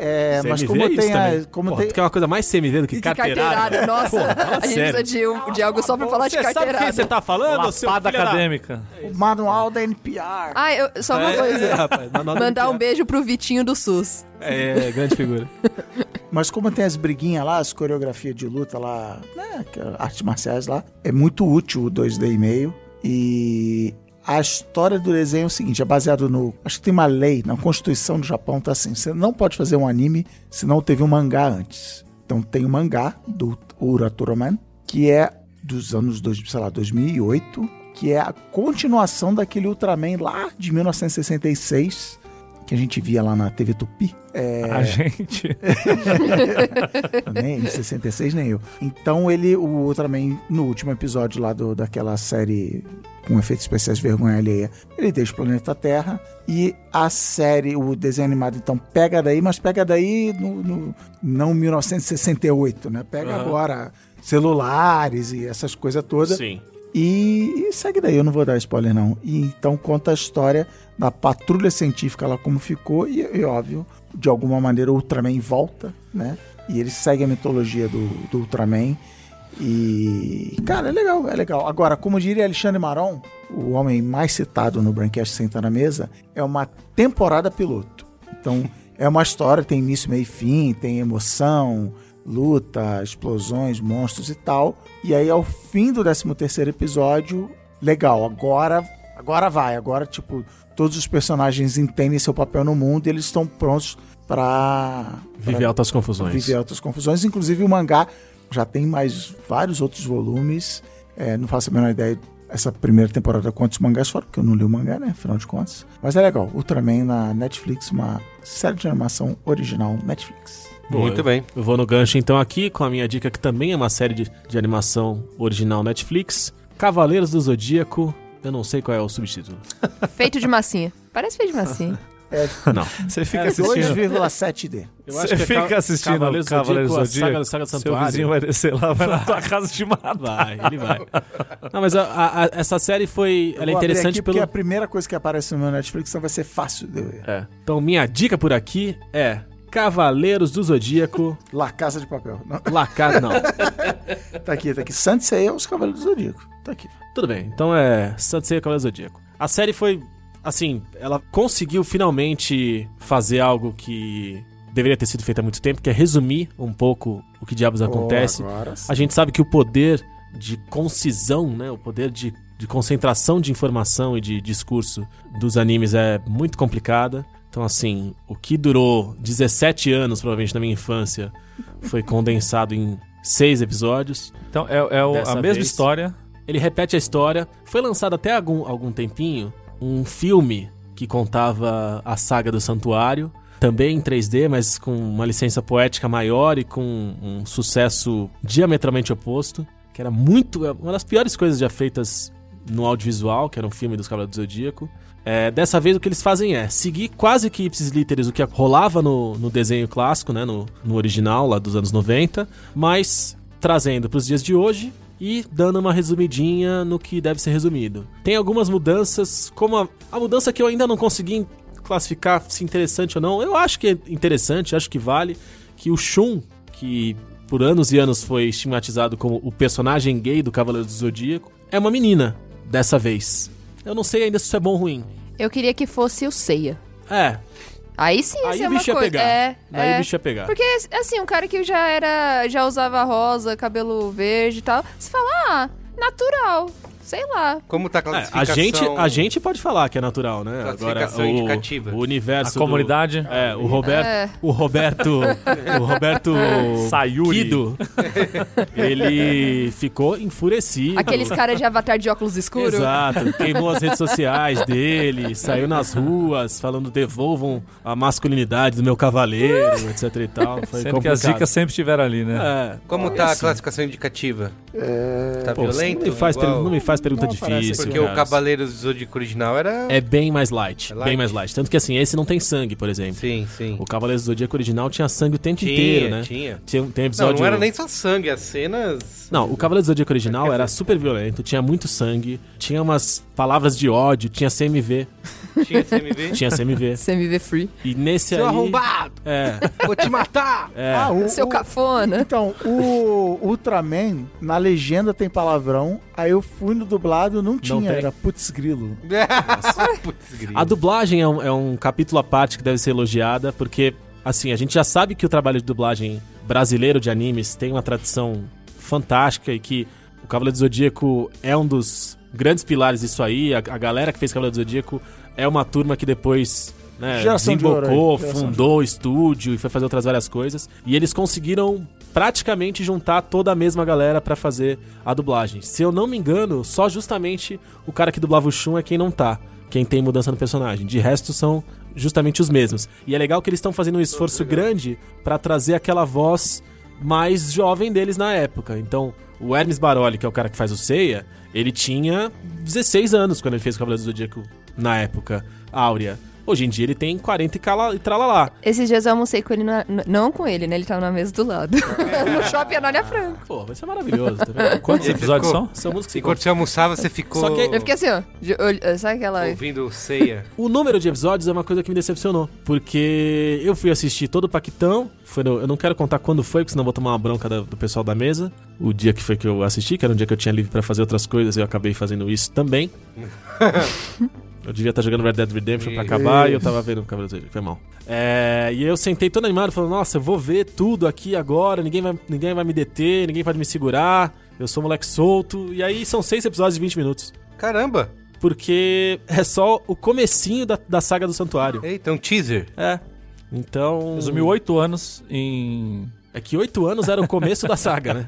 S4: É, mas
S5: CMV
S4: como
S5: é
S4: tem, a, como
S5: Pô,
S4: tem,
S5: quer uma coisa mais CMV do que
S2: Que
S5: carteirada?
S2: carteirada. Nossa, a gente
S5: sério.
S2: precisa de, um- de algo só pra falar de
S5: Você sabe o que
S2: carteirada.
S5: você tá falando, seu
S3: Lapada
S5: filho da-
S3: acadêmica.
S4: o manual da NPR.
S2: Ah, eu- só uma
S5: É,
S2: coisa.
S5: rapaz, na nota
S2: Mandar um beijo pro Vitinho do SUS.
S5: É, grande figura.
S4: Mas como tem as briguinhas lá, as coreografias de luta lá, né, é artes marciais lá, é muito útil o 2D e meio. E a história do desenho é o seguinte, é baseado no... Acho que tem uma lei, na Constituição do Japão, tá assim, você não pode fazer um anime se não teve um mangá antes. Então tem o mangá do Uraturoman, que é dos anos, dois, sei lá, 2008, que é a continuação daquele Ultraman lá de 1966, que a gente via lá na TV Tupi. É,
S3: A gente.
S4: nem em 66, nem eu. Então ele, o Ultraman, no último episódio lá do, daquela série com efeitos especiais vergonha alheia, ele deixa o planeta Terra e a série, o desenho animado, então pega daí, mas pega daí no, no- não 1968, né? Pega
S5: Aham.
S4: agora celulares e essas coisas todas.
S5: Sim.
S4: E, e segue daí, eu não vou dar spoiler não. E então conta a história da patrulha científica lá como ficou e, e, óbvio, de alguma maneira o Ultraman volta, né? E ele segue a mitologia do, do Ultraman. E, cara, é legal, é legal. Agora, como diria Alexandre Maron, o homem mais citado no Braincast Senta na Mesa, é uma temporada piloto. Então, é uma história, tem início, meio e fim, tem emoção, luta, explosões, monstros e tal. E aí, ao fim do 13 terceiro episódio, legal, agora, agora vai. Agora, tipo, todos os personagens entendem seu papel no mundo e eles estão prontos pra...
S5: Vive
S4: pra
S5: altas confusões.
S4: viver altas confusões. Inclusive, o mangá já tem mais vários outros volumes. É, não faço a menor ideia essa primeira temporada quantos mangás foram, porque eu não li o mangá, né? Afinal de contas. Mas é legal. Ultraman na Netflix, uma série de animação original Netflix.
S5: Boa.
S1: Muito bem.
S5: Eu vou no gancho então aqui com a minha dica, que também é uma série de, de animação original Netflix. Cavaleiros do Zodíaco. Eu não sei qual é o subtítulo.
S2: Feito de massinha. Parece feito de massinha.
S5: Não.
S3: Você fica
S5: É,
S3: assistindo.
S4: 2,7D.
S5: Eu
S3: Você
S5: é
S3: fica
S5: Ca-
S3: assistindo
S5: Cavaleiros do
S3: Cavaleiros
S5: Zodíaco, a
S3: Zodíaco,
S5: saga, saga do
S3: seu
S5: Santuário.
S3: vizinho vai descer lá, vai na tua casa te matar.
S5: Vai, ele vai. Não, mas a- a- a- essa série foi.
S4: Eu
S5: Ela é interessante pelo.
S4: Porque a primeira coisa que aparece no meu Netflix então vai ser fácil de eu ver.
S5: É. Então, minha dica por aqui é Cavaleiros do Zodíaco.
S4: La Casa de Papel. Não,
S5: Lacar, não.
S4: tá aqui, tá aqui. Sansei é os Cavaleiros do Zodíaco. Tá aqui.
S5: Tudo bem, então é Sansei Cavaleiro do Zodíaco. A série foi, assim, ela conseguiu finalmente fazer algo que deveria ter sido feito há muito tempo, que é resumir um pouco o que diabos acontece.
S4: Oh, agora sim.
S5: A gente sabe que o poder de concisão, né, o poder de, de concentração de informação e de discurso dos animes é muito complicada. Então, assim, o que durou 17 anos, provavelmente, na minha infância, foi condensado em seis episódios.
S3: Então, é, é o- a mesma
S5: vez.
S3: história.
S5: Ele repete a história. Foi lançado até algum, algum tempinho um filme que contava a saga do santuário. Também em 3D, mas com uma licença poética maior e com um sucesso diametralmente oposto. Que era muito. Uma das piores coisas já feitas no audiovisual, que era um filme dos Cavaleiros do Zodíaco. É, dessa vez o que eles fazem é seguir quase que ipsis literis o que rolava no, no desenho clássico, né, no, no original lá dos anos 90, mas trazendo para os dias de hoje e dando uma resumidinha no que deve ser resumido. Tem algumas mudanças, como a, a mudança que eu ainda não consegui classificar se interessante ou não. Eu acho que é interessante, acho que vale que o Shun, que por anos e anos foi estigmatizado como o personagem gay do Cavaleiro do Zodíaco, é uma menina dessa vez. Eu não sei ainda se isso é bom ou ruim.
S2: Eu queria que fosse o Seiya.
S5: É,
S2: Aí sim,
S5: aí
S2: é
S5: o bicho ia pegar.
S2: É,
S5: Aí
S2: é.
S5: o bicho ia pegar.
S2: Porque, assim, um cara que já era. já usava rosa, cabelo verde e tal. Você fala, ah, natural. Sei lá.
S1: Como tá a
S5: É, a
S1: classificação?
S5: gente, a gente pode falar que é natural, né? Agora
S1: Classificação
S5: o,
S1: indicativa.
S5: o universo
S3: A
S5: do-
S3: comunidade.
S5: É, o Roberto,
S2: É.
S5: o Roberto, o Roberto
S3: Sayuri.
S5: Kido, ele ficou enfurecido.
S2: Aqueles caras de avatar de óculos escuros.
S5: Exato, queimou as redes sociais dele, saiu nas ruas falando devolvam a masculinidade do meu cavaleiro, etc e tal. Foi
S3: Sendo que as dicas sempre estiveram ali, né?
S5: É,
S1: Como
S5: é
S1: tá a
S5: assim.
S1: classificação indicativa? Tá
S5: Pô,
S1: violento?
S5: Não me faz,
S1: igual?
S5: não me faz pergunta
S4: Não
S5: difícil.
S1: Porque
S5: cara.
S1: o Cavaleiros do Zodíaco original era...
S5: É bem mais light,
S1: É light?
S5: bem mais light. Tanto que assim, esse não tem sangue, por exemplo.
S1: Sim, sim.
S5: O Cavaleiro do Zodíaco original tinha sangue o tempo
S1: Tinha,
S5: inteiro, né?
S1: tinha.
S5: Tinha, tem
S1: Não,
S5: episódio...
S1: não era nem só sangue, as cenas...
S5: Não, o Cavaleiro do Zodíaco original era super violento, tinha muito sangue, tinha umas palavras de ódio, tinha CMV,
S1: Tinha CMV.
S5: tinha CMV.
S2: CMV Free.
S5: E nesse
S1: Seu
S5: aí...
S1: arrombado!
S5: É,
S1: Vou te matar!
S5: é.
S4: Ah, o,
S2: Seu
S4: o-
S2: cafona.
S4: Então, o Ultraman, na legenda tem palavrão, aí eu fui no dublado, não tinha,
S5: tem.
S4: era putz grilo.
S1: Putz, grilo.
S5: A dublagem é um, é um capítulo à parte que deve ser elogiada, porque, assim, a gente já sabe que o trabalho de dublagem brasileiro de animes tem uma tradição fantástica e que o Cavaleiro do Zodíaco é um dos grandes pilares disso aí. A, a galera que fez Cavaleiro do Zodíaco é uma turma que depois né,
S4: Geração
S5: desembocou,
S4: de
S5: fundou o estúdio e foi fazer outras várias coisas. E eles conseguiram praticamente juntar toda a mesma galera pra fazer a dublagem. Se eu não me engano, só justamente o cara que dublava o Shun é quem não tá. quem tem mudança no personagem. De resto, são justamente os mesmos. E é legal que eles estão fazendo um esforço grande pra trazer aquela voz mais jovem deles na época. Então, o Hermes Baroli, que é o cara que faz o Seiya, ele tinha 16 anos quando ele fez o Cavaleiro do Zodíaco na época áurea. Hoje em dia ele tem 40 e, cala, e tralalá.
S2: Esses dias eu almocei com ele, na- não com ele, né? Ele tava na mesa do lado. no shopping Anália Franco.
S5: Pô, vai ser maravilhoso, tá vendo?
S3: Quantos episódios
S1: ficou-
S3: são?
S5: São músicas que
S1: Enquanto você almoçava, você ficou
S5: Só que-
S2: Eu fiquei assim, ó. de olho- sabe aquela.
S1: ouvindo ceia.
S5: O número de episódios é uma coisa que me decepcionou. Porque eu fui assistir todo o Paquitão. Foi no- eu não quero contar quando foi, porque senão eu vou tomar uma bronca da- do pessoal da mesa. O dia que foi que eu assisti, que era um dia que eu tinha livre pra fazer outras coisas, eu acabei fazendo isso também. eu devia estar jogando Red Dead Redemption pra acabar e eu tava vendo o Cavaleiro do Zodíaco, foi mal. É, e eu sentei todo animado, falando, nossa, eu vou ver tudo aqui agora, ninguém vai, ninguém vai me deter, ninguém pode me segurar, eu sou um moleque solto. E aí são seis episódios de 20 minutos.
S1: Caramba!
S5: Porque é só o comecinho da, da saga do santuário.
S1: Eita, um teaser.
S5: É. Então.
S3: Resumiu oito anos em.
S5: É que oito anos era o começo da saga, né?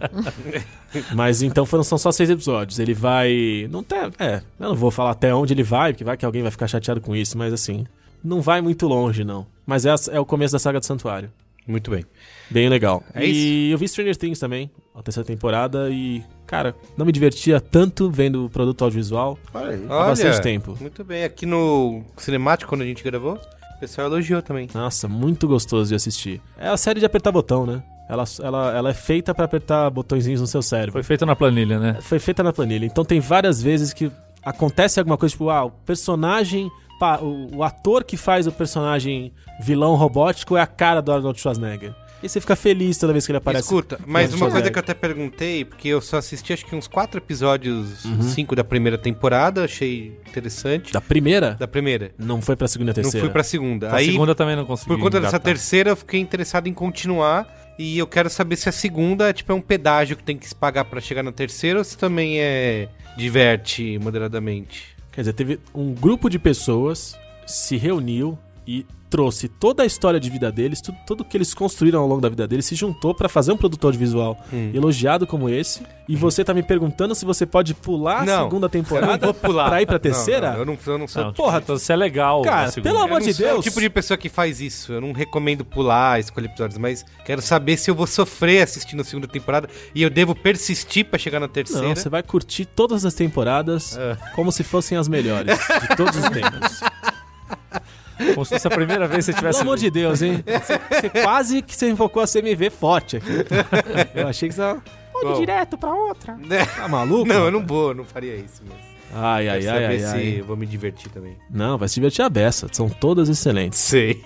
S5: Mas então foram, são só seis episódios. Ele vai. Não tem. É, eu não vou falar até onde ele vai, porque vai que alguém vai ficar chateado com isso, mas assim. Não vai muito longe, não. Mas é, é o começo da saga do santuário.
S1: Muito bem.
S5: Bem legal.
S1: É
S5: e eu vi Stranger Things também, a terceira temporada, e, cara, não me divertia tanto vendo o produto audiovisual
S4: Olha aí.
S5: há bastante tempo.
S1: Muito bem. Aqui no Cinemático, quando a gente gravou, pessoal elogiou também.
S5: Nossa, muito gostoso de assistir. É a série de apertar botão, né? Ela, ela, ela é feita pra apertar botõezinhos no seu cérebro.
S3: Foi feito na planilha, né?
S5: Foi feita na planilha. Então tem várias vezes que acontece alguma coisa, tipo, ah, o personagem. pá, o, o ator que faz o personagem vilão robótico é a cara do Arnold Schwarzenegger. E você fica feliz toda vez que ele aparece.
S1: Escuta, mas uma coisa que eu até perguntei, porque eu só assisti acho que uns quatro episódios,
S5: Uhum.
S1: cinco da primeira temporada, achei interessante.
S5: Da primeira,
S1: Da primeira.
S5: não foi pra segunda e
S1: Não
S5: terceira.
S1: fui pra segunda.
S3: A
S1: Aí,
S3: segunda também não consegui.
S1: por conta dessa
S3: engatar.
S1: terceira, eu fiquei interessado em continuar. E eu quero saber se a segunda tipo, é um pedágio que tem que se pagar pra chegar na terceira ou se também é. diverte moderadamente.
S5: Quer dizer, teve um grupo de pessoas se reuniu e trouxe toda a história de vida deles, tudo, tudo que eles construíram ao longo da vida deles, se juntou pra fazer um produto audiovisual
S1: Hum.
S5: elogiado como esse. E você tá me perguntando se você pode pular a
S1: Não,
S5: segunda
S1: Eu
S5: temporada
S1: não vou pular.
S5: pra ir pra
S1: Não,
S5: terceira?
S1: não, eu, não, eu não sou.
S3: Não,
S5: Porra,
S3: então se é legal.
S5: Cara,
S3: a segunda.
S5: pelo
S1: eu
S5: amor
S1: não
S5: de
S1: sou
S5: Deus.
S1: o tipo de pessoa que faz isso. Eu não recomendo pular, escolher episódios, mas quero saber se eu vou sofrer assistindo a segunda temporada e eu devo persistir pra chegar na terceira.
S5: Não, você vai curtir todas as temporadas
S1: É.
S5: como se fossem as melhores de todos os tempos.
S3: Como se fosse a primeira vez que você tivesse.
S5: Pelo amor de Deus, hein? Você, você quase que você invocou a CMV forte aqui. Eu achei que você tava... Pode ir
S1: Bom.
S5: direto pra outra.
S1: Né?
S5: Tá maluco?
S1: Não, eu não vou, eu não faria isso. Mas
S5: Ai, ai,
S1: quero
S5: ai,
S1: saber
S5: ai,
S1: se
S5: ai.
S1: eu vou me divertir também.
S5: Não, vai se divertir a beça. São todas excelentes.
S1: Sei.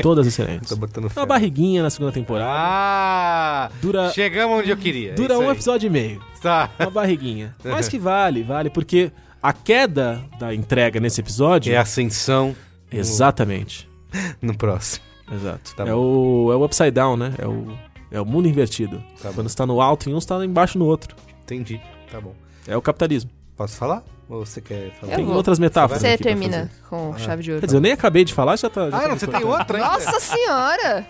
S5: Todas excelentes.
S1: Tô botando fé.
S5: Uma barriguinha na segunda temporada.
S1: Ah!
S5: Dura,
S1: Chegamos onde eu queria.
S5: dura um
S1: aí.
S5: episódio e meio.
S1: Tá.
S5: Uma barriguinha. Mas que vale, vale, porque a queda da entrega nesse episódio.
S1: É a ascensão
S5: Exatamente.
S1: no próximo.
S5: Exato.
S1: Tá
S5: é, o, é o upside down, né? É o, é o mundo invertido.
S1: Tá.
S5: Quando está no alto em um, está embaixo no outro.
S1: Entendi. Tá bom.
S5: É o capitalismo.
S1: Posso falar? Ou você quer falar?
S2: Eu
S5: Tem
S2: vou.
S5: outras metáforas.
S2: Você termina
S5: fazer.
S2: com chave de ouro.
S5: Quer dizer, eu nem acabei de falar, já tá. já
S1: Ah,
S5: tá
S1: não, você tem outra ainda?
S2: Nossa senhora!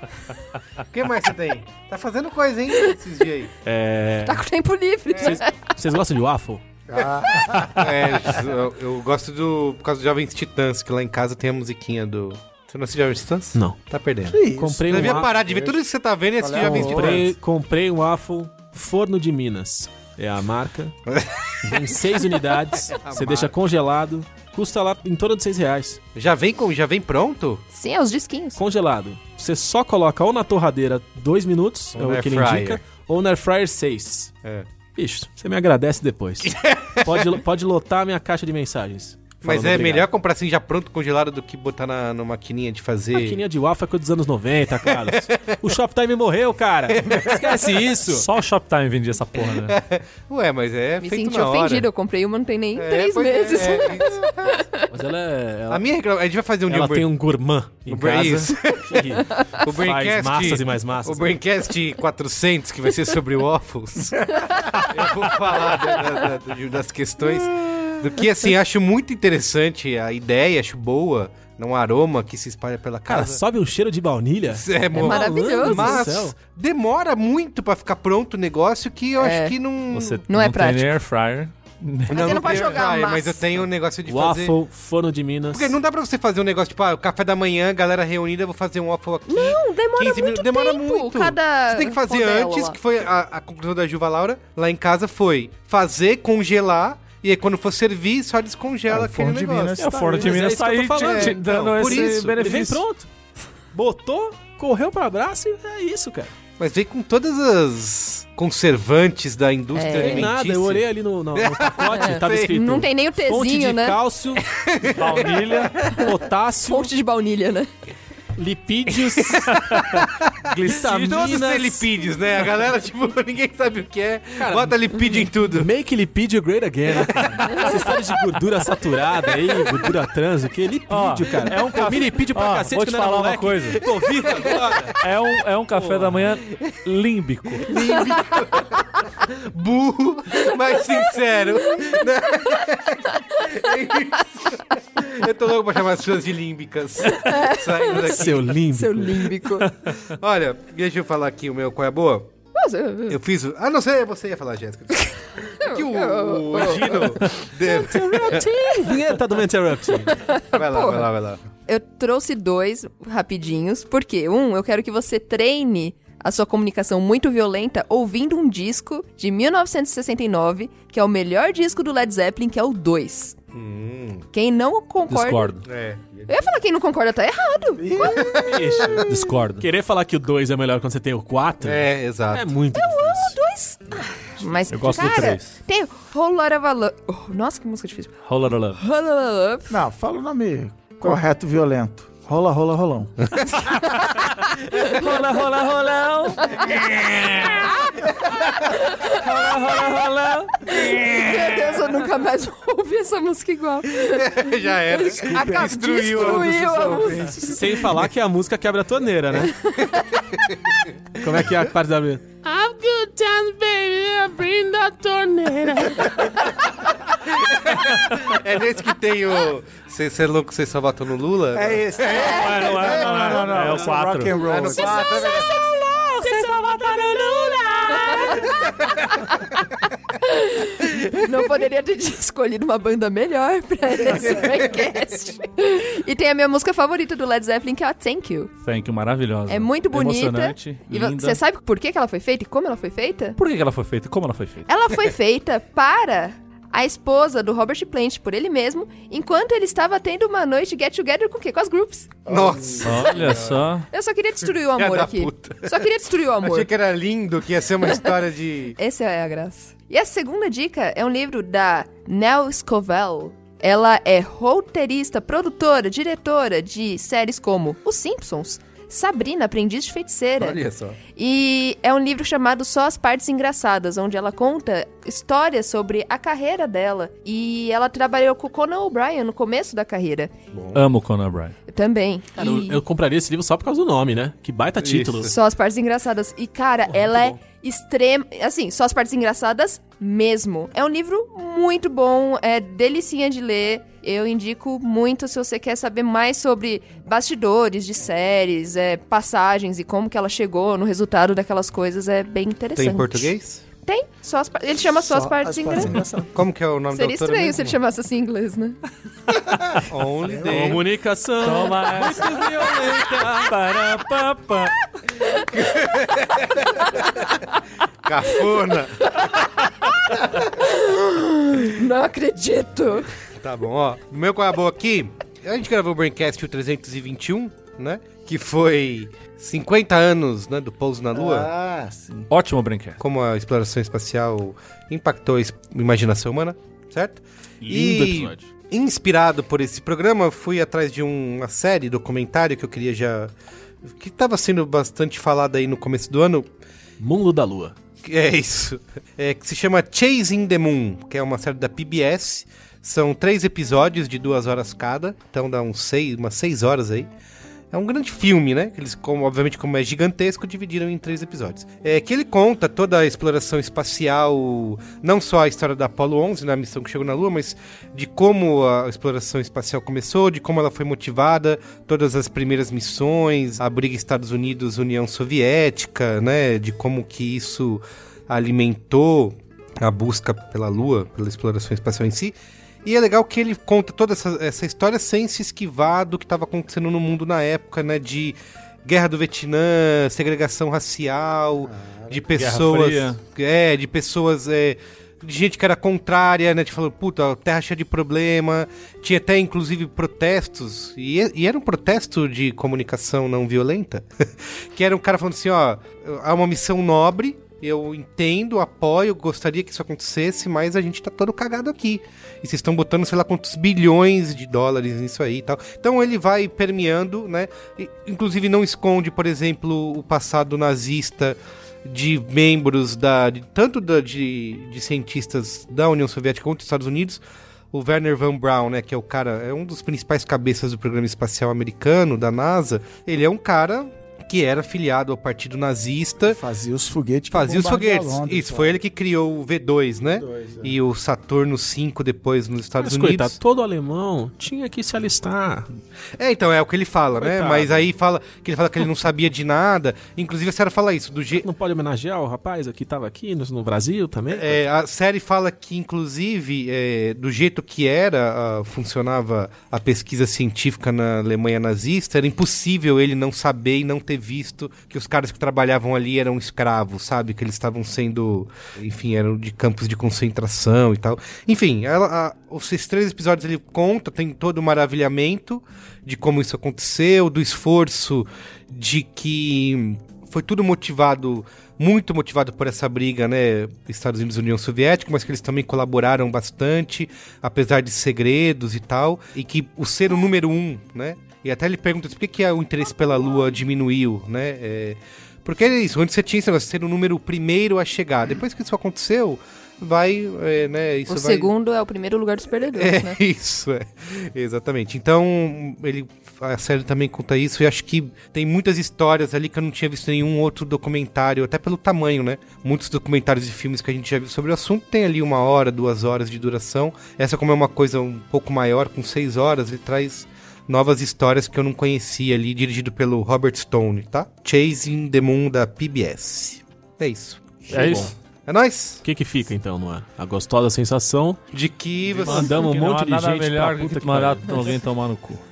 S1: O que mais você tem? Tá fazendo coisa, hein, esses dias aí.
S5: É.
S2: Tá com tempo livre.
S5: Vocês, vocês gostam de waffle?
S1: É, eu, eu gosto do... Por causa do Jovens Titãs, que lá em casa tem a musiquinha do... Você não assiste Jovens Titãs?
S5: Não.
S1: Tá perdendo.
S4: Que isso?
S5: Comprei
S1: Você
S5: um,
S1: devia
S5: wa-
S1: parar de ver tudo isso que você tá vendo e assistir
S4: é
S1: Jovens Titãs.
S5: comprei um waffle Forno de Minas. É a marca. Vem seis unidades. Você deixa congelado. Custa lá em torno de seis reais.
S1: Já vem, com, já vem pronto?
S2: Sim, é os disquinhos.
S5: Congelado. Você só coloca ou na torradeira dois minutos,
S1: Ou
S5: é o que ele
S1: fryer.
S5: indica, ou na air fryer seis.
S1: É.
S5: Bicho, você me agradece depois. pode, pode lotar a minha caixa de mensagens.
S1: Mas é
S5: obrigado.
S1: melhor comprar assim já pronto congelado do que botar na, na maquininha de fazer.
S5: Maquininha de waffle é coisa dos anos 90, Carlos. o Shoptime morreu, cara. Esquece isso.
S3: Só o Shoptime vendia essa porra, né?
S1: Ué, mas é
S2: Me
S1: feito
S2: senti
S1: na hora.
S2: ofendida. Eu comprei uma, não tem nem
S1: É,
S2: três
S1: é,
S2: meses.
S1: é, isso.
S5: Mas ela é. Ela,
S1: a minha reclama- a gente vai fazer um dia
S5: ela tem um gourmand em
S1: o
S5: casa
S1: o
S5: faz
S1: Braincast,
S5: massas e mais massas.
S1: O Braincast 400, que vai ser sobre waffles. eu vou falar da- da- da- das questões. Do que, assim, acho muito interessante a ideia, acho boa. Um aroma que se espalha pela
S5: Cara,
S1: casa.
S5: sobe um cheiro de baunilha.
S1: É, mo-
S2: maravilhoso.
S1: Mas demora muito pra ficar pronto o negócio que eu
S2: É.
S1: acho que não.
S3: Você
S2: Não é
S3: tem
S2: prático.
S3: nem air fryer.
S1: Não,
S2: não pode jogar massa.
S1: Mas eu tenho um negócio de fazer...
S5: Waffle, forno de Minas.
S1: Porque não dá pra você fazer um negócio tipo, ah, café da manhã, galera reunida, eu vou fazer um waffle aqui.
S2: Não, demora
S1: 15
S2: muito
S1: minutos, demora
S2: tempo,
S1: muito.
S2: cada
S1: Você tem que fazer
S2: rodela
S1: antes,
S2: lá.
S1: que foi a, a conclusão da Juva Laura, lá em casa foi fazer, congelar, e aí quando for servir, só descongela
S4: Ah, o
S1: aquele
S4: forno de
S1: negócio.
S4: Minas
S3: É o
S4: tá
S3: Ford
S4: aí.
S3: de
S5: é
S3: Minas
S5: isso
S3: tá
S5: que eu
S3: aí
S5: tô falando.
S3: te,
S1: Então,
S3: dando
S1: por
S3: esse
S1: isso,
S5: Ele vem
S3: benefício.
S5: pronto. Botou, correu pro abraço e é isso, cara.
S1: Mas veio com todas as conservantes da indústria
S2: É.
S5: Tem
S1: alimentícia.
S5: nada, eu olhei ali no, no- no pacote, tava
S1: sei.
S5: escrito
S2: Não tem nem o
S5: fonte
S2: Tzinho,
S5: de
S2: né?
S5: cálcio,
S3: Baunilha,
S5: potássio,
S2: Fonte de baunilha, né?
S5: Lipídios,
S1: Todos
S5: gliceminas,
S1: têm lipídios, né? A galera, tipo, ninguém sabe o que é.
S5: Cara,
S1: Bota lipídio em tudo.
S5: Make lipídio great again, né, cara? Essa história de gordura saturada aí, gordura trans, o que? Lipídio,
S3: Ó,
S5: cara.
S3: é um
S5: Comi
S3: café-
S5: lipídio pra
S3: Ó,
S5: cacete
S3: vou te falar uma
S5: moleque.
S3: coisa.
S5: Tô vivo agora.
S3: é um, é um café da manhã límbico.
S1: Burro, mas sincero. né? É isso. Eu tô louco pra chamar as pessoas de límbicas. Saindo daqui.
S5: Seu lindo.
S2: Seu límbico.
S1: Olha, deixa eu falar aqui o meu qual é a boa.
S2: Nossa,
S1: Eu fiz o. Ah, não sei, você ia falar, Jéssica. Aqui o, o Gino. de-
S5: Vinheta do Interrupting.
S1: Vai lá, vai lá, vai lá.
S2: Eu trouxe dois rapidinhos, porque um, eu quero que você treine a sua comunicação muito violenta ouvindo um disco de 1969, que é o melhor disco do Led Zeppelin, que é o 2.
S1: Hum,
S2: Quem não concorda.
S3: Discordo.
S1: é.
S2: Eu ia falar quem não concorda tá errado.
S5: Ixi.
S3: Discordo.
S5: Querer falar que o 2 é melhor quando você tem o 4 é,
S1: É, exato.
S5: muito difícil.
S2: Dois. Mas,
S3: Eu gosto do
S2: cara,
S3: três.
S2: tem Whole Lotta of Love. Oh, nossa, que música difícil.
S3: Whole Lotta Love.
S2: Whole Lotta of Love.
S4: Não, fala o nome correto, violento. Rola, rola, rolão.
S3: Rola, rola, rolão. rola, rola, rolão.
S2: Meu Deus, eu nunca mais ouvi essa música igual.
S1: Já era.
S2: Acabou,
S1: Destruiu a
S2: destruiu a
S1: música.
S2: música.
S5: Sem falar que a música quebra a torneira, né? Como é que é a parte da Have good times, baby, bring the torneira.
S1: É nesse que tem o. Você é louco, você só votou no Lula?
S4: É esse.
S3: Não é, não é, não é.
S4: Não, não,
S3: É o
S4: esse
S3: 4.
S4: Rock and roll.
S1: Ah, no quatro, é verdade.
S2: Não poderia ter escolhido uma banda melhor pra esse podcast. E tem a minha música favorita do Led Zeppelin, que é a Thank You.
S3: Thank you, maravilhosa.
S2: É muito bonita.
S3: Emocionante,
S2: E
S3: linda.
S2: você sabe por que ela foi feita e como ela foi feita?
S3: Por que ela foi feita e como ela foi feita?
S2: Ela foi feita para a esposa do Robert Plant, por ele mesmo, enquanto ele estava tendo uma noite get together com o quê? Com as groups.
S1: Nossa.
S3: Olha só.
S2: Eu só queria destruir o amor aqui.
S1: puta.
S2: Só queria destruir o amor.
S1: Achei que era lindo, que ia ser uma história de.
S2: Essa é a graça. E a segunda dica é um livro da Nell Scovell. Ela é roteirista, produtora, diretora de séries como Os Simpsons, Sabrina, Aprendiz de Feiticeira.
S1: Olha só.
S2: E é um livro chamado Só as Partes Engraçadas, onde ela conta histórias sobre a carreira dela. E ela trabalhou com o Conan O'Brien no começo da carreira.
S3: Amo Conan O'Brien.
S2: Também.
S5: Cara,
S2: E-
S5: eu, eu compraria esse livro só por causa do nome, né? Que baita título.
S2: Só as partes engraçadas. E, cara, ela é extrema. Assim, só as partes engraçadas mesmo. É um livro muito bom, é delicinha de ler. Eu indico muito se você quer saber mais sobre bastidores de séries, é, passagens e como que ela chegou no resultado daquelas coisas. É bem interessante.
S1: Tem em português?
S2: Tem. Só as Ele chama só, as partes engraçadas.
S4: engraçadas.
S1: Como que é o nome
S2: Seria
S1: da autora
S2: estranho
S1: mesmo?
S2: se ele chamasse assim em inglês, né?
S1: Only the...
S5: Comunicação
S3: Toma
S5: muito violenta.
S3: Para.
S1: Cafona.
S2: Não acredito!
S1: Tá bom, ó. Meu a boa aqui? A gente gravou o Braincast o 321, né? Que foi 50 anos, né, do pouso na Lua.
S4: Ah, sim.
S3: Ótimo brinquedo.
S1: Como a exploração espacial impactou a imaginação humana, certo?
S5: Lindo
S1: E,
S5: episódio.
S1: Inspirado por esse programa, fui atrás de um- uma série, documentário que eu queria já... Que estava sendo bastante falada aí no começo do ano,
S5: Mundo da Lua.
S1: que É isso. É, que se chama Chasing the Moon, que é uma série da PBS. São três episódios de duas horas cada, então dá uns seis, umas seis horas aí. É um grande filme, né? Eles, como, obviamente, como é gigantesco, dividiram em três episódios. É que ele conta toda a exploração espacial, não só a história da Apollo 11, na missão que chegou na Lua, mas de como a exploração espacial começou, de como ela foi motivada, todas as primeiras missões, a briga Estados Unidos-União Soviética, né? De como que isso alimentou a busca pela Lua, pela exploração espacial em si. E é legal que ele conta toda essa, essa história sem se esquivar do que estava acontecendo no mundo na época, né? De guerra do Vietnã, segregação racial, de pessoas.
S3: Fria.
S1: É, de pessoas. É, de gente que era contrária, né? De falando, puta, a terra cheia de problema. Tinha até, inclusive, protestos. E, e era um protesto de comunicação não violenta. que era um cara falando assim, ó, há uma missão nobre. Eu entendo, apoio, gostaria que isso acontecesse, mas a gente tá todo cagado aqui. E vocês estão botando, sei lá, quantos bilhões de dólares nisso aí e tal. Então ele vai permeando, né? E, inclusive não esconde, por exemplo, o passado nazista de membros da. de- tanto da, de, de cientistas da União Soviética quanto dos Estados Unidos. O Werner Von Braun, né, que é o cara, é um dos principais cabeças do programa espacial americano, da NASA. Ele é um cara que era filiado ao partido nazista.
S4: Fazia os foguetes.
S1: Fazia os foguetes.
S4: Londres,
S1: Isso,
S4: ó.
S1: foi ele que criou o V2, né?
S4: V2, é.
S1: E o Saturno 5 depois nos Estados
S5: Mas,
S1: Unidos.
S5: coitado, todo alemão tinha que se alistar.
S1: É, então, é o que ele fala, né?
S5: Coitado.
S1: Mas aí fala que ele fala que ele não sabia de nada. Inclusive a senhora fala isso, do jeito.
S5: Não pode homenagear o rapaz que tava aqui no, no Brasil também?
S1: É, a série fala que, inclusive, é, do jeito que era, ah, funcionava a pesquisa científica na Alemanha nazista, era impossível ele não saber e não ter visto que os caras que trabalhavam ali eram escravos, sabe? Que eles estavam sendo, enfim, eram de campos de concentração e tal. Enfim, ela, a, esses três episódios ele conta, tem todo o maravilhamento de como isso aconteceu, do esforço de que foi tudo motivado, muito motivado por essa briga, né? Estados Unidos e União Soviética, mas que eles também colaboraram bastante, apesar de segredos e tal, e que o ser o número um, né? E até ele pergunta por que, que o interesse pela Lua diminuiu, né? É, porque é isso, antes você tinha esse negócio ser o número primeiro a chegar. Depois que isso aconteceu, vai, é, né? Isso
S2: o
S1: vai...
S2: segundo é o primeiro lugar dos perdedores,
S1: É,
S2: né?
S1: isso, é. Exatamente. Então, ele, a série também conta isso, e acho que tem muitas histórias ali que eu não tinha visto nenhum outro documentário, até pelo tamanho, né? Muitos documentários e filmes que a gente já viu sobre o assunto tem ali uma hora, duas horas de duração. Essa, como é uma coisa um pouco maior, com seis horas, ele traz novas histórias que eu não conhecia ali, dirigido pelo Robert Stone, tá? Chasing the Moon da PBS. É isso.
S3: É isso.
S1: É nóis?
S5: O que que fica então no ar? A gostosa sensação
S1: De que você...
S5: Mandamos um
S3: não
S5: monte de
S3: nada
S5: gente
S3: melhor
S5: pra puta
S3: que
S5: que
S3: mandar alguém tomar no cu.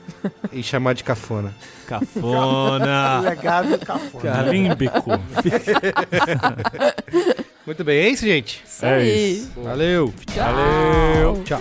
S1: E chamar de cafona.
S5: Cafona.
S4: Legado cafona.
S5: Límbico.
S1: Muito bem, é isso, gente?
S2: Isso
S3: É
S2: aí.
S3: isso.
S1: Valeu.
S2: Valeu.
S1: Tchau.